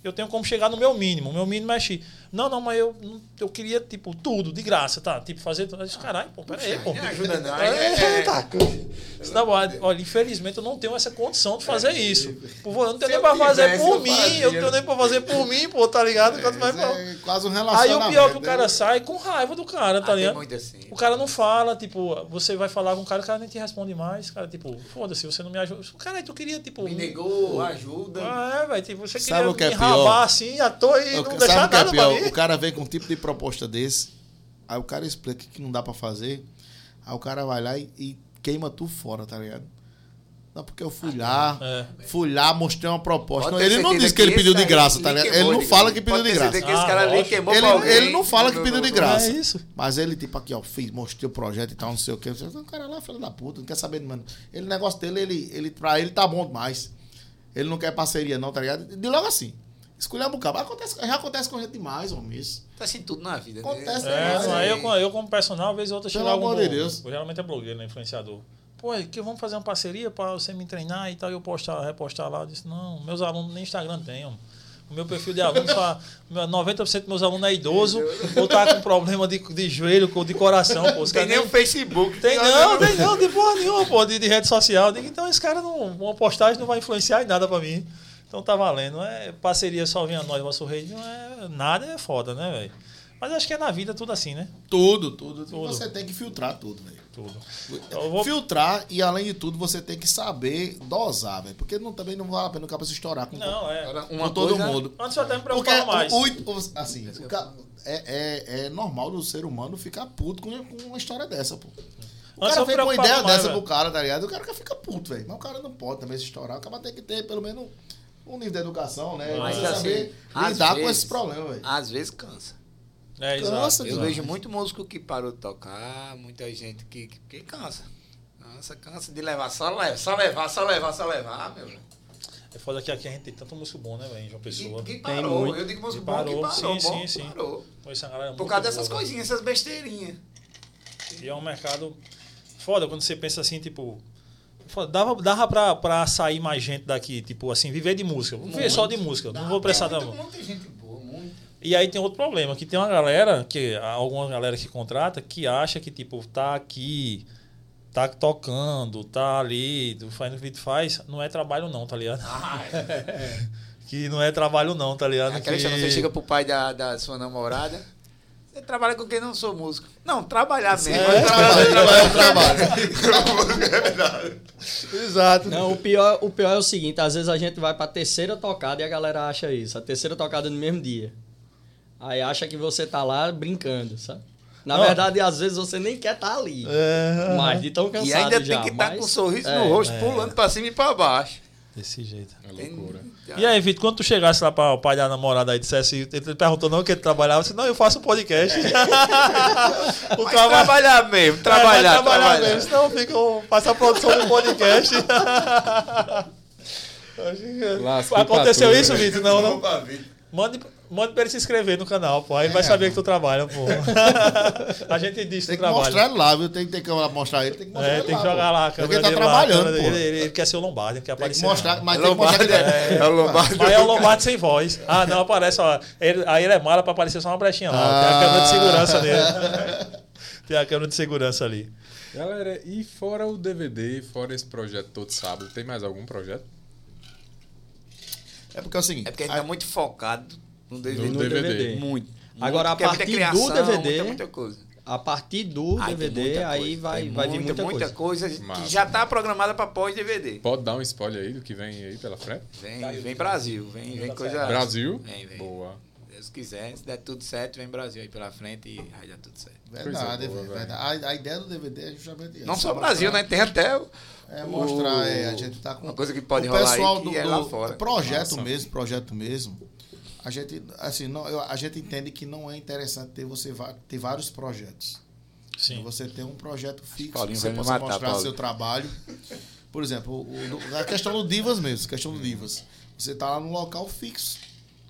Eu tenho como chegar no meu mínimo. O meu mínimo é X. Não, não, mas eu, eu queria, tipo, tudo, de graça, tá? Tipo, fazer tudo. Eu disse, caralho, pô, peraí, pô. Não ajuda não. É, É, é, tá. Isso dá bom. Olha, infelizmente eu não tenho essa condição de fazer isso. Pô, Eu não tenho nem pra fazer tivesse, por eu mim. fazia. Eu não tenho nem pra fazer por mim, pô, tá ligado? Quanto mais pra- É quase um Aí relacionamento. o pior é que o né? cara sai com raiva do cara, tá Ah, ligado? muito assim. O cara não fala, tipo, você vai falar com o cara, o cara nem te responde mais. Cara, tipo, foda-se, você não me ajuda. Cara, tu queria, tipo. Me negou, ajuda. Ah, é, velho. Tipo, você queria é me pior? rabar assim, à toa e não deixar é nada pra mim. O cara vem com um tipo de proposta desse, aí o cara explica que não dá pra fazer, aí o cara vai lá e, e queima tu fora, tá ligado? Não, porque eu fui lá, É. fui lá, mostrei uma proposta. Não, ele não disse que ele pediu de graça, tá ligado? Ele não de fala que pediu de ter graça. Ah, Ele, não fala que pediu de graça. É isso. Mas ele, tipo, aqui, ó, fiz, mostrei o projeto e tal, não sei o quê. O cara lá, filho da puta, não quer saber, mano. Ele, o negócio dele, ele, ele, pra ele tá bom demais. Ele não quer parceria, não, tá ligado? De logo assim. Escolher um bocado. Acontece, já acontece com gente demais, homem. Isso. Tá assim tudo na vida. Acontece, né? É, aí- eu, eu como personal, às vezes outra Pelo chega amor algum. de Deus. Geralmente é blogueiro, né? Influenciador. Pô, que vamos fazer uma parceria pra você me treinar e tal, e eu postar, repostar lá. Eu disse, não, meus alunos nem Instagram tem, homem. O meu perfil de aluno, só, 90% dos meus alunos é idoso, ou tá com problema de, de joelho, ou de coração, pô. Tem nem o Facebook. Tem não, tem não, de porra nenhuma, pô, de, de rede social. Digo, então esse cara não. Uma postagem não vai influenciar em nada pra mim. Então tá valendo. Não é parceria só vinha nós, nosso rei, não é. Nada é foda, né, velho? Mas acho que é na vida tudo assim, né? Tudo, tudo. Tudo. Você tem que filtrar tudo, velho. Tudo. Eu vou- Filtrar e, além de tudo, você tem que saber dosar, velho. Porque não, também não vale a pena o cara se estourar com, Não, é. Com uma todo coisa- mundo. Antes eu até me Porque preocupava mais. o, o- assim, o ca- é, é, é normal do ser humano ficar puto com, com uma história dessa, pô. O Antes cara eu vem com uma ideia mais, dessa velho. pro cara, tá ligado? O cara que fica puto, velho. Mas o cara não pode também se estourar. O cara tem que ter, pelo menos, um nível de educação, né? Mas, Você assim, saber lidar com esses problemas, velho. Às vezes cansa. É, Cansa, exato. Eu Exato. vejo muito músico que parou de tocar, muita gente que, que, que cansa. Cansa, cansa de levar, só levar, só levar, só levar, só levar, meu. É foda que aqui a gente tem tanto músico bom, né, velho, João Pessoa. Que, que Tem parou, muito. eu digo músico Que bom que parou, parou, sim, bom sim, sim. parou. Galera Por causa boa, dessas velho. coisinhas, essas besteirinhas. E é um mercado foda quando você pensa assim, tipo. Dava, dava pra, pra sair mais gente daqui, tipo assim, viver de música. Vou viver só de música. Não vou prestar muita, muita gente boa, muito. E aí tem outro problema, que tem uma galera, que alguma galera que contrata, que acha que, tipo, tá aqui, tá tocando, tá ali, fazendo o que faz, não é trabalho não, tá ligado? Ah, é. Que não é trabalho não, tá ligado? Aquela que... você chega pro pai da, da sua namorada, você trabalha com quem não sou músico. Não, trabalhar mesmo. É trabalho, trabalho, trabalho. Exato. Não, o pior, o pior é o seguinte, às vezes a gente vai pra terceira tocada e a galera acha isso. A terceira tocada no mesmo dia. Aí acha que você tá lá brincando, sabe? Na Não. verdade, às vezes você nem quer estar ali. É, Mas de tão cansado E ainda já. tem que estar mas- com um sorriso é, no rosto, é. pulando pra cima e pra baixo. Desse jeito. É Tem- loucura. E aí, Vitor, quando tu chegasse lá para o pai da namorada e dissesse, ele perguntou não que ele trabalhava, eu disse, não, eu faço um podcast. o Mas trabalho- trabalhar mesmo, É, trabalhar, vai trabalhar trabalhar. mesmo, senão fica, faça a produção do podcast. Aconteceu tudo, isso, né? Vitor? Não, não. Mande, mande pra ele se inscrever no canal, pô. Aí ele vai saber que tu trabalha, pô. a gente diz que Tem tu que mostrar trabalha. ele lá, viu? Tem que ter que mostrar ele, tem que mostrar É, ele tem que lá, jogar pô. lá a Porque câmera ele tá lá, trabalhando, câmera pô. dele, ele, ele quer ser o Lombardi, não quer Tem que aparecer. mostrar, mas É tem que mostrar que ele Lombardi, é o Lombardi. Mas é o Lombardi sem voz. Ah, não, aparece, ó. Ele- aí ele é mala pra aparecer só uma brechinha lá. Tem a Ah. câmera de segurança dele. Tem a câmera de segurança ali. Galera, e fora o DVD, fora esse projeto todo sábado, tem mais algum projeto? É porque é o seguinte. É porque a gente tá muito focado no DVD. No DVD. Muito. Agora, muito, a é muita partir do criação, DVD, Muita, muita coisa. a partir do DVD, muita aí coisa. vai, vai vir muita, muita coisa. coisa Massa. que já está programada para pós-DVD. Pode dar um spoiler aí do que vem aí pela frente? Vem, vem Brasil, vem, vem coisa. Brasil? Vem, vem. Boa. Deus quiser, se der tudo certo, vem Brasil aí pela frente e vai dar tudo certo. Verdade, boa, verdade. A, a ideia do DVD é justamente essa. Não só Brasil, né? Tem até o. É mostrar, o- é, a gente tá com. Uma coisa que pode o rolar pessoal aí que do, é lá do fora. projeto Massa. mesmo, projeto mesmo. A gente, assim, não, eu- a gente entende que não é interessante ter você ter vários projetos. Sim. Você ter um projeto fixo, Paulinho que você possa matar, mostrar Paulo. seu trabalho. Por exemplo, o- o- a questão do Divas mesmo, a questão do Divas. Você tá lá num local fixo.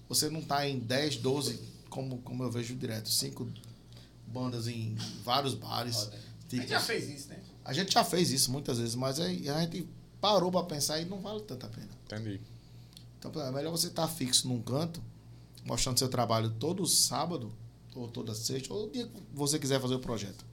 Você não tá em 10, 12, como, como eu vejo direto, cinco bandas em vários bares. Tipo, fez isso, né? a gente já fez isso muitas vezes, mas aí a gente parou pra pensar e não vale tanta pena. Entendi. Então é melhor você estar fixo num canto, mostrando seu trabalho todo sábado, ou toda sexta, ou o dia que você quiser fazer o projeto.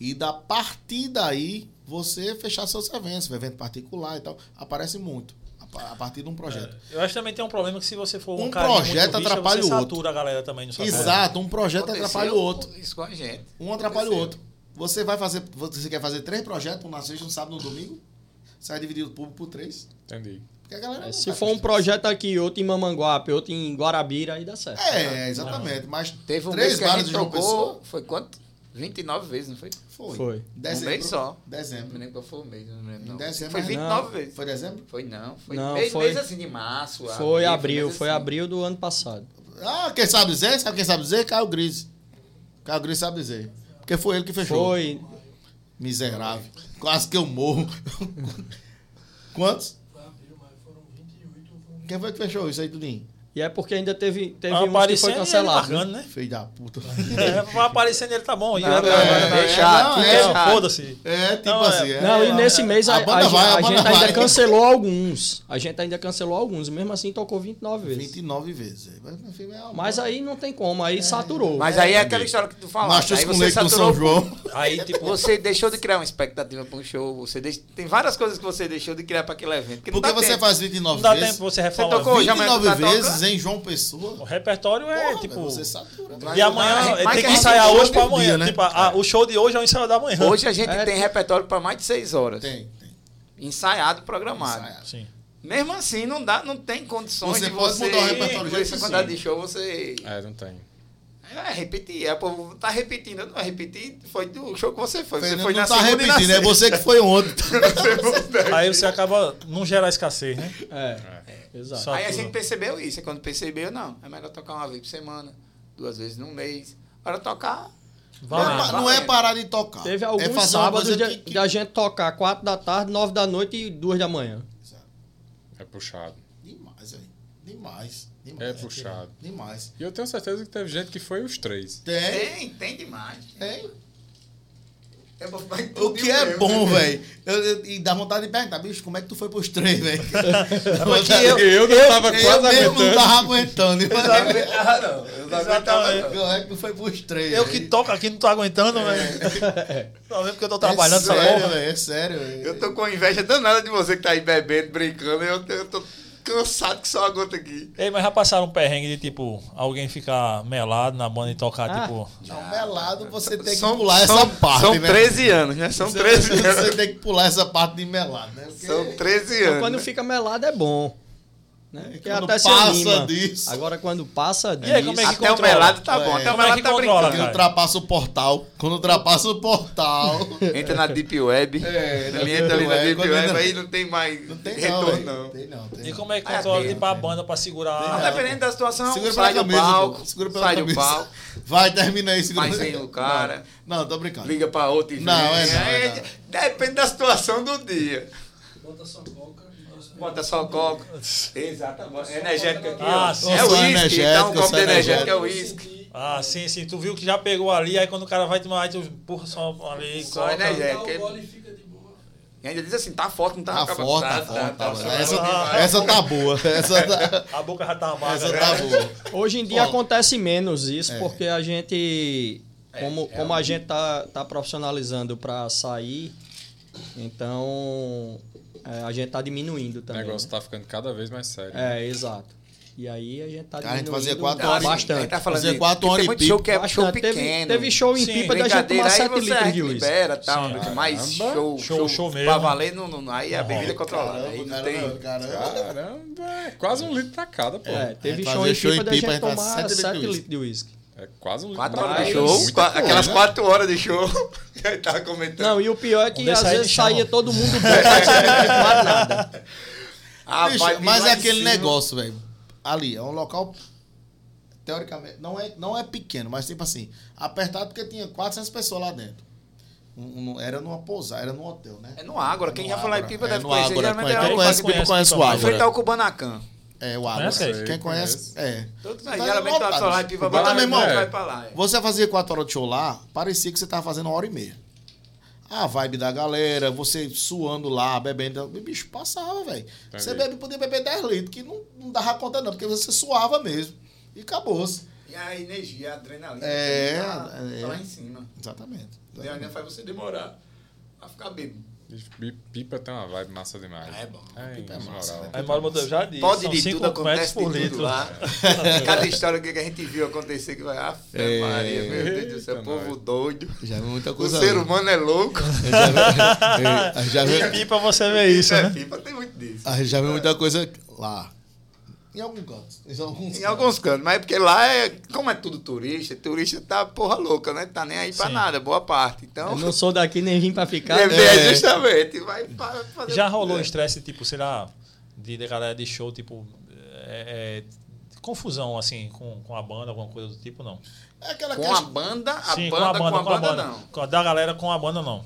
E da partir daí, você fechar seus eventos, evento particular e tal. Aparece muito. a pa- A partir de um projeto. Eu acho que também tem um problema que se você for um, Um cara projeto rixa, atrapalha o outro. satura a galera também no seu Exato, um projeto atrapalha o outro. Isso com a gente. Um atrapalha o Aconteceu. outro. Você vai fazer. Você quer fazer três projetos, um na sexta, um sábado, um domingo? Você vai dividir o público por três. Entendi. Porque a galera É, não se for um projeto aqui, outro em Mamanguape, outro em Guarabira, aí dá certo. É, exatamente. Mas Teve um três mês que a bares gente de João trocou, Pessoa. foi quanto? 29 vezes, não foi? Foi. Foi. Dezembro. Um mês só. Não Dezembro. me lembro qual foi o mês, não lembro. Em Não. dezembro, Foi né? 29 Não. vezes. Foi dezembro? Foi não, foi Não, mês, foi- mês assim de março. Foi abril, foi assim. abril do ano passado. Ah, quem sabe dizer? Sabe quem sabe dizer? Caio Gris. Caio Gris sabe dizer. Porque foi ele que fechou. Foi. Miserável. Quase que eu morro. Quantos? Quem foi que fechou isso aí, Tudinho? E é porque ainda teve, teve Tá uns que foi ele cancelado. né? largando, né? Filho da puta. É, vai aparecendo ele tá bom. E Não, eu- não, É, não, é, deixa, não, deixa. é, Não, Foda-se. É, tipo Não, é- assim. é. Não, e nesse mês a, A banda a- vai, a a banda gente ainda vai. cancelou alguns. A gente ainda cancelou alguns. Mesmo assim, tocou 29 vezes. 29 vezes. Mas, é Mas aí não tem como, aí saturou. Mas aí é aquela história que tu falaste. Machos Aí com você leite do saturou São João. Aí, tipo, Você deixou de criar uma expectativa para um show. Você deix... Tem várias coisas que você deixou de criar para aquele evento. Porque você faz 29 não dá vezes. tempo você Você refalar. tocou já, mas 29 tu tá vezes tocando? em João Pessoa. O repertório é, Porra, tipo... você satura. E amanhã tem que ensaiar hoje pra todo amanhã. dia, né? Tipo, a- o show de hoje é o ensaio da manhã. Hoje a gente É. tem repertório para mais de 6 horas. Tem, tem. Ensaiado, programado. Ensaiado. Sim. Mesmo assim, não, dá, não tem condições Você de pode você. mudar o repertório com essa quantidade de show, você. É, não tem. É, repetir. É, povo tá repetindo. Não repetir, foi do show que você foi. Você foi não na tá repetindo, é você que foi ontem. Aí você acaba não gerar escassez, né? É, exato. Só Aí a gente percebeu isso. E quando percebeu, não. É melhor tocar uma vez por semana, duas vezes no mês. Para tocar. Não é, não é parar de tocar. Teve é alguns uma sábados de, que- que- de a gente tocar 4 da tarde, 9 da noite e 2 da manhã. É puxado. Demais, velho. Demais. É Demais. puxado. Demais. E eu tenho certeza que teve gente que foi os três. Tem. Tem, tem demais. Tem. É bom O que é mesmo. bom, velho. Eu- eu- E dá vontade de perguntar, bicho, como é que tu foi pros três, velho? Porque eu, Eu não tava Eu quase mesmo não aguentando. tava aguentando. Eu não aguentava, não. Eu não aguentava, não. Como é que tu foi pros três? eu velho? que toco aqui não tô aguentando, velho. Só mesmo porque eu tô trabalhando é essa sério, porra. velho, é sério, velho. Eu tô com inveja danada de você que tá aí bebendo, brincando. Eu, eu tô cansado que só aguento aqui. Ei, mas já passaram um perrengue de, tipo, alguém ficar melado na banda e tocar, Ah. tipo... Não, melado, você tem que São- pular essa são- parte, São né? 13 anos, né? São Você- 13 Você anos. tem que pular essa parte de melado, né? Porque São 13 Então, anos. quando né? fica melado é bom. Né? Porque quando até passa disso- Agora quando passa E aí, como é disso, que Até o controla? melado tá bom. É. Até o é melado que tá controla, brincando. que cara? ultrapassa o portal. Quando ultrapassa o portal. Entra na Deep Web. É, na Ele Deep entra ali na Web, Deep quando Web, entra- aí não tem mais Não tem não, retorno, velho. não. Tem não, tem E não. como é que Ah, controla, tem, tipo, a banda pra segurar... Mas dependendo da situação, Segura sai do palco. Segura pela Sai do palco. Vai, termina aí, segura. Mas vem o cara. Não, não, tô brincando. Liga pra outro e Não, é não, é não. Depende da situação do dia. Bota só coca. Exatamente. Energética aqui, Ah, ó. sim. É uísque, então um copo de energético é uísque. Ah, sim, sim. Tu viu que já pegou ali, aí quando o cara vai tomar, aí tu empurra só ali, Só coloca. energético. E ainda diz assim, tá forte, não tá Tá forte, tá forte. tá tá. Essa, essa tá boa. Essa tá, A boca já tá amarga. essa né? tá boa. Hoje em dia Ó. acontece menos isso, É. porque a gente, como, é como a gente tá, tá profissionalizando para sair, então é, a gente tá diminuindo O também. negócio né? tá ficando cada vez mais sério. É, exato. E aí a gente tá A gente fazia diminuindo quatro horas. bastante. Aí tá falando Fazia quatro horas e show que é show pequeno. Teve, show em Sim, pipa da gente tomar aí 7 você litros de uísque. libera, tal, mas Caramba. show, Show- show, show pra mesmo. valer, não, não, aí a Não bebida é rola. controlada. Aí não tem... Caramba, Caramba, é quase um litro pra cada, pô. É, teve gente show em em pipa da pipa, gente a gente tomar sete 7 litros de litros de uísque. É quase um Quatro horas de show, qua- coisa, aquelas né? quatro horas de show que ele tava comentando. Não, e o pior é que às vezes saía todo mundo bom, mas nada. A Bicho, mas lá é aquele cima. negócio, velho. Ali, é um local. Teoricamente, não é, não é pequeno, mas tipo assim, apertado porque tinha 400 pessoas lá dentro. Um- um- era numa pousada, era num hotel, né? É no Ágora, quem já falou em Ágora. Pipa É deve no conhecer. Ágora, geralmente conhece. Quem o- conhece conhece Pipa conhece o Pipa, Em frente Ágora. ao Kubanacan. É, o aí? Quem conhece, é. Todos Tá aí, geralmente lotado, vai falar em Pipa, Mas vai também, irmão, vai pra lá. é. Você fazia 4 horas de show lá, parecia que você tava fazendo uma hora e meia. A vibe da galera, você suando lá, bebendo. Bicho, passava, velho. Você Entendi. bebe, podia beber 10 litros, que não, não dava conta, não, porque você suava mesmo. E acabou-se. E a energia, a adrenalina. É, tá, é. tá lá em cima. Exatamente. E ainda faz você demorar a ficar bêbado. Pipa tem uma vibe massa demais. É bom. É, Pipa é massa, moral. né? Aí Mauro Monteiro já disse. Pode de tudo, acontece por de tudo lá. Cada história que a gente viu acontecer que vai. Ah, É. Maria, meu Deus do céu, povo doido. Já vi muita O coisa. ser ali. humano é louco. Já vi, já vi- E pipa você vê isso, É, né? pipa tem muito disso. a gente já vi muita coisa lá. Em algum canto. Em alguns Em alguns cantos, mas é porque lá é. Como é tudo turista, turista tá porra louca, né? Tá nem aí pra Sim. nada, boa parte. Então. Eu não sou daqui nem vim pra ficar. É, né? é, justamente. Vai fa- fazer Já rolou quiser. estresse, tipo, sei lá, de, de galera de show, tipo, é, é, confusão, assim, com, com a banda, alguma coisa do tipo, não? É aquela Com a banda, a Sim, banda, com a banda, não. Com a da galera com a banda, não.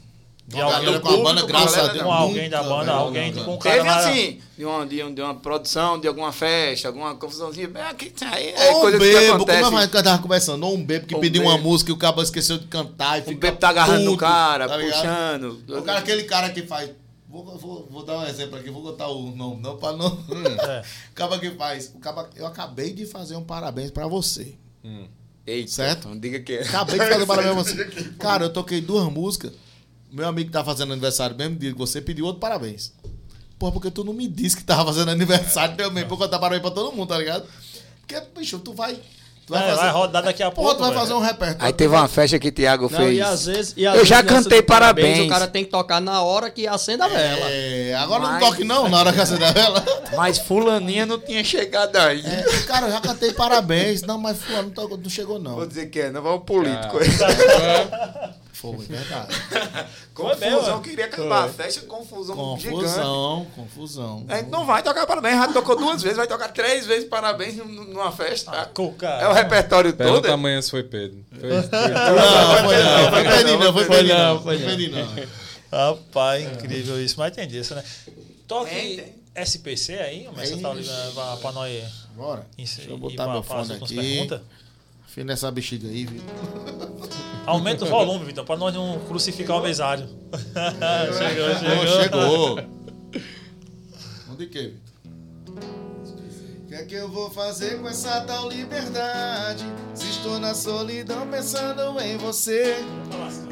De Com alguém, com a banda, graças com a Deus. com alguém da banda, alguém, tipo, um cara Teve assim, de uma, de, uma, de uma produção, de alguma festa, alguma confusãozinha. É, que- aí é Ou um coisa que bebo, acontece. como a gente tava conversando, ou um bebo que um pediu uma bebo. música e o cabo esqueceu de cantar e O fica bebo tá agarrando puto, cara, tá puxando. O cara, aquele cara que faz. Vou, vou, vou dar um exemplo aqui, vou botar o nome, não pra não. É. O caba que faz. O caba, eu acabei de fazer um parabéns pra você. Eita, Certo? Não diga que é. Acabei de fazer um parabéns pra você. Cara, eu toquei duas músicas. Meu amigo que tá fazendo aniversário mesmo dia que você pediu outro parabéns. Porra, porque tu não me disse que tava fazendo aniversário também, pra eu cantar parabéns pra todo mundo, tá ligado? Porque, bicho, tu vai. Tu É, vai rodar daqui a Porra, pouco, tu vai velho. fazer um repertório. Aí teve uma festa que o Thiago Não, fez. e às vezes. e às Eu já vezes nessa cantei parabéns, parabéns. O cara tem que tocar na hora que acende a vela. É, agora Mas- não toque não, na hora que acender a vela. Mas fulaninha não tinha chegado ainda. É, cara, eu já cantei parabéns. Não, mas fulano não, chegou não. Vou dizer que é, não vai o político. Foi, verdade. confusão, mesmo. queria acabar a festa, confusão, gigante. Confusão, confusão. A gente não vai tocar parabéns, já tocou duas vezes, vai tocar três vezes parabéns num- numa festa. Ah, Cuca. é o repertório todo. Pergunta amanhã se foi Pedro. Foi, foi. Não, foi não, foi Pedrinho não, foi Foi Pedrinho não, foi Foi não. Rapaz, incrível isso. Mas tem disso, né? Toque Tem, tem. SPC aí, mas você tá ligando pra, nós Bora. Deixa eu botar pra, meu fone aqui. perguntas. Fina essa bexiga aí, viu? Aumenta o volume, Vitor, pra nós não crucificar o mesário. chegou, Chegou, chegou. chegou. Onde que, Vitor? O que é que eu vou fazer com essa tal liberdade? Se estou na solidão pensando em você.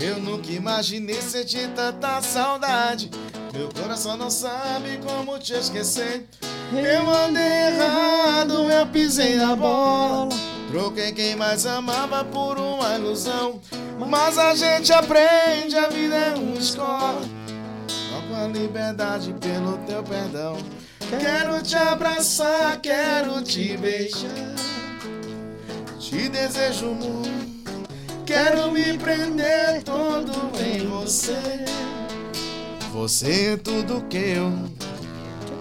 Eu nunca imaginei sentir tanta saudade. Meu coração não sabe como te esquecer. Eu andei errado, eu pisei na bola. Troquei quem mais amava por uma ilusão. Mas a gente aprende, a vida é uma escola. Troco a liberdade pelo teu perdão. Quero te abraçar, quero te beijar. Te desejo muito. Quero me prender todo em você. Você é tudo que eu.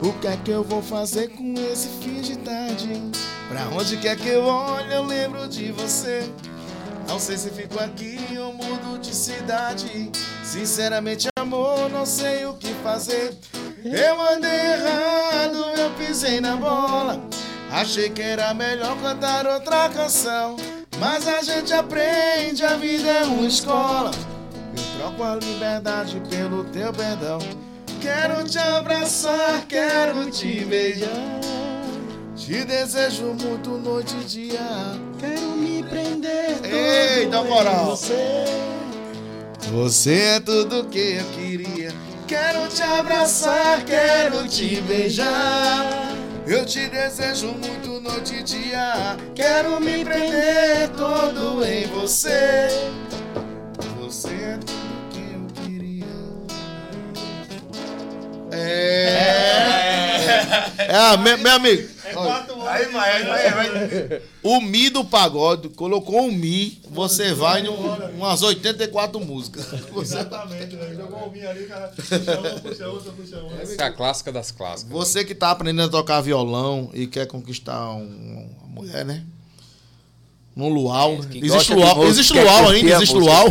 O que é que eu vou fazer com esse fim de tarde? Pra onde quer que eu olhe, eu lembro de você. Não sei se fico aqui ou mudo de cidade. Sinceramente, amor, não sei o que fazer. Eu andei errado, eu pisei na bola. Achei que era melhor cantar outra canção. Mas a gente aprende, a vida é uma escola. Eu troco a liberdade pelo teu perdão. Quero te abraçar, quero te beijar. Te desejo muito noite e dia. Quero me prender. Eita, moral. Você. você é tudo que eu queria. Quero te abraçar, quero te beijar. Eu te desejo muito noite e dia. Quero me prender todo em você. Você é tudo que eu queria. É. É, meu, meu amigo. Aí, vai, aí, vai, vai. O Mi do pagode, colocou o Mi, você vai em um- umas 84 músicas. Você, Exatamente, né? Jogou o vinho ali, cara. Puxa uma, puxa outra, puxa outra. Essa é a clássica das clássicas. você que tá aprendendo a tocar violão e quer conquistar um- uma mulher, né? No luau. Que Existe luau, música, existe luau ainda, existe luau.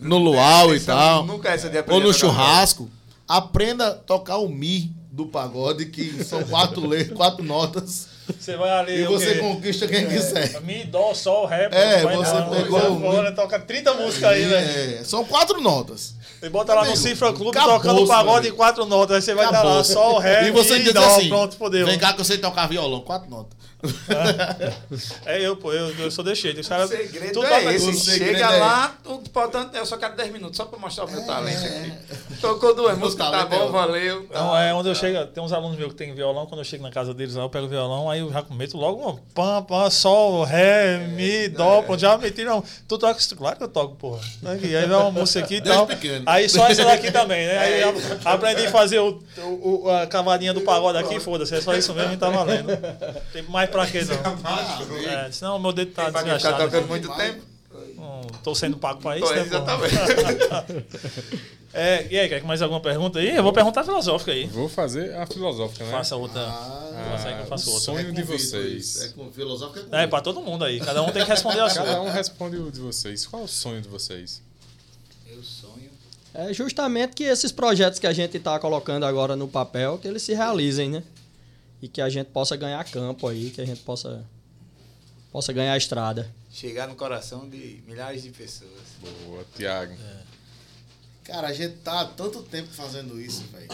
No luau e tal. Nunca essa de Ou no churrasco. Aprenda a tocar o Mi do pagode, que são quatro, le- quatro notas. Você vai ali. E você conquista quem quiser. Mi, dó, sol, ré. É, vai você não, pegou fora, toca 30 músicas aí, né? É, são quatro notas. E bota lá no Amigo, Cifra Clube acabou, tocando pagode em quatro notas. Aí você vai dar lá, sol, ré, E você diz dó, assim, pronto, fodeu. vem cá que eu sei tocar violão, quatro notas. É eu, pô, eu, eu sou desse jeito. Os O caras. segredo tu é esse. O Chega é lá, tudo importante. Eu só quero 10 minutos só pra mostrar o meu talento aqui. Tocou duas músicas, tá é bom, valeu. Não, é onde eu chego. Tem uns alunos meus que tem violão. Quando eu chego na casa deles lá, eu pego o violão, aí eu já meto logo um pam, pam, sol, ré, mi, dó. Pronto, já meti. Não. Tu toca isso? Claro que eu toco, porra. Aqui, aí vai uma música aqui e tal. pequeno. Aí só essa daqui também, né? Aí eu aprendi a fazer o, o- o- a cavadinha do pagode aqui, foda-se. É só isso mesmo e tá valendo. Tem mais pra quê, não. É, senão o meu dedo tá quem desgastado. tocando aqui. muito tempo. Não tô sendo pago pra isso, né, exatamente. É, e aí, quer mais alguma pergunta aí? Eu vou perguntar filosófica aí. Vou fazer a filosófica, né? Faça outra. Ah, Faça aí que eu faço o outra. sonho de vocês. É com filosófico é É, pra todo mundo aí. Cada um tem que responder a Cada sua. um responde o de vocês. Qual é o sonho de vocês? Meu sonho. É justamente que esses projetos que a gente está colocando agora no papel, que eles se realizem, né? E que a gente possa ganhar campo aí, que a gente possa, possa ganhar estrada. Chegar no coração de milhares de pessoas. Boa, Tiago. Cara, a gente tá há tanto tempo fazendo isso, velho.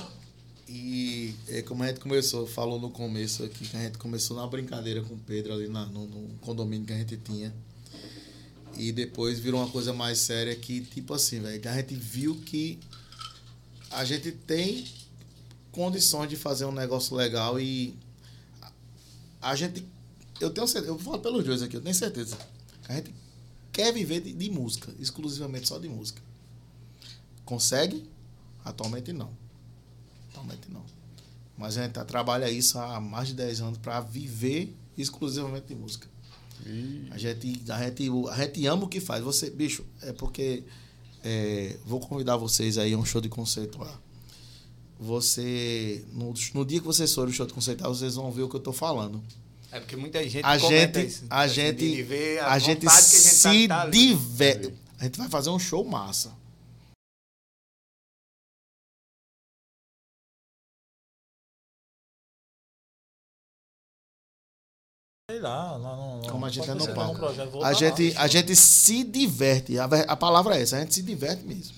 E é, como a gente começou, falou no começo aqui, que a gente começou na brincadeira com o Pedro ali na, no, no condomínio que a gente tinha. E depois virou uma coisa mais séria que, tipo assim, velho, que a gente viu que a gente tem condições de fazer um negócio legal e a gente. Eu tenho certeza, eu falo pelos dois aqui, eu tenho certeza. A gente quer viver de, de música, exclusivamente só de música. Consegue? Atualmente não. Atualmente não. Mas a gente tá- trabalha isso há mais de 10 anos para viver exclusivamente de música. E A gente, a, gente, a gente ama o que faz. Você, bicho, é porque. é, vou convidar vocês aí a um show de conceito lá. Você. No, no dia que vocês forem no show de conceito lá, vocês vão ver o que eu tô falando. É porque muita gente A gente, isso. a gente, de ver a gente que a gente tá- se tá diverte. A gente vai fazer um show massa. Sei lá, lá não. Como a gente é no palco. um A gente, lá. a gente se diverte. A, a palavra é essa, a gente se diverte mesmo.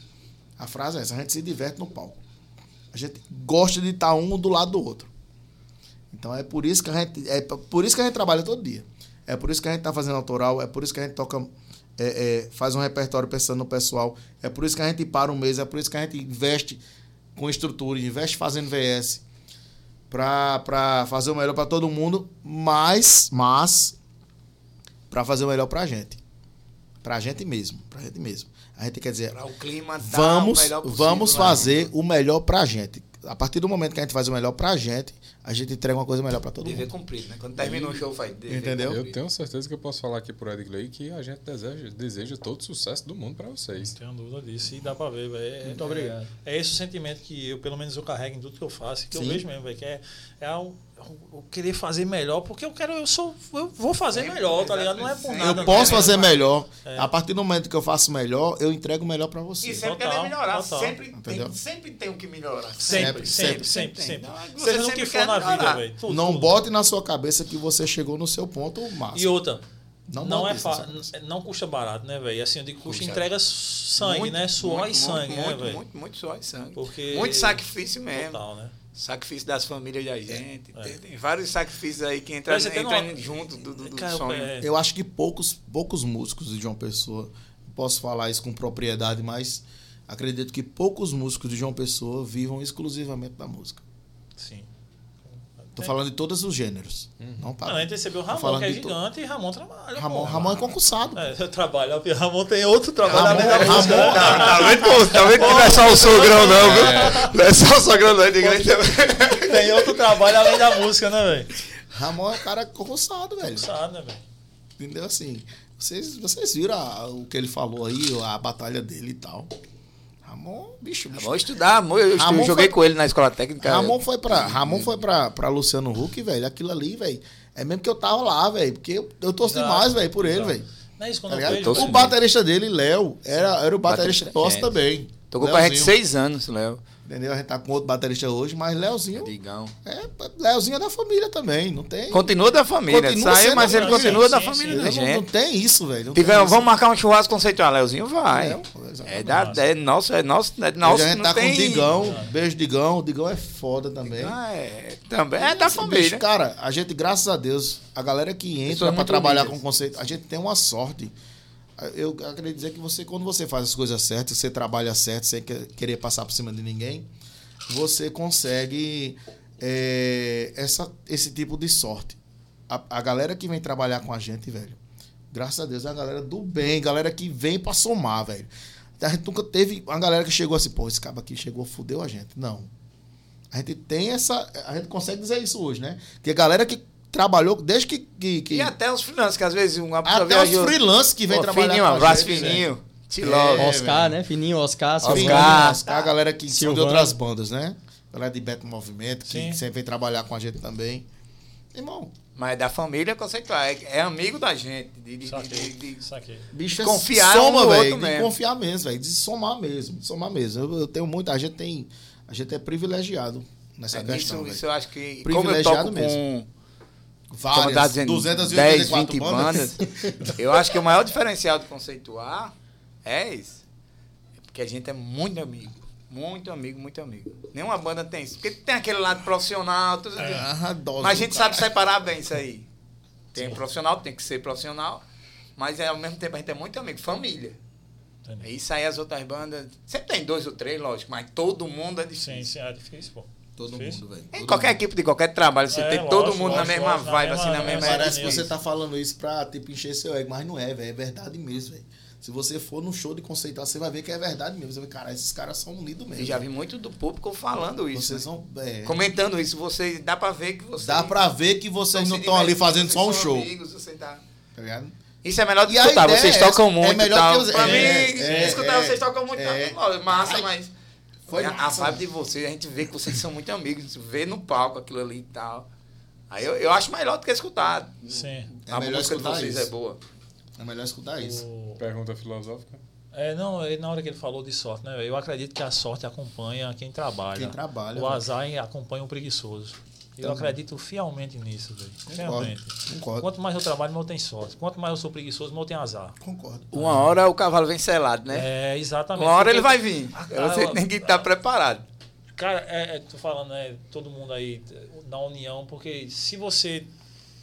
A frase é essa, a gente se diverte no palco. A gente gosta de estar um do lado do outro. Então é por isso que a gente, é por isso que a gente trabalha todo dia. É por isso que a gente está fazendo autoral, é por isso que a gente toca, é, é, faz um repertório pensando no pessoal, é por isso que a gente para um mês, é por isso que a gente investe com estrutura, investe fazendo VS para fazer o melhor para todo mundo, mas, mas para fazer o melhor pra gente. Pra gente mesmo, pra gente mesmo. A gente quer dizer, Pra o clima tá vamos, o possível vamos lá fazer o melhor pra gente. A partir do momento que a gente faz o melhor pra gente, a gente entrega uma coisa melhor pra todo Dever mundo. cumprido, né? Quando termina o show, faz dever Entendeu? eu cumprido. tenho certeza que eu posso falar aqui pro Ed Clay que a gente deseja, deseja todo o sucesso do mundo pra vocês. Não tenho dúvida disso. E dá pra ver, velho. É- Muito é- obrigado. É, esse o sentimento que eu, pelo menos, eu carrego em tudo que eu faço, que eu Sim. vejo mesmo, velho. Que é, é o, o querer fazer melhor, porque eu quero, eu sou. Eu vou fazer melhor, tá ligado? Não é por nada. Eu posso fazer melhor. É. A partir do momento que eu faço melhor, eu entrego o melhor pra você. E sempre Total, querer melhorar. total. Sempre, Entendeu? tem, sempre tem o que melhorar. Sempre, Sempre, sempre, sempre. Seja no sempre que for na vida, melhorar. velho. Tudo, Não tudo. bote na sua cabeça que você chegou no seu ponto máximo. E outra, Não não, é cabeça. não custa barato, né, velho? Assim, eu digo, custa, Custa. entrega sangue, Muito, né? Suor muito, e sangue, muito, né, muito, velho? Muito, muito suor e sangue. Porque- Muito sacrifício mesmo. Total, né? Sacrifício das famílias da gente. É. Tem, tem vários sacrifícios aí que entram Mas você tem entra uma- junto do, do, do Cara, sonho. é- Eu acho que poucos, poucos músicos de João Pessoa, posso falar isso com propriedade, mas acredito que poucos músicos de João Pessoa vivam exclusivamente da música. Sim. Tô falando de todos os gêneros. Não Não, para. a gente recebeu o Ramon, falando que é to- gigante, e Ramon trabalha. Ramon, pô. Ramon é concursado. É, eu trabalho. O Ramon tem outro trabalho Ramon- além da Ramon- música. Tá vendo, pô? Tá vendo que não é só o sogrão, não, viu? Não é só o sogrão, não. É de igreja também. Tem outro trabalho além da música, né, velho? Ramon é cara concursado, velho. Sabe, né, velho? Entendeu? Assim, vocês, vocês viram a- o que ele falou aí, a batalha dele e tal. Ramon, bicho, bicho. Vamos estudar, amor. Eu, Ramon joguei foi- com ele na escola técnica. Ramon foi pra, Ramon foi pra, pra Luciano Huck, velho. Aquilo ali, velho. É mesmo que eu tava lá, velho. Porque eu, eu torço demais, velho, por ele, velho. Não é isso quando Tá. Torço o baterista dele, Léo, era, era o baterista Baterista, tosse é. também. Tocou com a gente Leozinho. seis anos, Léo. Entendeu? A gente tá com outro baterista hoje, mas Léozinho. Digão. É, Léozinho é da família também, não tem. Continua da família. Continua Saiu, mas ele família. continua da Sim, sim, família Não, da não, não gente. tem isso, velho. tem isso. vamos marcar um churrasco conceitual. Léozinho vai. É. É, da, é nosso, é nosso, é nosso. A gente tá tem... com o Digão. Beijo, Digão. O Digão é foda também. Ah, é, também é da família. bicho, cara, a gente, graças a Deus, a galera que entra Pessoas pra trabalhar com conceito, a gente tem uma sorte. Eu acredito dizer que você, quando você faz as coisas certas, você trabalha certo, sem que- querer passar por cima de ninguém, você consegue é, essa, esse tipo de sorte. A, a galera que vem trabalhar com a gente, velho, graças a Deus, é a galera do bem, galera que vem pra somar, velho. A gente nunca teve uma galera que chegou assim, pô, esse cara aqui chegou, fudeu a gente. Não. A gente tem essa. A gente consegue dizer isso hoje, né? Que a galera que trabalhou, desde que. que, que E até os freelancers, que às vezes pessoa até os freelancers que vem Pô, trabalhar Fininho, um com a abraço gente, fininho. É. Oscar, né? Fininho, Oscar, Fininho, Oscar. Oscar, a galera que são de outras bandas, né? A galera de Beto Movimento, que Sim. sempre vem trabalhar com a gente também. Irmão, Mas da família conceitual. É, é amigo da gente. De, de, de, Saquei. de- de- Saquei. bicho, é Confiar um soma, no velho. outro De mesmo. confiar mesmo, velho. De somar mesmo. De somar mesmo. Eu, eu tenho muito. A gente tem. A gente é privilegiado nessa É, questão. isso, isso eu acho que. Como eu Privilegiado toco mesmo. com Várias, como tá dizendo, 10, 284 20 bandas. bandas. Eu acho que o maior diferencial do conceituar é isso. É porque a gente é muito amigo. Muito amigo, muito amigo. Nenhuma banda tem isso. Porque tem aquele lado profissional, tudo dose Mas a gente cara. sabe separar bem isso aí. Tem profissional, tem que ser profissional. Mas é, ao mesmo tempo a gente é muito amigo, família. Entendi. Isso aí as outras bandas. Sempre tem dois ou três, lógico, mas todo mundo é difícil. Sim, sim, é difícil, pô. Todo Difícil. mundo, velho. Em qualquer mundo. equipe de qualquer trabalho, você É, tem todo lógico, mundo na lógico, mesma lógico, na vibe, mesma- assim, na na mesma Parece que nisso. você tá falando isso pra, tipo, encher seu ego, mas não é, velho. É verdade mesmo, velho. Se você for num show de conceitual, você vai ver que é verdade mesmo. Você vai ver, cara, esses caras são unidos mesmo. Eu já vi muito do público falando isso. Vocês né? são. é, Comentando isso, você dá pra ver que você. dá pra ver que vocês não se estão ali fazendo vocês só um show. amigos, você tá- Tá ligado? Isso é melhor do que a escutar. ideia Vocês é tocam é muito e melhor tal. que pra é, mim, é, escutar é, vocês tocam muito. é. massa, mas. Foi a, massa. a vibe de vocês, a gente vê que vocês são muito amigos, a gente vê no palco aquilo ali e tal. Aí eu, eu acho melhor do que escutar. Sim. É a melhor música de escutar vocês isso. é boa. É melhor escutar isso. O- Pergunta filosófica. É, não, ele- na hora que ele falou de sorte, né? Eu acredito que a sorte acompanha quem trabalha. Quem trabalha, O azar acompanha o preguiçoso. Eu Também. acredito fielmente nisso, velho. Fielmente. Concordo. Quanto mais eu trabalho, mais eu tenho sorte. Quanto mais eu sou preguiçoso, mais eu tenho azar. Concordo. Uma hora o cavalo vem selado, né? É, exatamente. Uma hora Porque- ele vai vir. Ah, Você cara, tem que estar preparado. Cara, é, é, tô falando, né, todo mundo aí na união, porque se você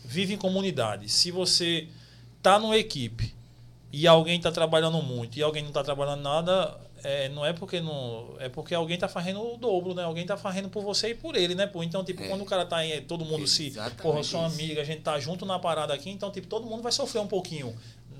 vive em comunidade, se você tá numa equipe e alguém tá trabalhando muito e alguém não tá trabalhando nada, é, não é porque não. É porque alguém tá fazendo o dobro, né? Alguém tá fazendo por você e por ele, né? Pô? Então, tipo, É. quando o cara tá em. Todo mundo se. Exatamente Porra, eu sou amiga, a gente tá junto na parada aqui, então, tipo, todo mundo vai sofrer um pouquinho.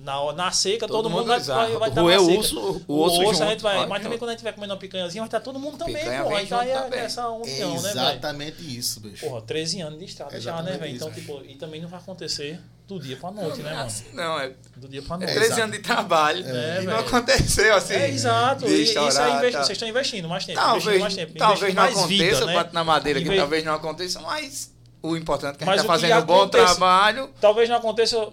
Na, na seca, Todo todo, mundo vai, exato. vai, vai estar Roer na o seca. osso- o osso a gente vai. Mas também quando a gente vai comendo uma picanhazinha, vai estar todo mundo também, Picanha porra. Então aí é essa É união, né, velho? exatamente isso, bicho. Porra, 13 anos de estrada já, né, velho? Então, tipo, e também não vai acontecer do dia pra noite, né, mano? Assim, não, é Do dia pra É, noite. 13 exato. anos de trabalho. É, e não aconteceu assim. É, exato. E isso é investi- tá. Vocês estão investindo mais tempo. Talvez, mais tempo. talvez não mais vida, aconteça, né? bate na madeira que Inve- talvez não aconteça, mas o importante é que a Mas gente tá o que fazendo um bom trabalho. Talvez não aconteça.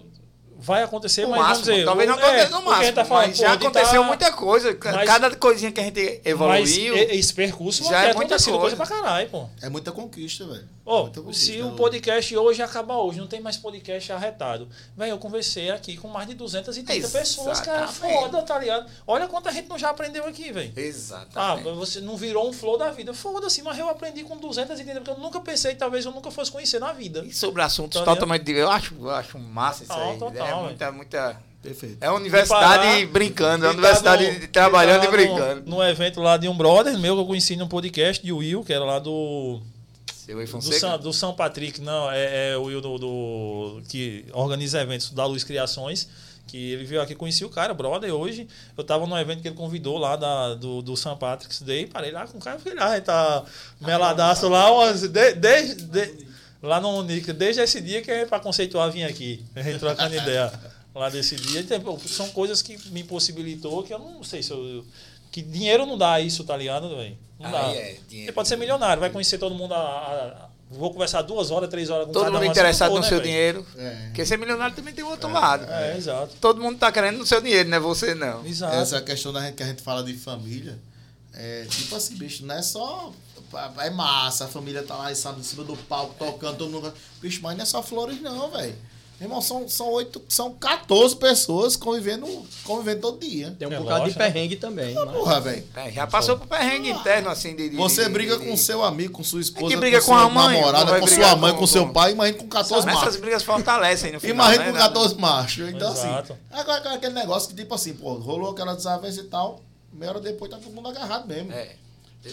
Vai acontecer, No mas vamos máximo, dizer. talvez não o- aconteça é, no o que gente máximo, tá falando, mas já aconteceu tá- muita coisa. mas- Cada coisinha que a gente Mas evoluiu. e- esse percurso já é é muita coisa. coisa. pra caralho, pô. É muita conquista, velho. Conquista. se o podcast hoje acabar hoje, não tem mais podcast arretado. Velho, eu conversei aqui com mais de 230 pessoas, cara. Foda, tá ligado? Olha quanta gente não já aprendeu aqui, velho. Ah, Exatamente. você não virou um flow da vida. Foda-se, mas eu aprendi com 230, porque eu nunca pensei, talvez eu nunca fosse conhecer na vida. E sobre assuntos Tá totalmente. Eu acho, eu acho massa isso Total, aí. total, é velho. muita, muita. Perfeito. É a universidade parar, brincando, é a universidade no- trabalhando e brincando. No, no evento lá de um brother meu que eu conheci num podcast de Will, que era lá do. Seu Whey Do Fonseca? São, do São Patrick, não, é, é o Will do, do- que organiza eventos da Luz Criações, que ele veio aqui, conheci o cara, brother, hoje eu tava num evento que ele convidou lá da, do, do São Patrick's Day, parei lá com o cara, fiquei lá, ele tá meladaço lá, umas- de- desde, de- lá no Nick, desde esse dia que é pra conceituar vir aqui, a gente trocando ideia lá desse dia, e pô, são coisas que me impossibilitou, que eu não sei se eu... Que dinheiro não dá isso, tá ligado, velho? Não dá. Aí é, dinheiro. Você pode ser milionário, vai conhecer todo mundo. A, a- vou conversar duas horas, três horas com Todo cada mundo um, interessado assim, no não seu né, dinheiro. É. Porque ser milionário também tem o outro lado. velho? É, exato. Todo mundo tá querendo no seu dinheiro, não é você não. Exato. Essa questão da gente, que a gente fala de família, é tipo assim, bicho, não é só. É massa, a família tá lá sabe, em cima do palco, tocando, todo mundo. Bicho, mas não é só flores, não, velho. Irmão, são, são, oito, são 14 pessoas convivendo, convivendo todo dia. Tem um É bocado de né? perrengue também. mas- Porra, velho. É, já passou por perrengue interno assim de. de- Você de- briga de- com seu amigo, com sua esposa, que briga com, com sua mãe, namorada, com sua mãe, com- com, seu pai, imagina com 14 Mas essas machos. brigas fortalecem no final. Imagina né? com Na- 14 machos. Então, Exato. assim, agora agora aquele negócio que, tipo assim, pô, rolou aquela desavença e tal, meia hora depois tá todo mundo agarrado mesmo. É.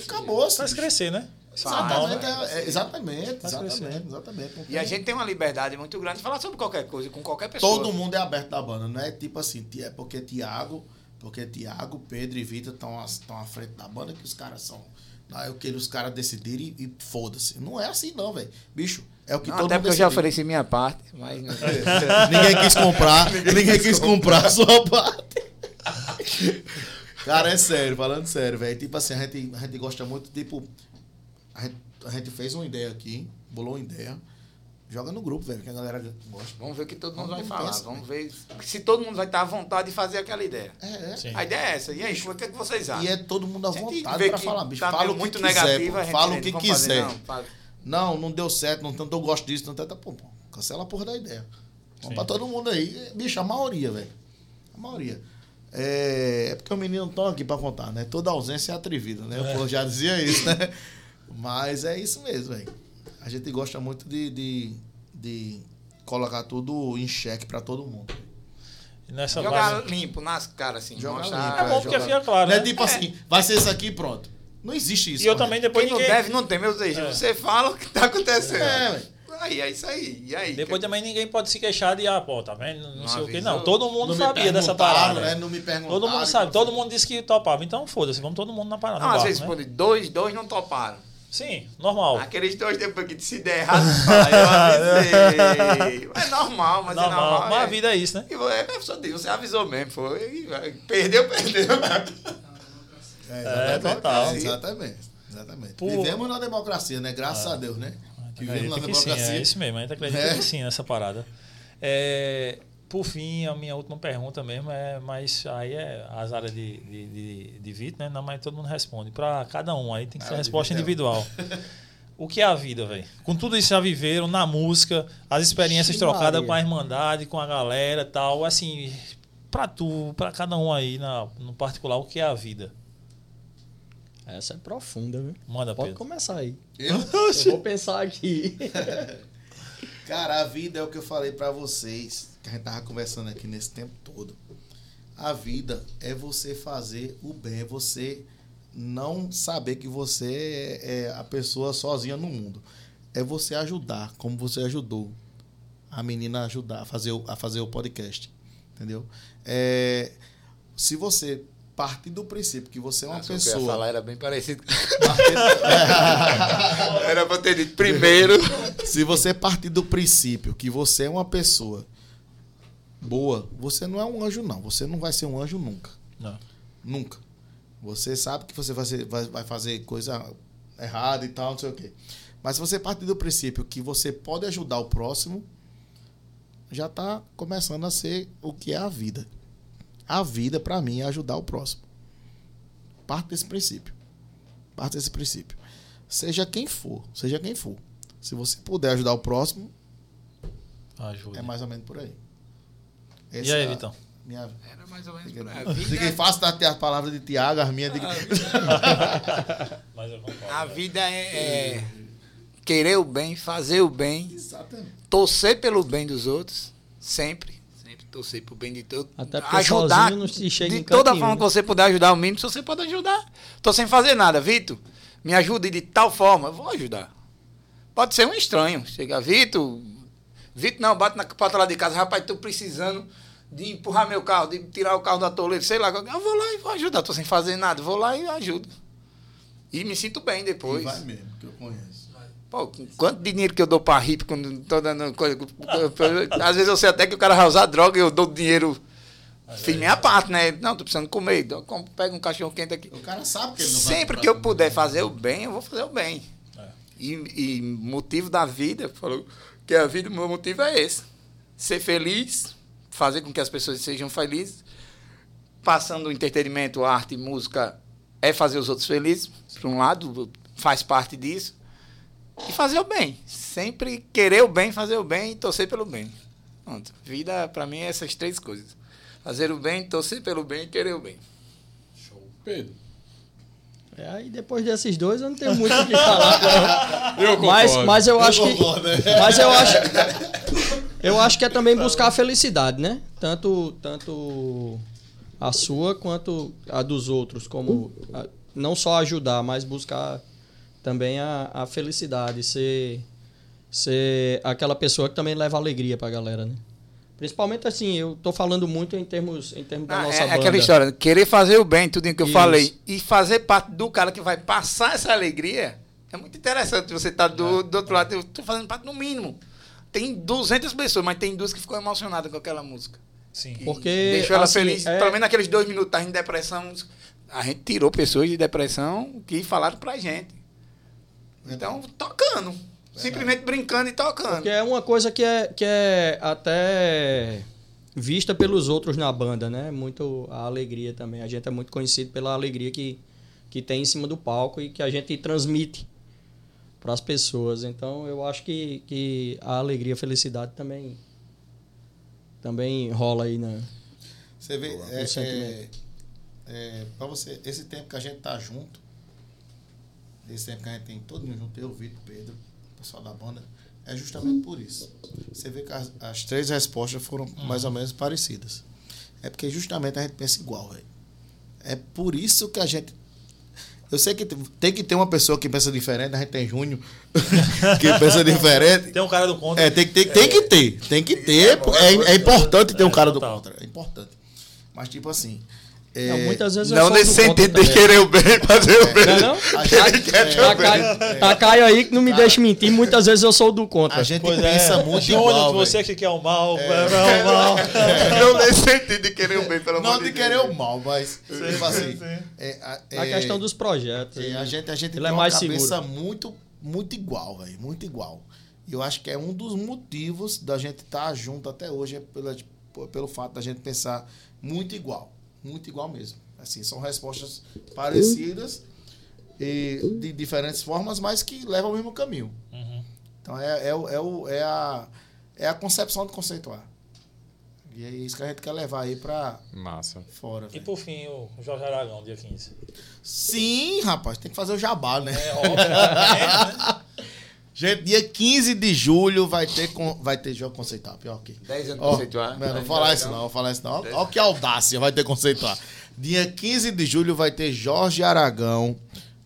Acabou, assim. Faz crescer, né? Exatamente, Não, é, é, exatamente, exatamente, exatamente. E a gente tem uma liberdade muito grande de falar sobre qualquer coisa, com qualquer pessoa. Todo mundo é aberto da banda, não é tipo assim, é porque Tiago, porque Tiago, Pedro e Vitor estão estão à frente da banda que os caras são. Não é o que os caras decidirem e, e foda-se. Não é assim não, velho. Bicho, é o que Não, todo até mundo porque eu já ofereci minha parte, mas. ninguém quis comprar, ninguém, quis comprar a sua parte. Cara, é sério, falando sério, velho. Tipo assim, a gente, a gente gosta muito, tipo. A gente, a gente fez uma ideia aqui, bolou uma ideia. Joga no grupo, velho, que a galera gosta. Vamos ver o que todo mundo Vamos vai falar. pensar, Vamos ver se todo mundo vai estar à vontade de fazer aquela ideia. É, é. Sim. A ideia é essa. E aí, o que, é que vocês acham? E é todo mundo à vontade que falar, bicho. tá Fala o que muito quiser, negativo, pô. Fala o que vamos fazer, quiser. não, fala. Não, não deu certo, não, não gosto disso, não tenta, pô, pô, cancela a porra da ideia. Vamos Sim. pra todo mundo aí. Bicho, a maioria, velho. A maioria. É, é porque o menino não tá aqui pra contar, né? Toda ausência é atrevida, né? O povo já dizia isso, né? Mas é isso mesmo, velho. A gente gosta muito de, de, de colocar tudo em xeque pra todo mundo. Nessa Jogar base. limpo nas caras, assim. Jogar mostrar- limpo, É bom porque jogar- fica claro. Não é né? tipo assim, vai ser isso aqui e pronto. Não existe isso. E eu também depois Quem não ninguém. deve, não tem, meus desejos. É. Você fala o que tá acontecendo. É, velho. Aí, é isso aí. E aí? Depois também ninguém pode se queixar de, ah, pô, tá vendo? Não, Não sei o que. Não, todo mundo Não sabia dessa parada. né? Não me perguntaram. Todo mundo sabe, todo mundo disse que topava. Então foda-se, vamos todo mundo na parada. Não, às barco, vezes, né? dois, dois não toparam. Sim, normal. Aqueles dois depois que se der errado, fala, eu avisei. É normal, mas normal. é normal. Mas a é. vida é isso, né? E você, é, só Deus, você avisou mesmo, foi. Perdeu, perdeu. É, É, total. Exatamente. Exatamente. Pô. Vivemos na democracia, né? Graças a Deus, né? Que vivemos na que sim, democracia. é isso mesmo. A gente acredita É. que sim nessa parada. É, por fim, a minha última pergunta mesmo é, mas aí é as áreas de, de, de, de Vitor, né? Não, mas todo mundo responde. Para cada um, aí tem que ser Ah, a resposta individual. O que é a vida, velho? Com tudo isso já viveram, na música, as experiências Ixi, trocadas com a Irmandade, com a galera e tal. Assim, pra tu, pra cada um aí, na, no particular, o que é a vida? Essa é profunda, viu? Manda, Pode Pedro. começar aí. Eu? Eu vou pensar aqui. Cara, a vida é o que eu falei pra vocês, que a gente tava conversando aqui nesse tempo todo. A vida é você fazer o bem, é você não saber que você é é a pessoa sozinha no mundo. É você ajudar, como você ajudou a menina a ajudar a fazer o, a fazer o podcast. Entendeu? É, se você partir do princípio que você é uma Nossa, o que eu ia pessoa. falar era bem parecido. Era pra ter dito primeiro. Se você partir do princípio que você é uma pessoa boa, você não é um anjo, não. Você não vai ser um anjo nunca. Não. Nunca. Você sabe que você vai, ser- vai- vai fazer coisa errada e tal, não sei o quê. Mas se você partir do princípio que você pode ajudar o próximo, já está começando a ser o que é a vida. A vida, para mim, é ajudar o próximo. Parte desse princípio. Parte desse princípio. Seja quem for, seja quem for. Se você puder ajudar o próximo, Ajuda. é mais ou menos por aí. E Essa aí, é a Vitão? Minha... Era mais ou menos por aí. A vida, diga fácil dar as palavras de Tiago, as minhas. Diga... Mas eu concordo. a vida é, é querer o bem, fazer o bem, Exatamente. torcer pelo bem dos outros, sempre. Sempre torcer pro bem de todos. Até porque ajudar sozinho não se chega de em toda forma nenhum. que você puder ajudar o mínimo, se você pode ajudar. Tô sem fazer nada, Vitor. Me ajude de tal forma, eu vou ajudar. Pode ser um estranho. Chega, Vitor. Vitor, não, bate na porta lá de casa. Rapaz, tô precisando de empurrar meu carro, de tirar o carro da toleira, sei lá. Eu vou lá e vou ajudar. Tô sem fazer nada. Vou lá e ajudo. E me sinto bem E depois. vai mesmo, que eu conheço. Pô, quanto dinheiro que eu dou pra hippie quando tô dando coisa. Às vezes eu sei até que o cara vai usar droga e eu dou dinheiro. Fiz minha parte, né? Não, tô precisando comer. Pega um cachorro quente aqui. O cara sabe que ele não vai Sempre que eu puder fazer o bem, eu vou fazer o bem. É. E, e motivo da vida, falou que a vida, o meu motivo é esse. Ser feliz, fazer com que as pessoas sejam felizes. Passando entretenimento, arte, música, é fazer os outros felizes. Por um lado, faz parte disso. E fazer o bem. Sempre querer o bem, fazer o bem e torcer pelo bem. Pronto. Vida, pra mim, é essas três coisas. Fazer o bem, torcer pelo bem e querer o bem. Pedro. É, aí depois desses dois eu não tenho muito o que falar. Eu mas, concordo. mas eu acho que. concordo, né? Mas eu acho. Eu acho que é também buscar a felicidade, né? Tanto, tanto a sua quanto a dos outros. Como a- não só ajudar, mas buscar também a, a felicidade. Ser, ser aquela pessoa que também leva alegria pra galera, né? Principalmente assim, eu tô falando muito em termos, em termos da Ah, nossa é, é banda. aquela história, querer fazer o bem, tudo que eu Isso. falei, e fazer parte do cara que vai passar essa alegria, é muito interessante você estar do, do outro lado. Eu tô fazendo parte no mínimo. Tem 200 pessoas, mas tem duas que ficou emocionadas com aquela música. Sim. Que Porque, Deixou ela assim, feliz. é- Pelo menos naqueles dois minutos, tava em depressão. A gente tirou pessoas de depressão que falaram pra gente. Então, tocando. Simplesmente brincando e tocando. Porque é uma coisa que é, que é até vista pelos outros na banda, né? Muito a alegria também. A gente é muito conhecido pela alegria que, que tem em cima do palco e que a gente transmite para as pessoas. Então eu acho que, que a alegria, a felicidade também também rola aí na Você vê, é, sentimento. é, é, pra você, esse tempo que a gente tá junto, esse tempo que a gente tem todo mundo junto, eu, Vitor, Pedro, pessoal da banda, é justamente por isso. Você vê que as, as três respostas foram mais ou menos parecidas. É porque justamente a gente pensa igual, velho. É por isso que a gente. Eu sei que tem que ter uma pessoa que pensa diferente, a gente tem Júnior que pensa diferente. Tem um cara do contra. É, tem que ter, tem que ter, tem que ter. É, é importante ter um cara do contra. É importante. Mas, tipo assim. Não, É, muitas vezes eu Não nesse sentido de querer o bem, fazer o bem. Não, é não? a gente, é, Tá Caio, tá Caio aí que não me deixa mentir. Muitas vezes eu sou o do contra. a gente Pois pensa é. muito Júnior, igual. você que quer o mal, é. o mal. Não nesse sentido de querer o bem, pelo amor Não de querer o mal, mas. Tipo assim. sim. É, a, A é, questão dos projetos. é, a gente, a gente tem é uma cabeça muito, muito igual, velho. Muito igual. E eu acho que é um dos motivos da gente estar junto até hoje, é pela, pelo fato da gente pensar muito igual. Muito igual mesmo. Assim, são respostas parecidas e de diferentes formas, mas que levam ao mesmo caminho. Uhum. Então é, é, o- é, o, é, a, é a concepção de conceituar. E é isso que a gente quer levar aí pra Massa. fora. E velho. por fim, o Jorge Aragão, dia 15. Sim, rapaz, tem que fazer o jabá, né? É óbvio, né? Gente, dia 15 de julho vai ter, con- vai ter jogo conceituar. Pior que. 10 anos Ó, conceituar. Não, não vou falar isso não, vou falar isso não. Olha que audácia vai ter conceituar. Dia 15 de julho vai ter Jorge Aragão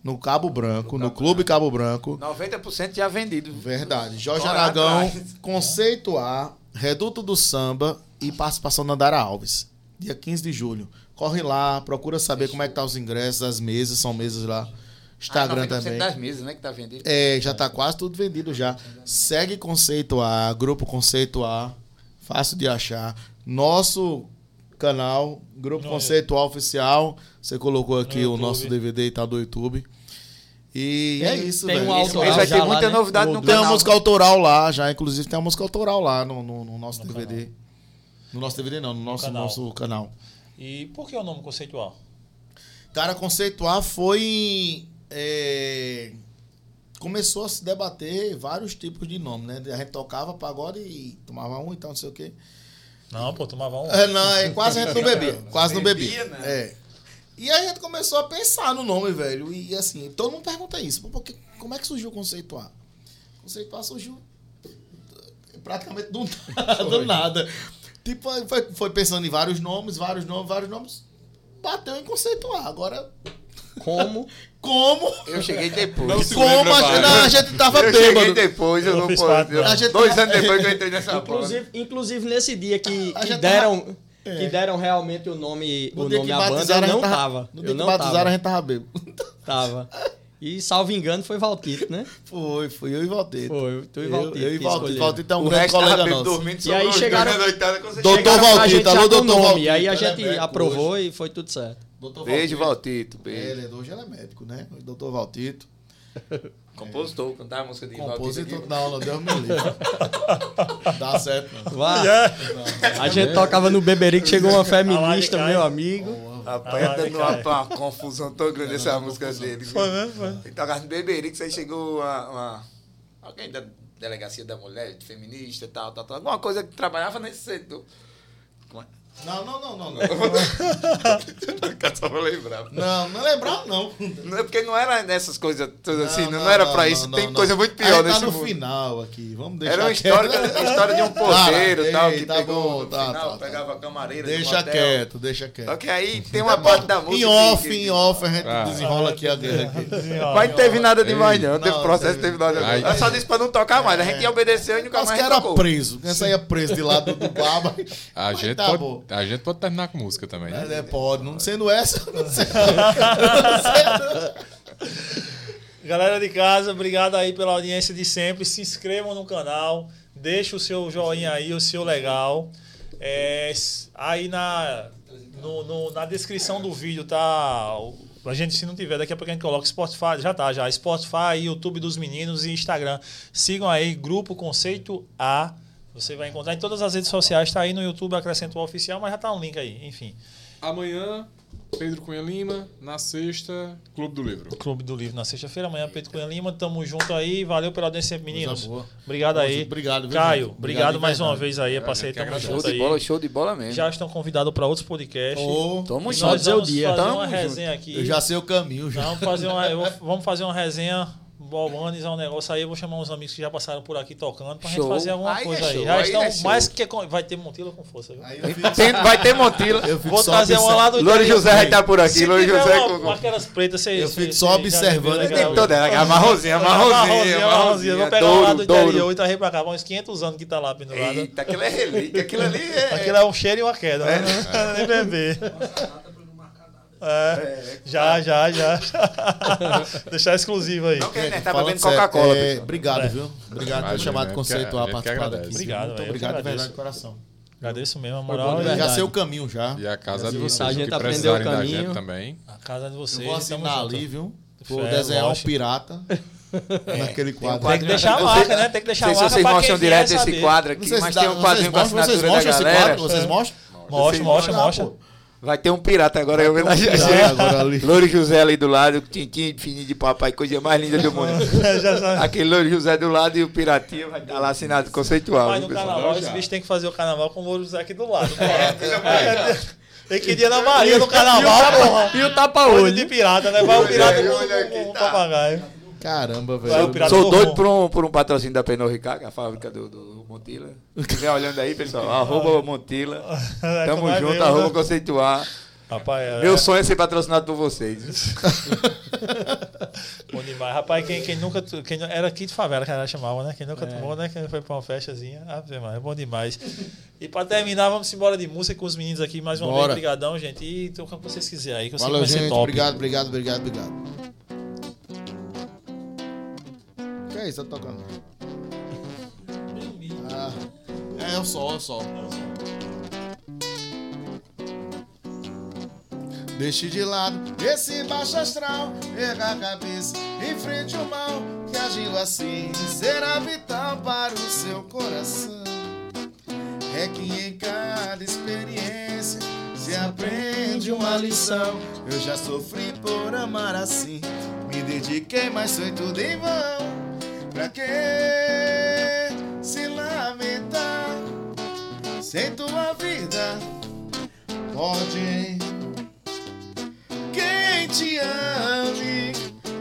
no Cabo Branco, no Clube Cabo Branco. 90% já vendido. Verdade. Jorge Aragão, atrás. conceituar, Reduto do Samba e participação da Dara Alves. Dia 15 de julho. Corre lá, procura saber como é que tá os ingressos, as mesas, são mesas lá. Instagram ah, 90% também. das mesas, né, que tá vendido. É, já tá quase tudo vendido já. Segue Conceito A, Grupo Conceito A, fácil de achar. Nosso canal, Grupo No- Conceitual Oficial, você colocou aqui No o nosso. DVD e tal do YouTube. E Tem- é isso, tem velho. um autoral vai ter lá, muita né? novidade No- no Tem uma canal. música autoral lá, já, inclusive tem uma música autoral lá no, no- no nosso No DVD. No nosso DVD não, no nosso canal. nosso canal. E por que o nome conceitual? Cara, conceituar foi. É, começou a se debater vários tipos de nome, né? A gente tocava pagode e tomava um e tal, não sei o quê. Não, pô, tomava um. É, não, é, quase a gente não bebia. Quase não Bebia, bebia. né? É. E aí a gente começou a pensar no nome, velho. E assim, todo mundo pergunta isso. Pô, porque, como é que surgiu o conceituar? Conceituar surgiu praticamente do nada. do nada. Tipo, foi, foi pensando em vários nomes, vários nomes, vários nomes. Bateu em conceituar. Agora Como? Como? Eu cheguei depois. Não se Como? lembra A, não, a gente tava eu cheguei bêbado. depois, eu, Eu não posso. eu-. A dois tava- anos depois que eu entrei nessa Inclusive, inclusive nesse dia que, A que deram, É. que deram realmente o nome, No o nome à banda, eu a não gente tava. No Eu não batizaram, a tava. gente tava bêbado. Tava. E, salvo engano, foi Valtito, né? Foi, foi eu e Valtito. Foi, tu e Eu, Valtito. eu e que Valtito. Valtito é um O grande resto tava colega nosso. dormindo, E aí chegaram- noitada, Doutor Chegaram Valtito, alô, doutor Valtito, aí a gente médico aprovou e foi tudo certo. Doutor Beijo, Valtito. Valtito. Beijo. Ele, hoje ele é médico, né? O doutor Valtito. Compositor, cantava a música de Valtito. Compositor. aqui. Não, não, Deus me livre. Dá certo, não. Vá. A gente tocava no Beberico, chegou uma feminista, meu amigo. Rapaz, dando cara. uma, uma confusão tão grande essa música dele. Foi mesmo, foi. Ele tocava no Beberico, aí chegou uma, uma- alguém da delegacia da mulher, de feminista e tal, tal, tal. Alguma coisa que trabalhava nesse setor. É? Não, não, não, não. Não, Só pra lembrar. não, não lembrar, não. Não é porque não era nessas coisas todas assim, não, não, era não, pra não, isso. não, Tem não. coisa muito Aí pior tá nesse no mundo. final aqui. Vamos deixar Era uma quieto. história, a história de um porteiro e tal, ei, que tá pegou bom, no tá, final, tá, tá. pegava a camareira Deixa quieto, deixa quieto. Só que aí tem uma parte da música. Em off, em off, a gente Ah. desenrola aqui a guerra aqui. Mas não teve nada demais, não. Não, Teve processo, teve. teve nada. Ai. Ela só disse pra não tocar mais. A gente obedeceu e nunca Mas mais que era tocou. preso. Quem saía preso de lá do, baba. A Mas gente, tá pode, bom. A gente pode terminar com música também, né? É, pode, não sendo essa, não sendo. Galera de casa, obrigado aí pela audiência de sempre. Se inscrevam no canal, deixa o seu joinha aí, o seu legal. É, aí na, no- no- na descrição do vídeo tá. A gente, se não tiver, daqui a pouco a gente coloca Spotify, já tá, já. Spotify, YouTube dos meninos e Instagram. Sigam aí, Grupo Conceito A. Você vai encontrar em todas as redes sociais, tá aí no YouTube, acrescenta o oficial, mas já tá um link aí, enfim. Amanhã, Pedro Cunha Lima. Na sexta, Clube do Livro. Clube do Livro na sexta-feira, amanhã Pedro Cunha Lima, tamo junto aí, valeu pela audiência, meninos. Obrigado aí. Obrigado, viu, Caio, obrigado, Obrigado mais uma vez aí, É, parceiro, tamo que Show junto de aí. bola, show de bola mesmo. Já estão convidados para outros podcasts. Ô, Tamo junto. nós dizer o vamos dia. fazer Tamo uma junto. resenha aqui. eu já sei o caminho, já. Vamos fazer uma, vamos fazer uma resenha, organizar um negócio aí. Eu vou chamar uns amigos que já passaram por aqui tocando pra gente Show. fazer alguma Aí é coisa aí. show, Já aí estão é mais que. Vai ter Montila com força? Aí fico, vai ter Montila. eu fico Vou só trazer uma lá do Louro. José vai estar por aqui. Se Louro José uma, com. aquelas pretas, você. Eu fico só observando, né? né, Tem cara? toda, é a marronzinha, a marronzinha, marronzinha, a marronzinha. Vou pegar uma lá do interior e trazer pra cá. Uns 500 anos que tá lá pendurada. Eita, aquilo é relíquia, aquilo ali é. Aquilo é um cheiro e uma queda, né? Nem beber. É, já, já, já. Deixar exclusivo aí. Não, que a gente tá bebendo sério, Coca-Cola. é, obrigado, É. viu? Obrigado por ter Imagina, chamado né? conceito a a gente participar daqui. Obrigado, Muito eu obrigado de verdade coração. Agradeço mesmo a moral. bom de e Já sei o caminho já. E a casa de A vocês, gente o que aprendeu o caminho. gente também. A casa de Eu vocês. vou tamo assinar junto. ali, viu? Vou É, desenhar um pirata naquele quadro. Tem que deixar a Eu marca, né? Tem que deixar a Não sei marca se vocês mostram direto esse quadro aqui, Vocês mas tem um quadrinho com a assinatura vocês da mostram esse galera. quadro? Vocês mostram? Mostra, mostra, mostra. Vai ter um pirata agora, eu vendo a. Louro José ali do lado, tintim fininho de papai, coisa mais linda do mundo. Aquele Louro José do lado e o piratinha vai estar lá assinado conceitual. Mas no pessoal? carnaval, esse bicho tem que fazer o carnaval com o Louro José aqui do lado. É, Ele queria na Bahia no carnaval, porra. E o Olho tapa-olho. de pirata, né? Vai o pirata com, com tá. papagaio. Caramba, velho. Sou do doido por um, por um patrocínio da Pernod Ricard, a fábrica do, do Montila. Se estiver olhando aí, pessoal, arroba Montila. É, Tamo vai junto, ver, arroba né? conceituar. Rapaz, é, Meu sonho é ser patrocinado por vocês. bom demais. Rapaz, quem, quem nunca. Quem, era aqui de favela que ela chamava, né? Quem nunca tomou, né? Quem foi pra uma festazinha. Ah, é bom demais. E pra terminar, vamos embora de música com os meninos aqui mais uma vez. Bora. Obrigadão, gente. E toca o que vocês quiserem aí, que eu sei que Valeu, vai ser gente. top. Obrigado, obrigado, obrigado, obrigado. Que é isso? Tá tocando? Ah, é, eu só, eu só. Deixe de lado esse baixo astral, erga a cabeça, enfrente o mal, que agindo assim será vital para o seu coração. É que em cada experiência se aprende uma lição. Eu já sofri por amar assim, me dediquei, mas foi tudo em vão. Pra que se lamentar? Sem tua vida pode quem te ame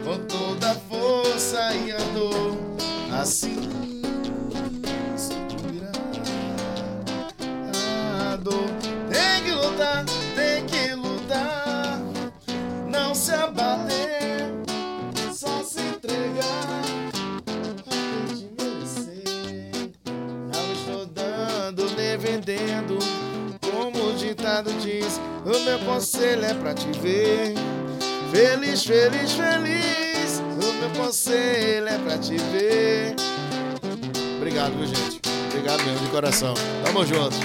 com toda a força e a dor assim subirá a dor tem que lutar tem que lutar não se abater meu conselho é pra te ver. Feliz, feliz, feliz. O meu conselho é pra te ver. Obrigado, viu, gente? Obrigado mesmo, de coração. Tamo junto.